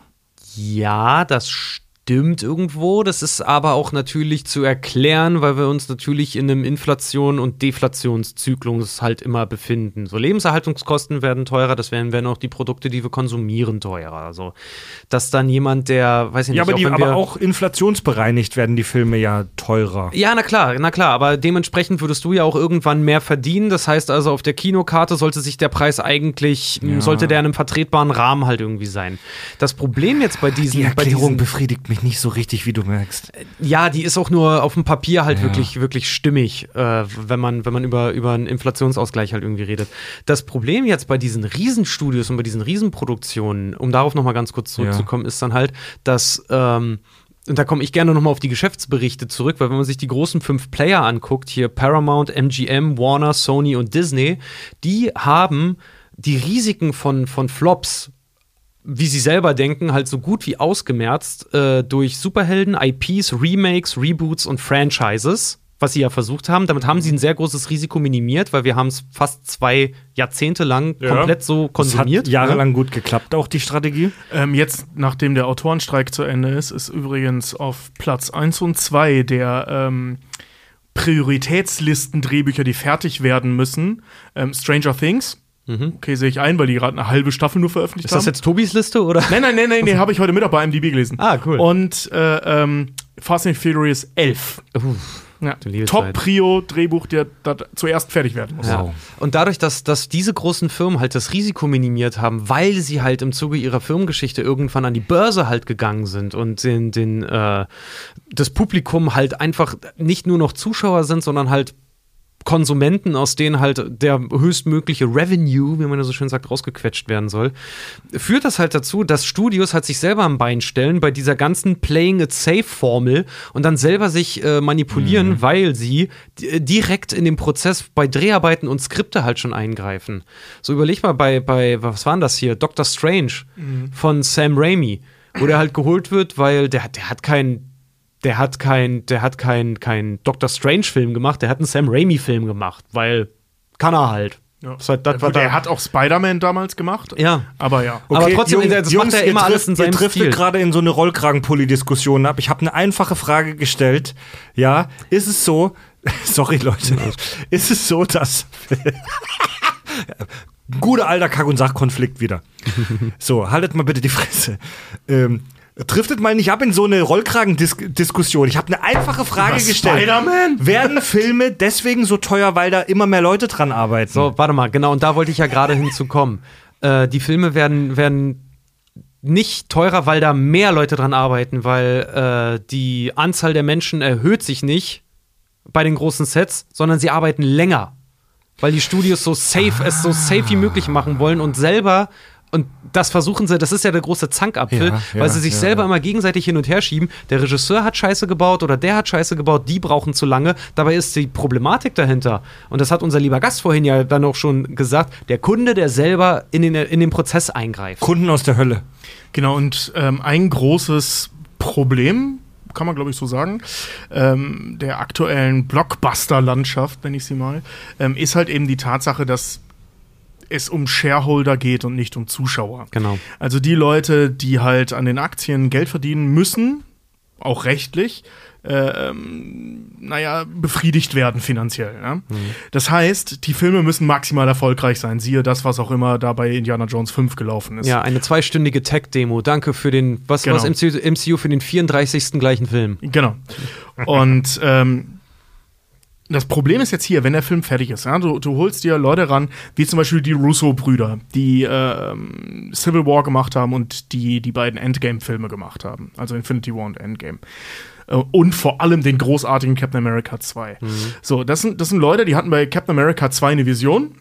Speaker 4: Ja, das stimmt irgendwo. Das ist aber auch natürlich zu erklären, weil wir uns natürlich in einem Inflation- und Deflationszyklus halt immer befinden. So Lebenserhaltungskosten werden teurer, das werden, werden auch die Produkte, die wir konsumieren, teurer. Also, dass dann jemand, der, weiß ich nicht,
Speaker 1: Ja, aber, die,
Speaker 4: wenn
Speaker 1: aber auch inflationsbereinigt werden die Filme ja teurer.
Speaker 4: Ja, na klar, na klar, aber dementsprechend würdest du ja auch irgendwann mehr verdienen. Das heißt also, auf der Kinokarte sollte sich der Preis eigentlich, sollte der in einem vertretbaren Rahmen halt irgendwie sein. Das Problem jetzt bei diesen,
Speaker 1: Die
Speaker 4: bei
Speaker 1: Erklärung
Speaker 4: diesen
Speaker 1: befriedigt mich nicht so richtig, wie du merkst.
Speaker 4: ja, die ist auch nur auf dem Papier halt wirklich, wirklich stimmig, äh, wenn man, wenn man über, über einen Inflationsausgleich halt irgendwie redet. Das Problem jetzt bei diesen Riesenstudios und bei diesen Riesenproduktionen, um darauf nochmal ganz kurz zurückzukommen, ist dann halt, dass ähm, und da komme ich gerne nochmal auf die Geschäftsberichte zurück, weil wenn man sich die großen fünf Player anguckt, hier Paramount, MGM, Warner, Sony und Disney, die haben die Risiken von, von Flops wie sie selber denken, halt so gut wie ausgemerzt äh, durch Superhelden, IPs, Remakes, Reboots und Franchises, was sie ja versucht haben. Damit haben sie ein sehr großes Risiko minimiert, weil wir haben es fast zwei Jahrzehnte lang komplett so
Speaker 1: Das
Speaker 4: konsumiert.
Speaker 1: hat jahrelang gut geklappt, auch die Strategie.
Speaker 3: Ähm, jetzt, nachdem der Autorenstreik zu Ende ist, ist übrigens auf Platz 1 und 2 der ähm, Prioritätslisten-Drehbücher, die fertig werden müssen, ähm, Stranger Things. Okay, sehe ich ein, weil die gerade eine halbe Staffel nur veröffentlicht
Speaker 4: Ist das
Speaker 3: haben.
Speaker 4: jetzt Tobis Liste oder?
Speaker 3: Nein, nein, nein, nein, nee, habe ich heute Mittag bei IMDb gelesen.
Speaker 4: Ah, cool.
Speaker 3: Und äh, ähm, Fast and Furious 11. Ja.
Speaker 4: du liebe Zeit.
Speaker 3: Top-Prio-Drehbuch, der, der zuerst fertig werden muss.
Speaker 4: Ja. Und dadurch, dass, dass diese großen Firmen halt das Risiko minimiert haben, weil sie halt im Zuge ihrer Firmengeschichte irgendwann an die Börse halt gegangen sind und den, den, äh, das Publikum halt einfach nicht nur noch Zuschauer sind, sondern halt Konsumenten, aus denen halt der höchstmögliche Revenue, wie man ja so schön sagt, rausgequetscht werden soll, führt das halt dazu, dass Studios halt sich selber am Bein stellen bei dieser ganzen Playing it safe Formel und dann selber sich äh, manipulieren, weil sie di- direkt in den Prozess bei Dreharbeiten und Skripte halt schon eingreifen. So überleg mal bei, bei was war denn das hier? Doctor Strange von Sam Raimi, wo der halt geholt wird, weil der, hat- der hat kein der hat kein, der hat kein, kein Doctor Strange-Film gemacht, der hat einen Sam Raimi-Film gemacht, weil kann er halt.
Speaker 3: Ja.
Speaker 4: Das hat- das
Speaker 3: der
Speaker 4: da-
Speaker 3: hat auch Spider-Man damals gemacht.
Speaker 4: Ja.
Speaker 3: Aber ja.
Speaker 4: Aber trotzdem, das macht er immer alles in
Speaker 1: trifft-
Speaker 4: seinem
Speaker 1: Ihr gerade in so eine Rollkragenpulli-Diskussion ab. Ich habe eine einfache Frage gestellt. Ja, ist es so, sorry Leute, ist es so, dass guter alter Kack- und Sachkonflikt wieder. So, haltet mal bitte die Fresse. Ähm, driftet mal nicht ab in so eine Rollkragendiskussion. Ich habe eine einfache Frage
Speaker 3: Was,
Speaker 1: gestellt.
Speaker 3: Spider-Man?
Speaker 1: Werden Filme deswegen so teuer, weil da immer mehr Leute dran arbeiten?
Speaker 4: So, warte mal, genau, und da wollte ich ja gerade hinzukommen. Äh, die Filme werden, werden nicht teurer, weil da mehr Leute dran arbeiten, weil äh, die Anzahl der Menschen erhöht sich nicht bei den großen Sets, sondern sie arbeiten länger. Weil die Studios so safe, es so safe wie möglich machen wollen und selber. Und das versuchen sie, das ist ja der große Zankapfel,
Speaker 1: Ja, ja,
Speaker 4: weil sie sich
Speaker 1: ja,
Speaker 4: selber
Speaker 1: ja.
Speaker 4: immer gegenseitig hin und her schieben. Der Regisseur hat Scheiße gebaut oder der hat Scheiße gebaut, die brauchen zu lange. Dabei ist die Problematik dahinter. Und das hat unser lieber Gast vorhin ja dann auch schon gesagt, der Kunde, der selber in den, in den Prozess eingreift.
Speaker 1: Kunden aus der Hölle.
Speaker 3: Genau, und ähm, ein großes Problem, kann man glaube ich so sagen, ähm, der aktuellen Blockbuster-Landschaft, nenne ich sie mal, ähm, ist halt eben die Tatsache, dass es um Shareholder geht und nicht um Zuschauer.
Speaker 4: Genau.
Speaker 3: Also die Leute, die halt an den Aktien Geld verdienen müssen, auch rechtlich, äh, ähm, naja, befriedigt werden finanziell. Ne? Das heißt, die Filme müssen maximal erfolgreich sein. Siehe das, was auch immer da bei Indiana Jones 5 gelaufen ist.
Speaker 4: Ja, eine zweistündige Tech-Demo. Danke für den, was
Speaker 3: Genau.
Speaker 4: was MCU, MCU für den 34. gleichen Film.
Speaker 3: Genau. Und ähm, das Problem ist jetzt hier, wenn der Film fertig ist, ja, du, du holst dir Leute ran, wie zum Beispiel die Russo-Brüder, die ähm, Civil War gemacht haben und die die beiden Endgame-Filme gemacht haben, also Infinity War und Endgame. Äh, Und vor allem den großartigen Captain America 2. So, das sind, das sind Leute, die hatten bei Captain America 2 eine Vision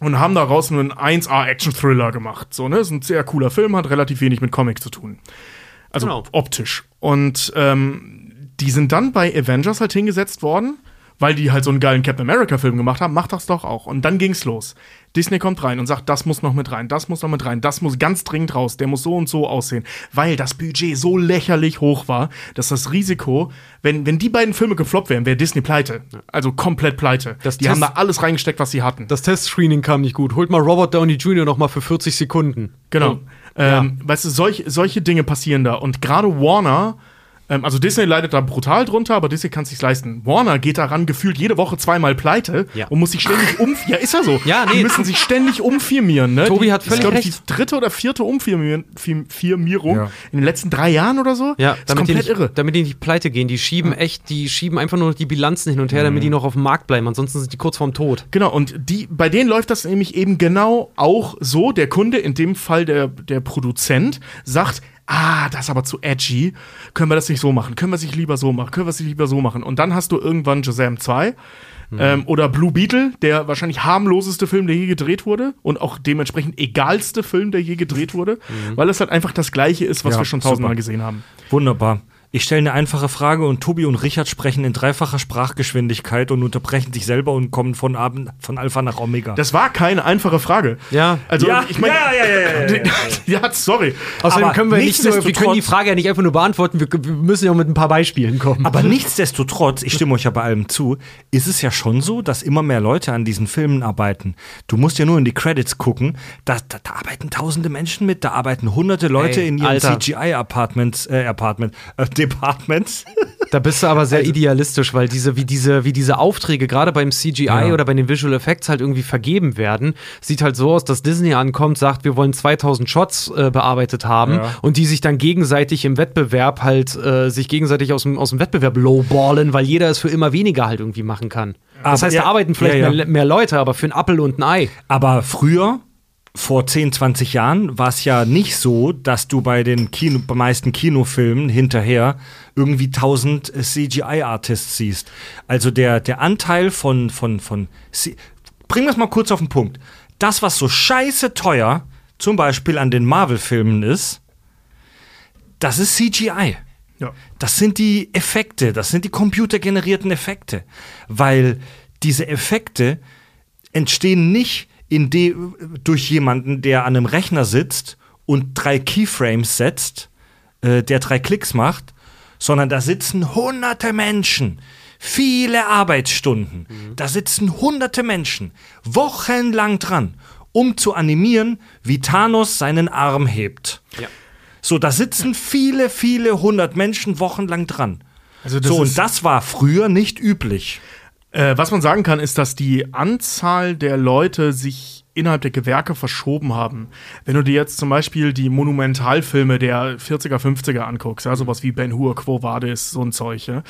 Speaker 3: und haben daraus einen 1A-Action-Thriller gemacht. So, ne? Das ist ein sehr cooler Film, hat relativ wenig mit Comic zu tun. Also
Speaker 4: Genau.
Speaker 3: optisch. Und ähm, die sind dann bei Avengers halt hingesetzt worden, weil die halt so einen geilen Captain America-Film gemacht haben. Macht das doch auch. Und dann ging's los. Disney kommt rein und sagt, das muss noch mit rein, das muss noch mit rein, das muss ganz dringend raus, der muss so und so aussehen. Weil das Budget so lächerlich hoch war, dass das Risiko, wenn, wenn die beiden Filme gefloppt wären, wäre Disney pleite. Also komplett pleite.
Speaker 4: Das
Speaker 3: die
Speaker 4: Test-
Speaker 3: haben da alles reingesteckt, was sie hatten.
Speaker 4: Das Testscreening kam nicht gut. Holt mal Robert Downey Jr. noch mal für 40 Sekunden.
Speaker 3: Genau. Ähm, Weißt du, solch, solche Dinge passieren da. Und gerade Warner, ähm, also Disney leidet da brutal drunter, aber Disney kann es sich leisten. Warner geht daran gefühlt jede Woche zweimal pleite
Speaker 4: Ja.
Speaker 3: und muss sich ständig um. Ja, ist ja so.
Speaker 4: Ja, nee.
Speaker 3: Die müssen sich ständig umfirmieren. Ne?
Speaker 4: Tobi hat
Speaker 3: das ist,
Speaker 4: völlig
Speaker 3: glaub ich,
Speaker 4: recht.
Speaker 3: die dritte oder vierte Umfirmieren- Fir- Firmierung
Speaker 1: Ja.
Speaker 3: in den letzten drei Jahren oder so.
Speaker 4: Ja,
Speaker 3: das ist
Speaker 4: damit die,
Speaker 3: komplett
Speaker 4: nicht,
Speaker 3: irre.
Speaker 4: damit die nicht pleite gehen. Die schieben echt, die schieben einfach nur die Bilanzen hin und her, damit die noch auf dem Markt bleiben. Ansonsten sind die kurz vorm Tod.
Speaker 3: Genau, und die, bei denen läuft das nämlich eben genau auch so. Der Kunde, in dem Fall der, der Produzent, sagt, ah, das ist aber zu edgy. Können wir das nicht so machen? Können wir es nicht lieber so machen? Können wir es nicht lieber so machen? Und dann hast du irgendwann Shazam 2 ähm, oder Blue Beetle, der wahrscheinlich harmloseste Film, der je gedreht wurde und auch dementsprechend egalste Film, der je gedreht wurde, weil es halt einfach das Gleiche ist, was
Speaker 1: Ja,
Speaker 3: wir schon tausendmal gesehen haben.
Speaker 1: Wunderbar. Ich stelle eine einfache Frage und Tobi und Richard sprechen in dreifacher Sprachgeschwindigkeit und unterbrechen sich selber und kommen von, von Alpha nach Omega.
Speaker 3: Das war keine einfache Frage.
Speaker 4: Ja.
Speaker 3: Also,
Speaker 1: Ja,
Speaker 3: ich meine,
Speaker 1: ja, ja, ja, ja, ja,
Speaker 3: ja, sorry.
Speaker 4: Außerdem
Speaker 1: Aber
Speaker 4: können wir nicht nur, wir können die Frage ja nicht einfach nur beantworten, wir, wir müssen ja auch mit ein paar Beispielen kommen.
Speaker 1: Aber nichtsdestotrotz, ich stimme euch ja bei allem zu, ist es ja schon so, dass immer mehr Leute an diesen Filmen arbeiten. Du musst ja nur in die Credits gucken, da, da, da arbeiten tausende Menschen mit, da arbeiten hunderte Leute
Speaker 4: Ey,
Speaker 1: in ihren. CGI-Apartments, äh, Apartment, äh, Departments.
Speaker 4: Da bist du aber
Speaker 3: Also
Speaker 4: sehr idealistisch, weil diese, wie diese, wie diese Aufträge gerade beim CGI
Speaker 1: Ja.
Speaker 4: oder bei den Visual Effects halt irgendwie vergeben werden. Sieht halt so aus, dass Disney ankommt, sagt, wir wollen 2000 Shots äh, bearbeitet haben
Speaker 1: Ja.
Speaker 4: und die sich dann gegenseitig im Wettbewerb halt, äh, sich gegenseitig aus dem, aus dem Wettbewerb lowballen, weil jeder es für immer weniger halt irgendwie machen kann. Das
Speaker 1: Aber-
Speaker 4: heißt,
Speaker 1: ja,
Speaker 4: da arbeiten vielleicht
Speaker 1: ja, ja.
Speaker 4: Mehr, mehr Leute, aber für ein Appel und ein Ei.
Speaker 1: Aber früher, vor 10, 20 Jahren, war es ja nicht so, dass du bei den Kino, bei meisten Kinofilmen hinterher irgendwie 1000 CGI-Artists siehst. Also der, der Anteil von, von, von C bringen wir es mal kurz auf den Punkt. Das, was so scheiße teuer zum Beispiel an den Marvel-Filmen ist, das ist CGI.
Speaker 3: Ja.
Speaker 1: Das sind die Effekte, das sind die computergenerierten Effekte. Weil diese Effekte entstehen nicht in de durch jemanden, der an einem Rechner sitzt und drei Keyframes setzt, äh, der drei Klicks macht, sondern da sitzen hunderte Menschen, viele Arbeitsstunden. Da sitzen hunderte Menschen wochenlang dran, um zu animieren, wie Thanos seinen Arm hebt. So, da sitzen viele, viele hundert Menschen wochenlang dran.
Speaker 3: Also das
Speaker 1: so, und das war früher nicht üblich.
Speaker 3: Äh, was man sagen kann, ist, dass die Anzahl der Leute sich innerhalb der Gewerke verschoben haben. Wenn du dir jetzt zum Beispiel die Monumentalfilme der 40er, 50er anguckst, ja, sowas wie Ben Hur, Quo Vadis, so ein Zeug, ja,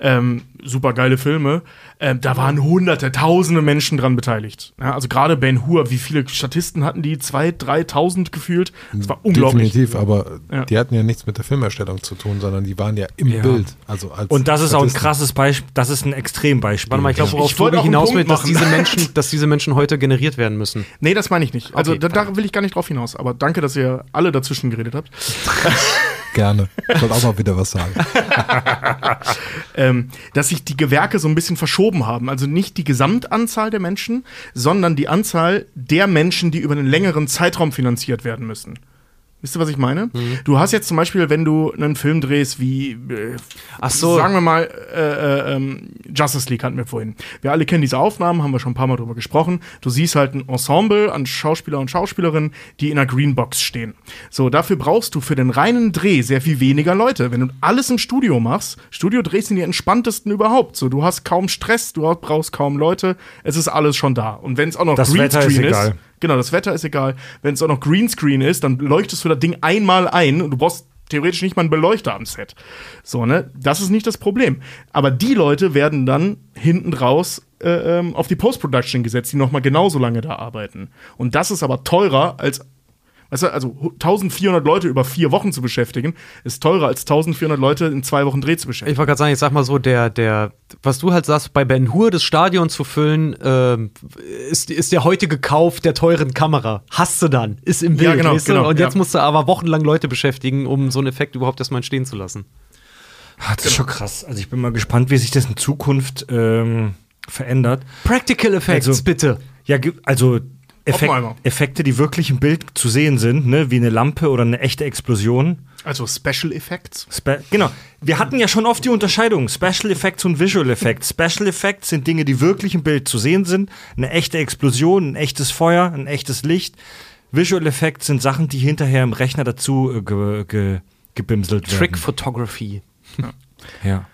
Speaker 3: ähm, super geile Filme, ähm, da waren hunderte, tausende Menschen dran beteiligt. Ja, also gerade Ben Hur, wie viele Statisten hatten die? Zwei, dreitausend gefühlt? Das war unglaublich.
Speaker 5: Definitiv, aber
Speaker 3: Ja.
Speaker 5: die hatten ja nichts mit der Filmerstellung zu tun, sondern die waren ja im
Speaker 1: Ja.
Speaker 5: Bild. Also als
Speaker 1: Und das ist auch ein
Speaker 5: Statisten.
Speaker 1: krasses Beispiel, das ist ein Extrembeispiel.
Speaker 4: Warte mal, ich glaube, worauf
Speaker 3: Ich wollte
Speaker 4: hinaus will, dass diese, Menschen, dass diese Menschen heute generiert werden müssen.
Speaker 3: Nee, das meine ich nicht. Also
Speaker 4: Okay.
Speaker 3: da, da will ich gar nicht drauf hinaus. Aber danke, dass ihr alle dazwischen geredet habt.
Speaker 5: Gerne. Ich wollte auch mal wieder was sagen.
Speaker 3: ähm, dass sich die Gewerke so ein bisschen verschoben haben. Also nicht die Gesamtanzahl der Menschen, sondern die Anzahl der Menschen, die über einen längeren Zeitraum finanziert werden müssen. Wisst ihr, was ich meine? Du hast jetzt zum Beispiel, wenn du einen Film drehst wie, äh,
Speaker 4: Ach so.
Speaker 3: sagen wir mal, äh, äh, ähm, Justice League hatten wir vorhin. Wir alle kennen diese Aufnahmen, haben wir schon ein paar Mal drüber gesprochen. Du siehst halt ein Ensemble an Schauspieler und Schauspielerinnen, die in einer Greenbox stehen. So, dafür brauchst du für den reinen Dreh sehr viel weniger Leute. Wenn du alles im Studio machst, Studiodrehs sind die entspanntesten überhaupt. So, du hast kaum Stress, du brauchst kaum Leute, es ist alles schon da. Und wenn es auch noch
Speaker 1: Das Wetter ist egal.
Speaker 3: Genau, das Wetter ist egal. Wenn es auch noch Greenscreen ist, dann leuchtest du das Ding einmal ein und du brauchst theoretisch nicht mal einen Beleuchter am Set. So, ne? Das ist nicht das Problem. Aber die Leute werden dann hinten raus äh, ähm, auf die Post-Production gesetzt, die nochmal genauso lange da arbeiten. Und das ist aber teurer als. Weißt du, also 1400 Leute über vier Wochen zu beschäftigen, ist teurer als 1400 Leute in zwei Wochen Dreh zu beschäftigen.
Speaker 4: Ich wollte gerade sagen, ich sag mal so, der, der, was du halt sagst, bei Ben Hur das Stadion zu füllen, ähm, ist, ist der heutige Kauf der teuren Kamera. Hast du dann, ist im Bild,
Speaker 3: Ja, genau,
Speaker 4: weißt du?
Speaker 3: genau,
Speaker 4: Und
Speaker 3: ja.
Speaker 4: jetzt musst du aber wochenlang Leute beschäftigen, um so einen Effekt überhaupt erstmal entstehen zu lassen.
Speaker 1: Ah, Das ist schon krass. Also ich bin mal gespannt, wie sich das in Zukunft ähm, verändert.
Speaker 4: Practical Effects,
Speaker 1: Also-
Speaker 4: bitte.
Speaker 1: Ja, also Effek. Effekte, die wirklich im Bild zu sehen sind, ne? wie eine Lampe oder eine echte Explosion.
Speaker 3: Also Special Effects.
Speaker 1: Spe genau. Wir hatten ja schon oft die Unterscheidung Special Effects und Visual Effects. Special Effects sind Dinge, die wirklich im Bild zu sehen sind. Eine echte Explosion, ein echtes Feuer, ein echtes Licht. Visual Effects sind Sachen, die hinterher im Rechner dazu äh, ge ge gebimselt werden.
Speaker 4: Trick Photography.
Speaker 1: Ja.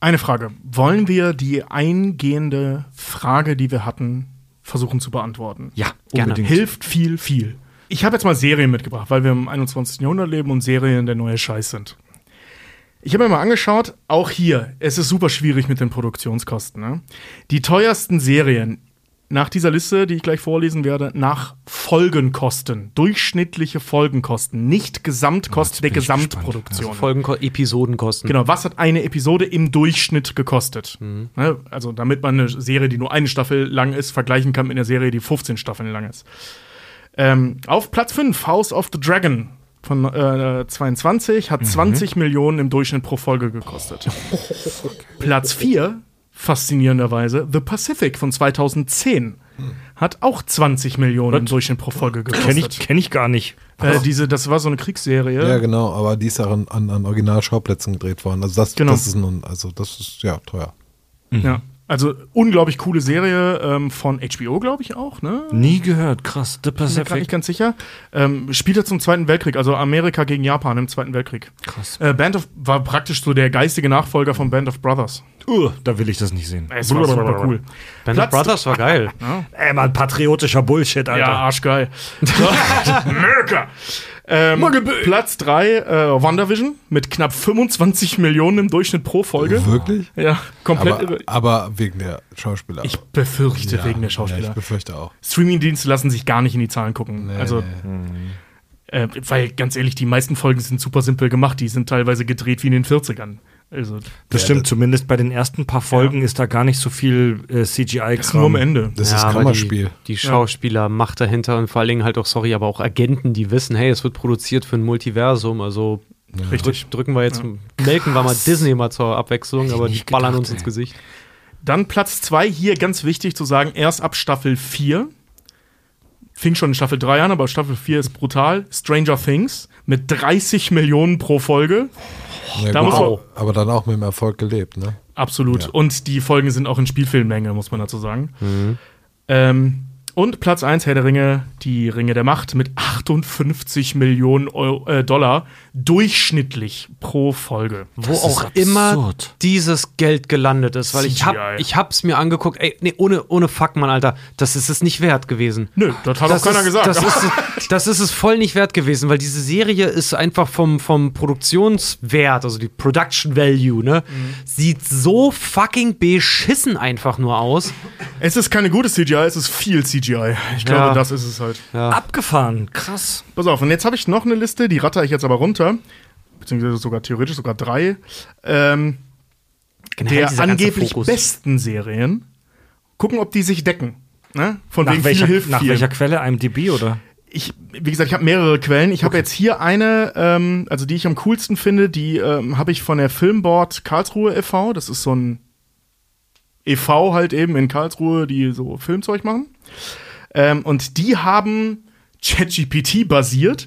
Speaker 3: Eine Frage. Wollen wir die eingehende Frage, die wir hatten, versuchen zu beantworten?
Speaker 1: Ja,
Speaker 4: Gerne.
Speaker 1: unbedingt.
Speaker 3: Hilft viel, viel. Ich habe jetzt mal Serien mitgebracht, weil wir im 21. Jahrhundert leben und Serien der neue Scheiß sind. Ich habe mir mal angeschaut, auch hier, es ist super schwierig mit den Produktionskosten. Ne? Die teuersten Serien nach dieser Liste, die ich gleich vorlesen werde, nach Folgenkosten, durchschnittliche Folgenkosten, nicht Gesamtkosten der. Gesamtproduktion.
Speaker 4: Folgen Episodenkosten.
Speaker 3: Genau, was hat eine Episode im Durchschnitt gekostet? Ne, also, damit man eine Serie, die nur eine Staffel lang ist, vergleichen kann mit einer Serie, die 15 Staffeln lang ist. Ähm, auf Platz 5, House of the Dragon von äh, 22 hat 20 Millionen im Durchschnitt pro Folge gekostet. Platz 4, faszinierenderweise, The Pacific von 2010 hat auch 20 Millionen im Durchschnitt pro Folge gekostet.
Speaker 1: Kenn ich, kenn ich gar nicht.
Speaker 3: äh, diese, das war so eine Kriegsserie.
Speaker 5: Ja, genau, aber die ist auch an, an, an Originalschauplätzen gedreht worden. Also das,
Speaker 3: Genau.
Speaker 5: das ist nun, also das ist ja teuer.
Speaker 3: Ja. Also unglaublich coole Serie ähm, von HBO, glaube ich auch, ne?
Speaker 1: Nie gehört. Krass. The
Speaker 3: Bin mir grad nicht
Speaker 1: Pacific.
Speaker 3: ganz sicher. Ähm, spielte zum Zweiten Weltkrieg, also Amerika gegen Japan im Zweiten Weltkrieg.
Speaker 1: Krass.
Speaker 3: Äh, Band of war praktisch so der geistige Nachfolger von Band of Brothers.
Speaker 1: Uh, da will ich das nicht sehen.
Speaker 3: Es war super cool.
Speaker 4: Band of
Speaker 3: Platz-
Speaker 4: Brothers war geil.
Speaker 1: Ey, man, patriotischer Bullshit, Alter.
Speaker 3: Ja, arschgeil. So. America. Ähm, Platz 3, äh, WandaVision mit knapp 25 Millionen im Durchschnitt pro Folge.
Speaker 5: Wirklich?
Speaker 3: Ja, komplett
Speaker 5: Aber, aber wegen der Schauspieler.
Speaker 3: Ich befürchte
Speaker 5: Ja,
Speaker 3: wegen der
Speaker 5: Ja,
Speaker 3: Schauspieler.
Speaker 5: ich befürchte auch.
Speaker 3: Streamingdienste lassen sich gar nicht in die Zahlen gucken.
Speaker 5: Nee,
Speaker 3: also,
Speaker 5: nee.
Speaker 3: äh, weil ganz ehrlich, die meisten Folgen sind super simpel gemacht. Die sind teilweise gedreht wie in den 40ern. Also,
Speaker 1: Das
Speaker 5: Ja,
Speaker 1: stimmt,
Speaker 5: das-
Speaker 1: zumindest bei den ersten paar Folgen ist da gar nicht so viel äh, CGI.
Speaker 3: das ist nur am Ende.
Speaker 5: Das
Speaker 4: Ja,
Speaker 5: ist Kammerspiel.
Speaker 4: Die, die Schauspieler, Macht dahinter und vor allen Dingen halt auch, sorry, aber auch Agenten, die wissen, hey, es wird produziert für ein Multiversum, also
Speaker 3: Richtig.
Speaker 4: drück, drücken wir jetzt, melken wir mal Disney mal zur Abwechslung, aber die ballern
Speaker 1: gedacht,
Speaker 4: uns ins. Gesicht.
Speaker 3: Dann Platz 2, hier ganz wichtig zu sagen, erst ab Staffel 4. Fing schon in Staffel 3 an, aber Staffel 4 ist brutal. Stranger Things mit 30 Millionen pro Folge.
Speaker 5: Ja,
Speaker 3: Da
Speaker 5: gut,
Speaker 3: muss man-
Speaker 5: aber dann auch mit dem Erfolg gelebt, ne?
Speaker 3: Absolut.
Speaker 5: Ja.
Speaker 3: Und die Folgen sind auch in Spielfilmlänge, muss man dazu sagen. Ähm, und Platz 1, Herr der Ringe, die Ringe der Macht mit 58 Millionen Euro, äh, Dollar durchschnittlich pro Folge.
Speaker 4: Wo
Speaker 1: ist
Speaker 4: auch
Speaker 1: absurd.
Speaker 4: immer dieses Geld gelandet ist, weil ich hab, ich hab's mir angeguckt, ey, nee, ohne, ohne Fuck, Mann, Alter, das ist es nicht wert gewesen.
Speaker 3: Nö, das hat auch keiner
Speaker 4: ist,
Speaker 3: gesagt.
Speaker 4: Das ist, das ist es voll nicht wert gewesen, weil diese Serie ist einfach vom, vom Produktionswert, also die Production Value, ne,
Speaker 3: Mhm.
Speaker 4: sieht so fucking beschissen einfach nur aus.
Speaker 3: es ist keine gute CGI, es ist viel CGI. Ich glaube,
Speaker 4: Ja.
Speaker 3: das ist es halt.
Speaker 1: Abgefahren. Krass.
Speaker 3: Pass auf, und jetzt habe ich noch eine Liste, die ratter ich jetzt aber runter. Beziehungsweise sogar theoretisch sogar drei. Ähm,
Speaker 4: Generell
Speaker 3: der angeblich besten Serien. Gucken, ob die sich decken. Ne? Von
Speaker 1: Nach,
Speaker 3: wegen
Speaker 1: welcher,
Speaker 3: viel hilft
Speaker 1: nach
Speaker 3: viel.
Speaker 1: welcher Quelle? IMDb oder?
Speaker 3: ich, wie gesagt, ich habe mehrere Quellen. Ich habe jetzt hier eine, ähm, also die ich am coolsten finde, die ähm, habe ich von der Filmboard Karlsruhe e.V. Das ist so ein e.V. halt eben in Karlsruhe, die so Filmzeug machen. Ähm, und die haben ChatGPT basiert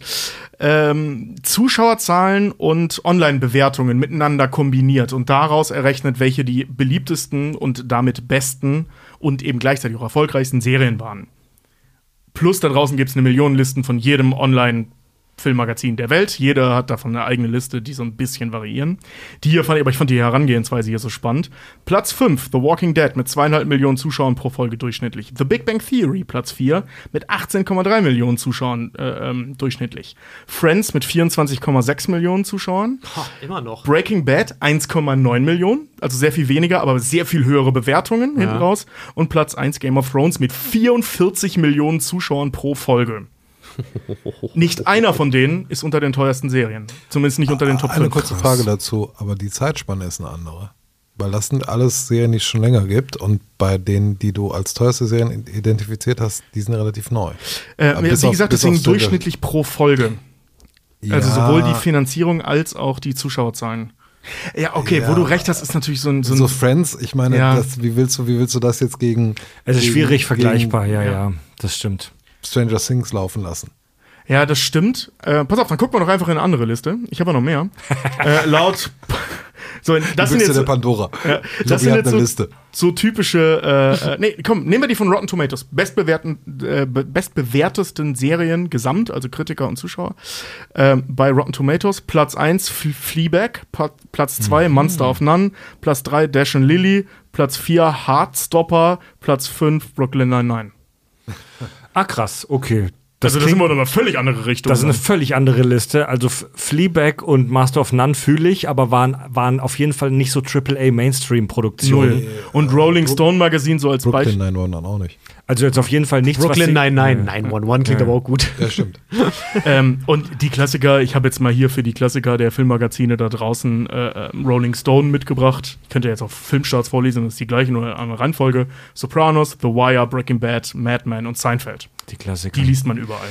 Speaker 3: ähm, Zuschauerzahlen und Online-Bewertungen miteinander kombiniert und daraus errechnet, welche die beliebtesten und damit besten und eben gleichzeitig auch erfolgreichsten Serien waren. Plus da draußen gibt es eine Millionenlisten von jedem Online-Filmmagazin der Welt. Jeder hat davon eine eigene Liste, die so ein bisschen variieren. Die hier fand ich, aber ich fand die Herangehensweise hier so spannend. Platz 5, The Walking Dead mit zweieinhalb Millionen Zuschauern pro Folge durchschnittlich. The Big Bang Theory, Platz 4, mit 18,3 Millionen Zuschauern äh, ähm, durchschnittlich. Friends mit 24,6 Millionen Zuschauern.
Speaker 4: Ha, immer noch.
Speaker 3: Breaking Bad 1,9 Millionen, also sehr viel weniger, aber sehr viel höhere Bewertungen hinten raus. Und Platz 1 Game of Thrones mit 44 Millionen Zuschauern pro Folge. Nicht einer von denen ist unter den teuersten Serien. Zumindest nicht unter den Top
Speaker 5: Eine
Speaker 3: 5.
Speaker 5: kurze Frage dazu, aber die Zeitspanne ist eine andere. Weil das sind alles Serien, die es schon länger gibt und bei denen, die du als teuerste Serien identifiziert hast, die sind relativ neu.
Speaker 3: Äh,
Speaker 5: Aber
Speaker 3: wie
Speaker 5: auf-
Speaker 3: gesagt, deswegen
Speaker 5: Stranger-
Speaker 3: durchschnittlich pro Folge. Also
Speaker 5: Ja,
Speaker 3: sowohl die Finanzierung als auch die Zuschauerzahlen. Ja, okay,
Speaker 5: Ja.
Speaker 3: wo du recht hast, ist natürlich so ein. So ein
Speaker 5: So Friends, ich meine,
Speaker 3: Ja.
Speaker 5: das, wie, willst du, wie willst du das jetzt gegen,
Speaker 1: Es ist
Speaker 5: gegen-
Speaker 1: schwierig vergleichbar, ja,
Speaker 3: ja.
Speaker 1: ja, das stimmt.
Speaker 5: Stranger Things laufen lassen?
Speaker 3: Ja, das stimmt. Äh, pass auf, dann gucken wir doch einfach in eine andere Liste. Ich habe ja noch mehr. äh, laut. So, das
Speaker 5: Die
Speaker 3: sind jetzt
Speaker 5: der Pandora.
Speaker 3: ja, das sind jetzt so,
Speaker 5: Liste.
Speaker 3: so typische. Äh, äh, nee, komm, nehmen wir die von Rotten Tomatoes. Bestbewerten, äh, be- bestbewertesten Serien gesamt, also Kritiker und Zuschauer. Ähm, bei Rotten Tomatoes Platz 1 Fle- Fleabag, Platz 2 Monster of None, Platz 3 Dash and Lily, Platz 4 Heartstopper, Platz 5 Brooklyn Nine-Nine.
Speaker 1: Ah, krass, okay. Das,
Speaker 3: Also, das
Speaker 1: klingt,
Speaker 3: sind wir in eine völlig andere Richtung.
Speaker 1: das ist eine völlig andere Liste. Also Fleabag und Master of None fühle ich, aber waren, waren auf jeden Fall nicht so AAA Mainstream-Produktionen.
Speaker 3: Null. Und Rolling Stone Magazin so als
Speaker 5: Brooklyn
Speaker 3: Beispiel.
Speaker 5: 911 auch nicht.
Speaker 1: Also jetzt auf jeden Fall nichts,
Speaker 4: Brooklyn
Speaker 1: was sie-
Speaker 4: 99, 911 klingt
Speaker 1: Ja.
Speaker 4: aber auch gut.
Speaker 5: Ja, stimmt.
Speaker 3: ähm, und die Klassiker, ich habe jetzt mal hier für die Klassiker der Filmmagazine da draußen äh, äh, Rolling Stone mitgebracht. Ich könnte jetzt auf Filmstarts vorlesen, das ist die gleiche, nur eine Reihenfolge. Sopranos, The Wire, Breaking Bad, Mad Men und Seinfeld.
Speaker 1: Die Klassiker.
Speaker 3: Die liest man überall.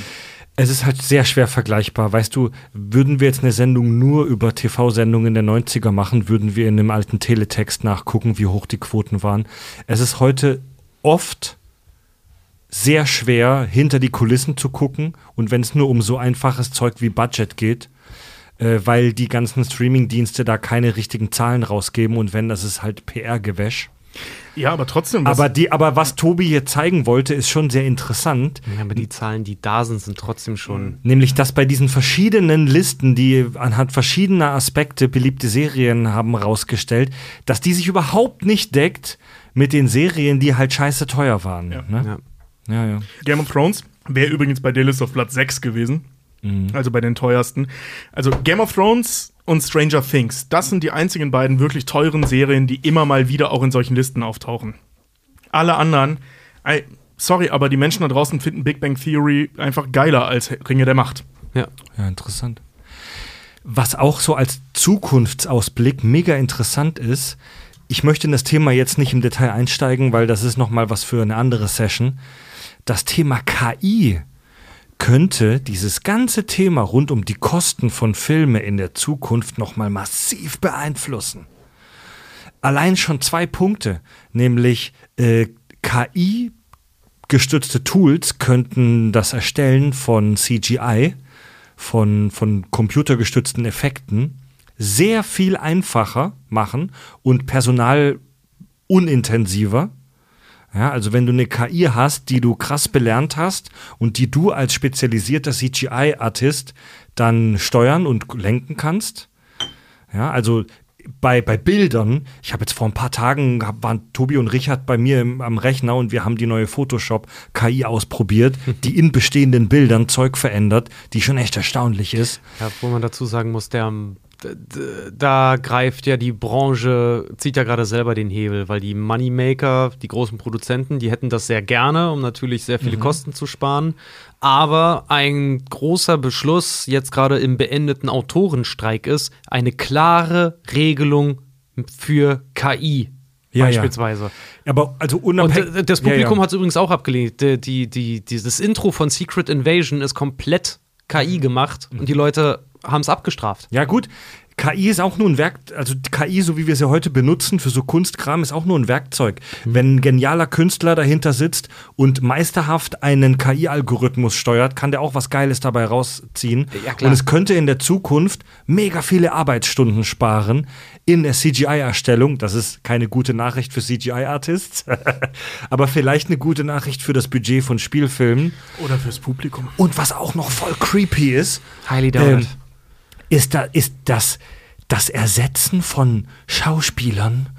Speaker 1: Es ist halt sehr schwer vergleichbar. Weißt du, würden wir jetzt eine Sendung nur über TV-Sendungen der 90er machen, würden wir in einem alten Teletext nachgucken, wie hoch die Quoten waren. Es ist heute oft sehr schwer, hinter die Kulissen zu gucken und wenn es nur um so einfaches Zeug wie Budget geht, äh, weil die ganzen Streaming-Dienste da keine richtigen Zahlen rausgeben und wenn, das ist halt PR-Gewäsch.
Speaker 3: Ja, aber trotzdem. was-
Speaker 1: Aber, die, aber was Tobi hier zeigen wollte, ist schon sehr interessant.
Speaker 4: Ja, aber die Zahlen, die da sind, sind trotzdem schon.
Speaker 1: Nämlich, dass bei diesen verschiedenen Listen, die anhand verschiedener Aspekte beliebte Serien haben rausgestellt, dass die sich überhaupt nicht deckt mit den Serien, die halt scheiße teuer waren.
Speaker 3: Ja.
Speaker 1: Ne?
Speaker 4: Ja.
Speaker 1: Ja, ja.
Speaker 3: Game of Thrones wäre übrigens bei der Liste auf Platz 6 gewesen. Also bei den teuersten. Also Game of Thrones und Stranger Things, das sind die einzigen beiden wirklich teuren Serien, die immer mal wieder auch in solchen Listen auftauchen. Alle anderen, sorry, aber die Menschen da draußen finden Big Bang Theory einfach geiler als Ringe der Macht.
Speaker 4: Ja.
Speaker 1: Ja, interessant. Was auch so als Zukunftsausblick mega interessant ist, ich möchte in das Thema jetzt nicht im Detail einsteigen, weil das ist noch mal was für eine andere Session. Das Thema KI könnte dieses ganze Thema rund um die Kosten von Filme in der Zukunft noch mal massiv beeinflussen. Allein schon zwei Punkte, nämlich äh, KI gestützte Tools könnten das Erstellen von CGI, von, von computergestützten Effekten, sehr viel einfacher machen und personalunintensiver. Ja, also wenn du eine KI hast, die du krass belernt hast und die du als spezialisierter CGI-Artist dann steuern und lenken kannst. Ja, also bei, bei Bildern, ich habe jetzt vor ein paar Tagen, waren Tobi und Richard bei mir im, am Rechner und wir haben die neue Photoshop-KI ausprobiert, die in bestehenden Bildern Zeug verändert, die schon echt erstaunlich ist.
Speaker 4: Ja, wo man dazu sagen muss, der, d- da greift ja die Branche, zieht ja gerade selber den Hebel, weil die Moneymaker, die großen Produzenten, die hätten das sehr gerne, um natürlich sehr viele Kosten zu sparen. Aber ein großer Beschluss jetzt gerade im beendeten Autorenstreik ist, eine klare Regelung für KI.
Speaker 1: Ja, ja.
Speaker 4: beispielsweise.
Speaker 1: Aber also
Speaker 4: Und
Speaker 1: unabhängig.
Speaker 4: äh, das
Speaker 1: Ja,
Speaker 4: Publikum
Speaker 1: ja.
Speaker 4: hat es übrigens auch abgelehnt. Die, die, die, dieses Intro von Secret Invasion ist komplett KI gemacht und die Leute haben es abgestraft.
Speaker 1: Ja, gut. KI ist auch nur ein Werk, also KI, so wie wir sie heute benutzen für so Kunstkram, ist auch nur ein Werkzeug. Wenn ein genialer Künstler dahinter sitzt und meisterhaft einen KI-Algorithmus steuert, kann der auch was Geiles dabei rausziehen.
Speaker 4: Ja, klar.
Speaker 1: Und es könnte in der Zukunft mega viele Arbeitsstunden sparen in der CGI-Erstellung. Das ist keine gute Nachricht für CGI-Artists, aber vielleicht eine gute Nachricht für das Budget von Spielfilmen.
Speaker 3: Oder fürs Publikum.
Speaker 1: Und was auch noch voll creepy ist,
Speaker 4: Highly doubted.
Speaker 1: ähm, ist, da, ist das, das Ersetzen von Schauspielern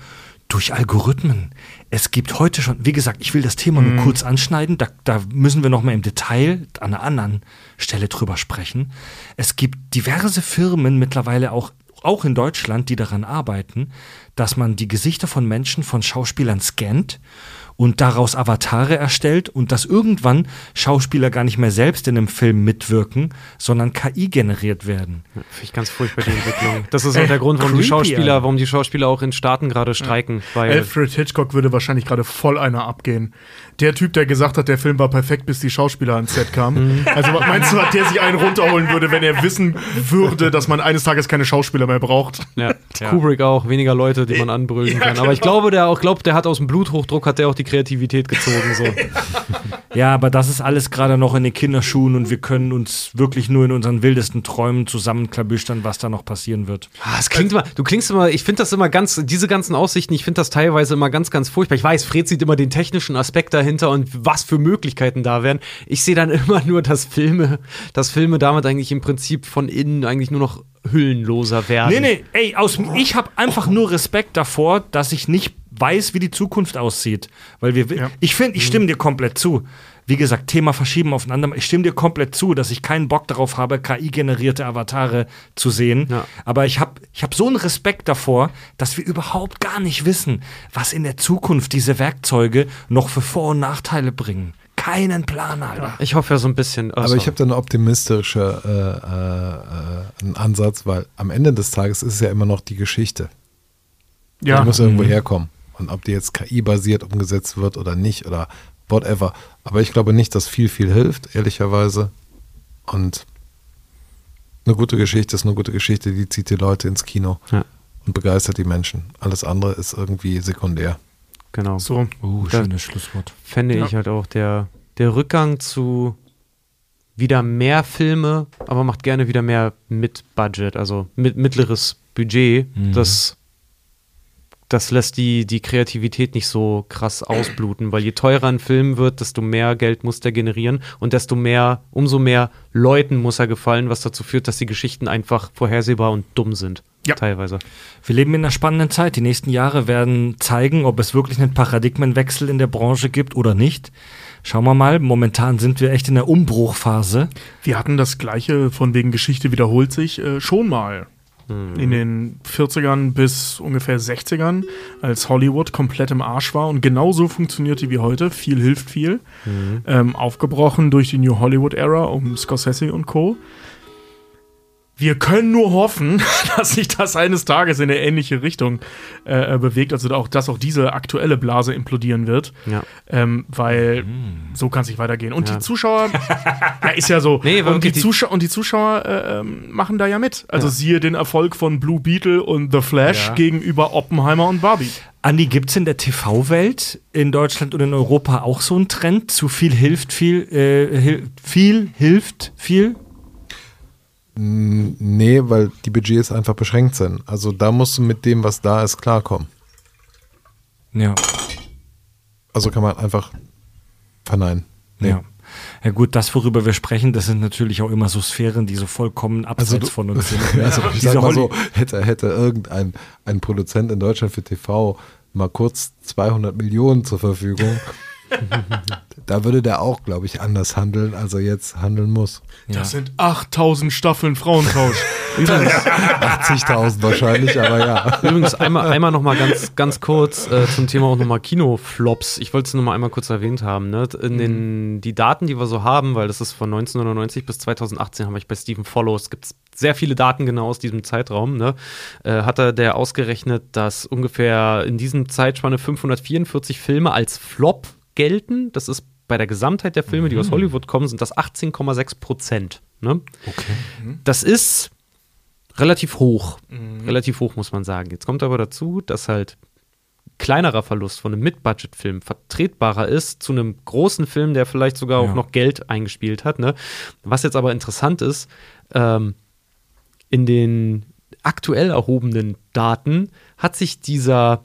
Speaker 1: durch Algorithmen. Es gibt heute schon, wie gesagt, ich will das Thema nur kurz anschneiden, da, da müssen wir noch mal im Detail an einer anderen Stelle drüber sprechen. Es gibt diverse Firmen mittlerweile auch, auch in Deutschland, die daran arbeiten, dass man die Gesichter von Menschen, von Schauspielern scannt und daraus Avatare erstellt und dass irgendwann Schauspieler gar nicht mehr selbst in einem Film mitwirken, sondern KI generiert werden.
Speaker 4: Finde ich ganz furchtbar die Entwicklung. Das ist auch der Grund, warum die
Speaker 1: creepy,
Speaker 4: Schauspieler, warum die Schauspieler auch in Staaten gerade streiken. Weil
Speaker 3: Alfred Hitchcock würde wahrscheinlich gerade voll einer abgehen. Der Typ, der gesagt hat, der Film war perfekt, bis die Schauspieler ans Set kamen. also was meinst du, was der sich einen runterholen würde, wenn er wissen würde, dass man eines Tages keine Schauspieler mehr braucht?
Speaker 4: ja, Kubrick auch, weniger Leute, die man anbrüllen kann. Aber ich glaube, der auch glaubt, der hat aus dem Bluthochdruck hat der auch die Kreativität gezogen. So.
Speaker 1: Ja, aber das ist alles gerade noch in den Kinderschuhen und wir können uns wirklich nur in unseren wildesten Träumen zusammenklabüstern, was da noch passieren wird.
Speaker 4: Ah, es klingt immer, du klingst immer, ich finde das immer ganz, diese ganzen Aussichten, ich finde das teilweise immer ganz, ganz furchtbar. Ich weiß, Fred sieht immer den technischen Aspekt dahinter und was für Möglichkeiten da wären. Ich sehe dann immer nur, dass Filme, dass Filme damit eigentlich im Prinzip von innen eigentlich nur noch hüllenloser werden.
Speaker 1: Nee, nee, ey, aus, ich habe einfach nur Respekt davor, dass ich nicht weiß, wie die Zukunft aussieht. Weil wir,
Speaker 3: Ja.
Speaker 1: ich finde, ich stimme dir komplett zu. Wie gesagt, Thema verschieben aufeinander. Ich stimme dir komplett zu, dass ich keinen Bock darauf habe, KI-generierte Avatare zu sehen.
Speaker 4: Ja.
Speaker 1: Aber ich habe ich hab so einen Respekt davor, dass wir überhaupt gar nicht wissen, was in der Zukunft diese Werkzeuge noch für Vor- und Nachteile bringen. Keinen Plan, Alter.
Speaker 4: Ich hoffe ja so ein bisschen.
Speaker 5: Aber ich habe da eine optimistische äh, äh, äh, einen Ansatz, weil am Ende des Tages ist es ja immer noch die Geschichte. Die muss irgendwo herkommen. Und ob die jetzt KI-basiert umgesetzt wird oder nicht oder whatever. Aber ich glaube nicht, dass viel, viel hilft, ehrlicherweise. Und eine gute Geschichte ist eine gute Geschichte, die zieht die Leute ins Kino
Speaker 4: Ja.
Speaker 5: und begeistert die Menschen. Alles andere ist irgendwie sekundär.
Speaker 4: genau.
Speaker 3: So.
Speaker 1: Uh, schönes Schlusswort.
Speaker 4: fände
Speaker 3: Ja.
Speaker 4: ich halt auch der, der Rückgang zu wieder mehr Filme, aber macht gerne wieder mehr mit Budget, also mit mittleres Budget. Das, das lässt die, die Kreativität nicht so krass ausbluten, weil je teurer ein Film wird, desto mehr Geld muss der generieren und desto mehr, umso mehr Leuten muss er gefallen, was dazu führt, dass die Geschichten einfach vorhersehbar und dumm sind.
Speaker 3: Ja.
Speaker 4: Teilweise.
Speaker 1: Wir leben in einer spannenden Zeit. Die nächsten Jahre werden zeigen, ob es wirklich einen Paradigmenwechsel in der Branche gibt oder nicht. Schauen wir mal. Momentan sind wir echt in der Umbruchphase.
Speaker 3: Wir hatten das gleiche von wegen Geschichte wiederholt sich äh, schon mal. In den 40ern bis ungefähr 60ern, als Hollywood komplett im Arsch war und genauso funktionierte wie heute. Viel hilft viel. Ähm, aufgebrochen durch die New Hollywood Era um Scorsese und Co. Wir können nur hoffen, dass sich das eines Tages in eine ähnliche Richtung äh, bewegt, also auch, dass auch diese aktuelle Blase implodieren wird.
Speaker 4: Ja.
Speaker 3: Ähm, weil so kann es nicht weitergehen. Und
Speaker 4: Ja.
Speaker 3: die Zuschauer, ja, ist ja so.
Speaker 4: Nee,
Speaker 3: und, die
Speaker 4: die-
Speaker 3: Zuschauer, und die Zuschauer äh, ähm, machen da ja mit. Also
Speaker 4: Ja.
Speaker 3: siehe den Erfolg von Blue Beetle und The Flash
Speaker 4: Ja.
Speaker 3: gegenüber Oppenheimer und Barbie.
Speaker 1: Andi, gibt es in der TV-Welt in Deutschland und in Europa auch so einen Trend? Zu viel hilft viel, äh, hil viel hilft viel?
Speaker 5: Nee, weil die Budgets einfach beschränkt sind. Also da musst du mit dem, was da ist, klarkommen.
Speaker 1: Ja.
Speaker 5: Also kann man einfach verneinen. Nee.
Speaker 1: Ja. Ja gut, das, worüber wir sprechen, das sind natürlich auch immer so Sphären, die so vollkommen abseits
Speaker 5: Also du-
Speaker 1: von uns sind.
Speaker 5: Also, ich sag mal so, hätte, hätte irgendein ein Produzent in Deutschland für TV mal kurz 200 Millionen zur Verfügung, da würde der auch, glaube ich, anders handeln, als er jetzt handeln muss.
Speaker 1: ja.
Speaker 3: Das sind 8000 Staffeln Frauentausch.
Speaker 4: Übrigens,
Speaker 5: 80.000 wahrscheinlich, aber ja.
Speaker 4: Übrigens einmal, einmal noch mal ganz, ganz kurz äh, zum Thema auch noch mal Kinoflops. Ich wollte es nur mal einmal kurz erwähnt haben. Ne? In den, die Daten, die wir so haben, weil das ist von 1999 bis 2018, habe ich bei Stephen Follows, gibt es sehr viele Daten genau aus diesem Zeitraum. Ne? Äh, hat er der ausgerechnet, dass ungefähr in diesem Zeitspanne 544 Filme als Flop gelten. Das ist bei der Gesamtheit der Filme, die aus Hollywood kommen, sind das 18,6 Prozent. Ne? Das ist relativ hoch. Relativ hoch, muss man sagen. Jetzt kommt aber dazu, dass halt kleinerer Verlust von einem Mid-Budget-Film vertretbarer ist zu einem großen Film, der vielleicht sogar auch
Speaker 1: Ja.
Speaker 4: noch Geld eingespielt hat. Ne? Was jetzt aber interessant ist, ähm, in den aktuell erhobenen Daten hat sich dieser,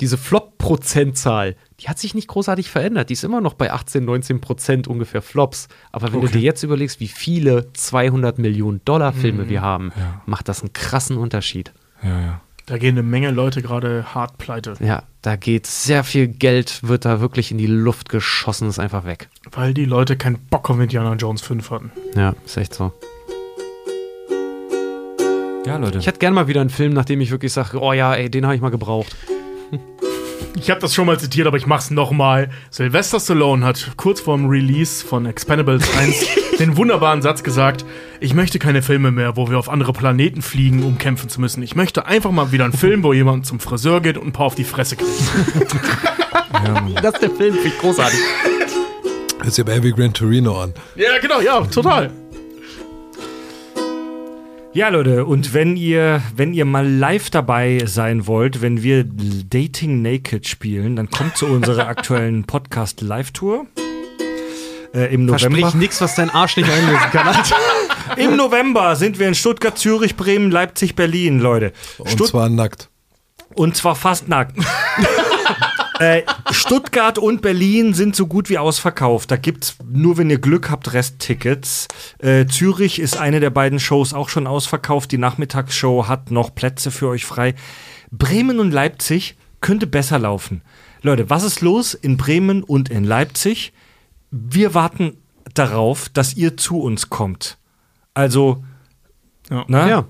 Speaker 4: diese Flop-Prozentzahl, die hat sich nicht großartig verändert. Die ist immer noch bei 18, 19 Prozent ungefähr Flops. Aber wenn du dir jetzt überlegst, wie viele 200 Millionen Dollar Filme wir haben,
Speaker 1: Ja.
Speaker 4: macht das einen krassen Unterschied.
Speaker 1: ja, ja.
Speaker 3: Da gehen eine Menge Leute gerade hart pleite,
Speaker 4: Ja, da geht sehr viel Geld, wird da wirklich in die Luft geschossen, ist einfach weg.
Speaker 3: weil die Leute keinen Bock auf Indiana Jones 5 hatten.
Speaker 4: Ja, ist echt so.
Speaker 1: Ja, Leute.
Speaker 4: Ich hätte gerne mal wieder einen Film, nachdem ich wirklich sage, oh ja, ey, den habe ich mal gebraucht.
Speaker 3: Ich habe das schon mal zitiert, aber ich mach's nochmal. Sylvester Stallone hat kurz vorm Release von Expendables 1 den wunderbaren Satz gesagt: Ich möchte keine Filme mehr, wo wir auf andere Planeten fliegen, um kämpfen zu müssen. Ich möchte einfach mal wieder einen Film, wo jemand zum Friseur geht und ein paar auf die Fresse kriegt.
Speaker 4: Das ist der Film, finde ich großartig.
Speaker 5: Hört sich aber Heavy Gran Torino an.
Speaker 3: ja, genau, ja, total.
Speaker 1: Ja, Leute, und wenn ihr, wenn ihr mal live dabei sein wollt, wenn wir Dating Naked spielen, dann kommt zu unserer aktuellen Podcast Live-Tour. Äh, Im November.
Speaker 4: Versprich nichts, was dein Arsch nicht einlösen kann.
Speaker 1: Im November sind wir in Stuttgart, Zürich, Bremen, Leipzig, Berlin, Leute.
Speaker 5: Und
Speaker 1: Stutt
Speaker 5: zwar nackt.
Speaker 1: und zwar fast nackt. äh, Stuttgart und Berlin sind so gut wie ausverkauft. Da gibt's nur, wenn ihr Glück habt, Resttickets. Äh, Zürich ist eine der beiden Shows auch schon ausverkauft. Die Nachmittagsshow hat noch Plätze für euch frei. Bremen und Leipzig könnte besser laufen. Leute, was ist los in Bremen und in Leipzig? Wir warten darauf, dass ihr zu uns kommt. Also,
Speaker 3: Ja.
Speaker 1: na?
Speaker 4: Ja.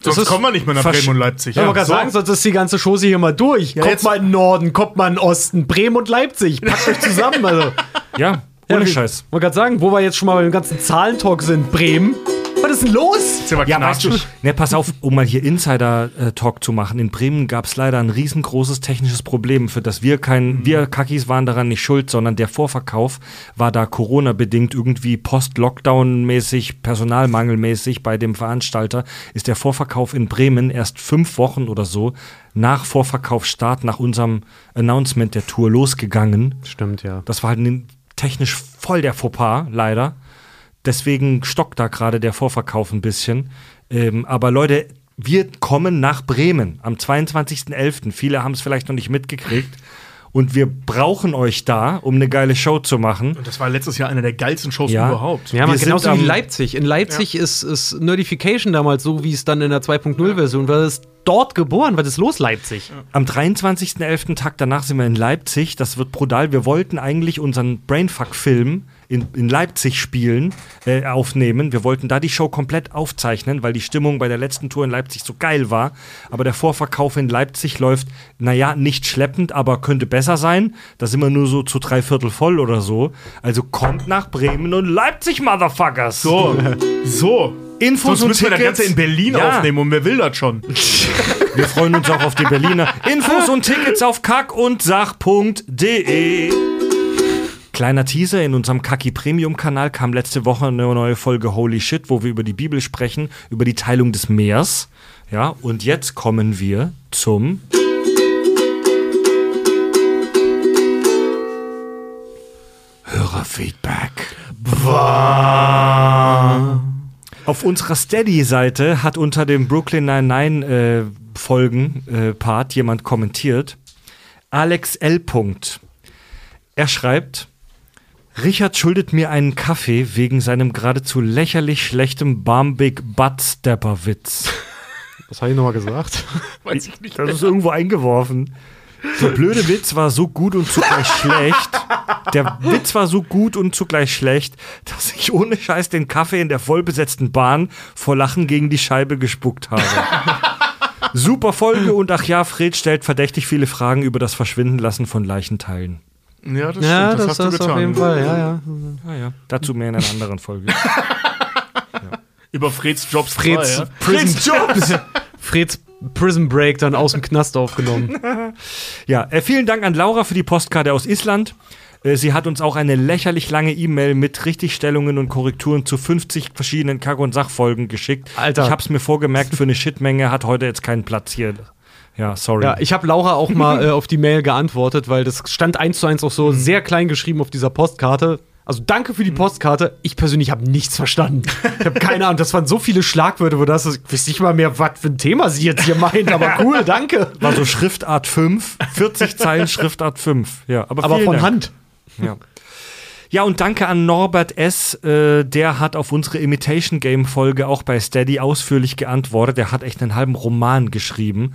Speaker 3: Sonst
Speaker 4: ist-
Speaker 3: kommen wir nicht mehr nach Bremen und Leipzig.
Speaker 4: Ich wollte gerade sagen, sonst ist die ganze Chose hier mal durch. kommt
Speaker 3: jetzt-
Speaker 4: mal in den Norden, kommt mal in den Osten, Bremen und Leipzig. Packt euch zusammen. Also.
Speaker 1: Ja, ohne
Speaker 4: Ja,
Speaker 1: Scheiß.
Speaker 4: Ich wollte gerade sagen, wo wir jetzt schon mal beim ganzen Zahlentalk sind. Bremen. Was ist denn los?
Speaker 3: Ist aber
Speaker 1: Ja, weißt du, ne, pass auf, um mal hier Insider-Talk zu machen. In Bremen gab es leider ein riesengroßes technisches Problem, für das wir kein, wir Kakis waren daran nicht schuld, sondern der Vorverkauf war da Corona-bedingt irgendwie Post-Lockdown-mäßig, Personalmangelmäßig bei dem Veranstalter, ist der Vorverkauf in Bremen erst fünf Wochen oder so nach Vorverkaufsstart, nach unserem Announcement der Tour losgegangen.
Speaker 4: Stimmt, ja.
Speaker 1: Das war halt ein- technisch voll der Fauxpas, leider. Deswegen stockt da gerade der Vorverkauf ein bisschen. Ähm, aber Leute, wir kommen nach Bremen am 22.11. Viele haben es vielleicht noch nicht mitgekriegt. Und wir brauchen euch da, um eine geile Show zu machen.
Speaker 3: Und das war letztes Jahr eine der geilsten Shows
Speaker 1: Ja.
Speaker 3: überhaupt.
Speaker 4: Ja, man,
Speaker 1: Wir sind
Speaker 4: genauso wie Leipzig. In Leipzig ist, ist Nerdification damals so, wie es dann in der 2.0-Version war. Das ist dort geboren. Was ist los, Leipzig?
Speaker 1: Am 23.11. Tag danach sind wir in Leipzig. Das wird brutal. Wir wollten eigentlich unseren Brainfuck-Film in, in Leipzig spielen, äh, aufnehmen. Wir wollten da die Show komplett aufzeichnen, weil die Stimmung bei der letzten Tour in Leipzig so geil war. Aber der Vorverkauf in Leipzig läuft, naja, nicht schleppend, aber könnte besser sein. Da sind wir nur so zu drei Viertel voll oder so. Also kommt nach Bremen und Leipzig, Motherfuckers!
Speaker 3: So, so.
Speaker 1: Infos
Speaker 3: Sonst
Speaker 1: und
Speaker 3: müssen wir das
Speaker 1: Tickets.
Speaker 3: Ganze in Berlin
Speaker 1: Ja.
Speaker 3: aufnehmen und wer will das schon?
Speaker 1: Wir freuen uns auch auf die Berliner. Infos und Tickets auf kackundsach.de. Kleiner Teaser, in unserem Kaki Premium Kanal kam letzte Woche eine neue Folge Holy Shit, wo wir über die Bibel sprechen, über die Teilung des Meers. Ja, und jetzt kommen wir zum Hörerfeedback. Auf unserer Steady-Seite hat unter dem Brooklyn Nine-Nine äh, Folgen-Part jemand kommentiert. Alex L. Punkt. Er schreibt, Richard schuldet mir einen Kaffee wegen seinem geradezu lächerlich schlechten Bambig Butt-Stepper-Witz.
Speaker 4: Was habe ich nochmal gesagt?
Speaker 3: Weiß ich nicht.
Speaker 1: Das ist irgendwo eingeworfen. Der blöde Witz war so gut und zugleich schlecht. Der Witz war so gut und zugleich schlecht, dass ich ohne Scheiß den Kaffee in der vollbesetzten Bahn vor Lachen gegen die Scheibe gespuckt habe. Super Folge und ach ja, Fred stellt verdächtig viele Fragen über das Verschwindenlassen von Leichenteilen.
Speaker 3: Ja, das
Speaker 4: Ja,
Speaker 3: stimmt. Das,
Speaker 4: das,
Speaker 3: hast du
Speaker 4: das
Speaker 3: getan.
Speaker 4: auf jeden Fall. Ja, ja.
Speaker 1: Naja, dazu mehr in einer anderen Folge.
Speaker 3: Über Freds Jobs
Speaker 4: Freds,
Speaker 3: zwei, ja?
Speaker 4: Prison, Freds Prison Break dann aus dem Knast aufgenommen.
Speaker 1: Ja, äh, vielen Dank an Laura für die Postkarte aus Island. Äh, Sie hat uns auch eine lächerlich lange E-Mail mit Richtigstellungen und Korrekturen zu 50 verschiedenen Kack- und Sachfolgen geschickt.
Speaker 4: Alter.
Speaker 1: Ich hab's mir vorgemerkt, für eine Shitmenge hat heute jetzt keinen Platz hier. Ja, sorry.
Speaker 4: Ja, ich habe Laura auch mal äh, auf die Mail geantwortet, weil das stand eins zu eins auch so sehr klein geschrieben auf dieser Postkarte. Also danke für die Postkarte. Ich persönlich habe nichts verstanden. Ich habe keine Ahnung. Das waren so viele Schlagwörter, wo das ich weiß nicht mal mehr, was für ein Thema sie jetzt hier meint. Aber cool, danke.
Speaker 1: War so Schriftart 5, 40 Zeilen Schriftart 5. Ja, aber,
Speaker 4: Aber von
Speaker 1: Dank.
Speaker 4: Hand.
Speaker 1: Ja. Ja, und danke an Norbert S., äh, der hat auf unsere Imitation Game Folge auch bei Steady ausführlich geantwortet. Der hat echt einen halben Roman geschrieben.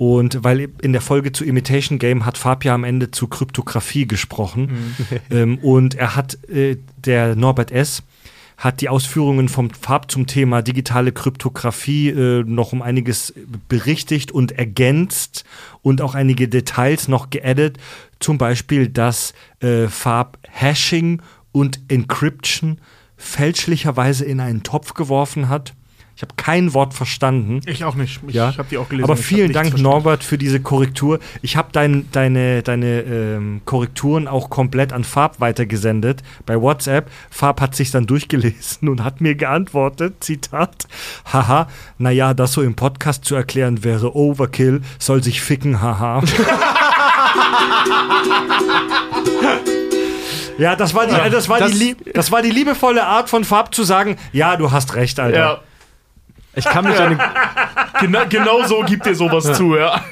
Speaker 1: Und weil in der Folge zu Imitation Game hat Fabia am Ende zu Kryptographie gesprochen. ähm, und er hat, äh, der Norbert S., hat die Ausführungen vom Farb zum Thema digitale Kryptographie äh, noch um einiges berichtigt und ergänzt und auch einige Details noch geaddet. Zum Beispiel, dass äh, Farb-Hashing und Encryption fälschlicherweise in einen Topf geworfen hat. Ich habe kein Wort verstanden.
Speaker 3: Ich auch nicht. Ich,
Speaker 1: Ja.
Speaker 3: habe die auch gelesen.
Speaker 1: Aber vielen Dank,
Speaker 3: verstanden.
Speaker 1: Norbert, für diese Korrektur. Ich habe dein, deine, deine ähm, Korrekturen auch komplett an Farb weitergesendet bei WhatsApp. Farb hat sich dann durchgelesen und hat mir geantwortet, Zitat, haha, naja, das so im Podcast zu erklären wäre Overkill, soll sich ficken, haha. Ja, das war, die, das, war
Speaker 4: das-
Speaker 1: die, das war die liebevolle Art von Farb zu sagen, ja, du hast recht, Alter.
Speaker 3: Ja,
Speaker 4: Ich kann mich an den,
Speaker 3: genau, so gibt dir sowas zu, ja.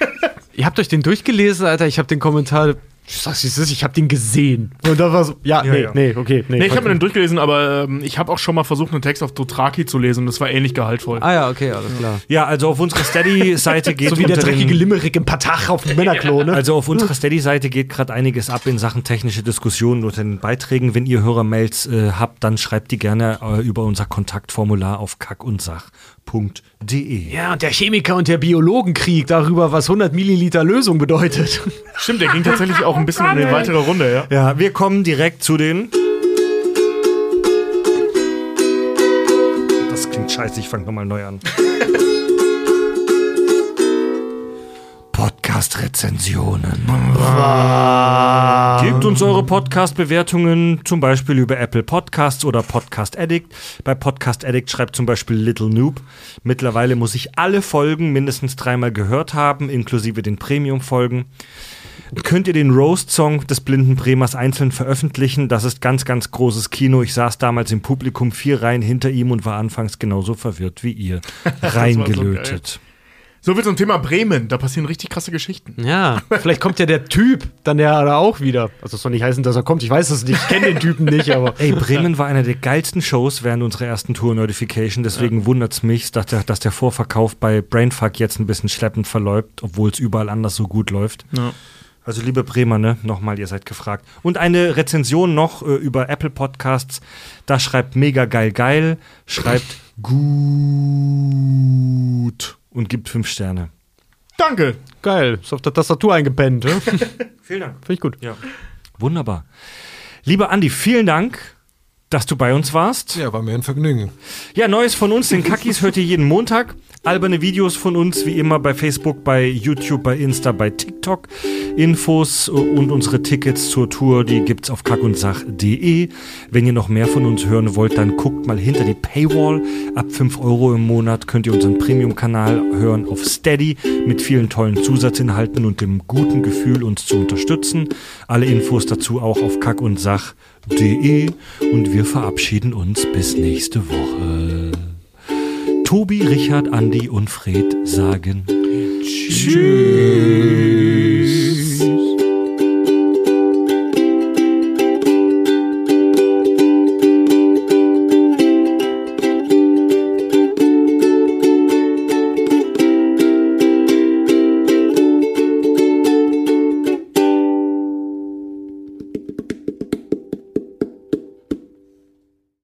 Speaker 4: Ihr habt euch den durchgelesen, Alter. Ich habe den Kommentar. Ich sag's, wie es ist, ich habe den gesehen. Und da war so, ja,
Speaker 1: Ja,
Speaker 4: nee,
Speaker 1: ja.
Speaker 4: nee, okay, nee.
Speaker 3: Nee, ich habe mir den durchgelesen, aber ähm, ich habe auch schon mal versucht, einen Text auf Dothraki zu lesen. Das war ähnlich gehaltvoll.
Speaker 4: Ah ja, okay, alles klar.
Speaker 1: Ja, also auf unsere Steady-Seite geht
Speaker 4: So wie der dreckige Limerick im Patach auf dem Männerklo, ne?
Speaker 1: Also auf unserer Steady-Seite geht gerade einiges ab in Sachen technische Diskussionen unter den Beiträgen. Wenn ihr Hörermails äh, habt, dann schreibt die gerne äh, über unser Kontaktformular auf kackundsach.de.
Speaker 4: Ja, und der Chemiker und der Biologenkrieg darüber, was 100 Milliliter Lösung bedeutet.
Speaker 3: Stimmt, der ging tatsächlich auch ein bisschen in eine weitere Runde, ja.
Speaker 1: Ja, wir kommen direkt zu den. Das klingt scheiße, ich fange nochmal neu an. Podcast-Rezensionen. Gebt uns eure Podcast-Bewertungen, zum Beispiel über Apple Podcasts oder Podcast Addict. Bei Podcast Addict schreibt zum Beispiel Little Noob. Mittlerweile muss ich alle Folgen mindestens dreimal gehört haben, inklusive den Premium-Folgen. Könnt ihr den Roast-Song des blinden Bremers einzeln veröffentlichen? Das ist ganz, ganz großes Kino. Ich saß damals im Publikum vier Reihen hinter ihm und war anfangs genauso verwirrt wie ihr. Reingelötet.
Speaker 3: So viel zum Thema Bremen. Da passieren richtig krasse Geschichten.
Speaker 4: Ja, vielleicht kommt ja der Typ dann ja da auch wieder. Also es soll nicht heißen, dass er kommt. Ich weiß es nicht, ich kenne den Typen nicht, aber.
Speaker 1: Ey, Bremen war einer der geilsten Shows während unserer ersten Tour Notification. Deswegen wundert's mich, dass der, dass der Vorverkauf bei Brainfuck jetzt ein bisschen schleppend verläuft, obwohl es überall anders so gut läuft.
Speaker 3: Ja.
Speaker 1: Also liebe Bremer, ne, nochmal, ihr seid gefragt. Und eine Rezension noch äh, über Apple Podcasts. Da schreibt mega geil geil, schreibt gut und gibt fünf Sterne.
Speaker 3: Danke.
Speaker 4: Geil, ist auf der Tastatur eingepennt. Ne? Finde
Speaker 1: Vielen Dank.
Speaker 4: ich gut.
Speaker 1: Ja. Wunderbar. Lieber Andi, vielen Dank, dass du bei uns warst.
Speaker 5: Ja, war mir ein Vergnügen.
Speaker 1: Ja, Neues von uns, den Kackis hört ihr jeden Montag. Alberne Videos von uns, wie immer bei Facebook, bei YouTube, bei Insta, bei TikTok. Infos und unsere Tickets zur Tour, die gibt's auf kackundsach.de. Wenn ihr noch mehr von uns hören wollt, dann guckt mal hinter die Paywall. Ab 5 Euro im Monat könnt ihr unseren Premium-Kanal hören auf Steady mit vielen tollen Zusatzinhalten und dem guten Gefühl, uns zu unterstützen. Alle Infos dazu auch auf kackundsach.de und wir verabschieden uns bis nächste Woche. Tobi, Richard, Andi und Fred sagen Tschüss.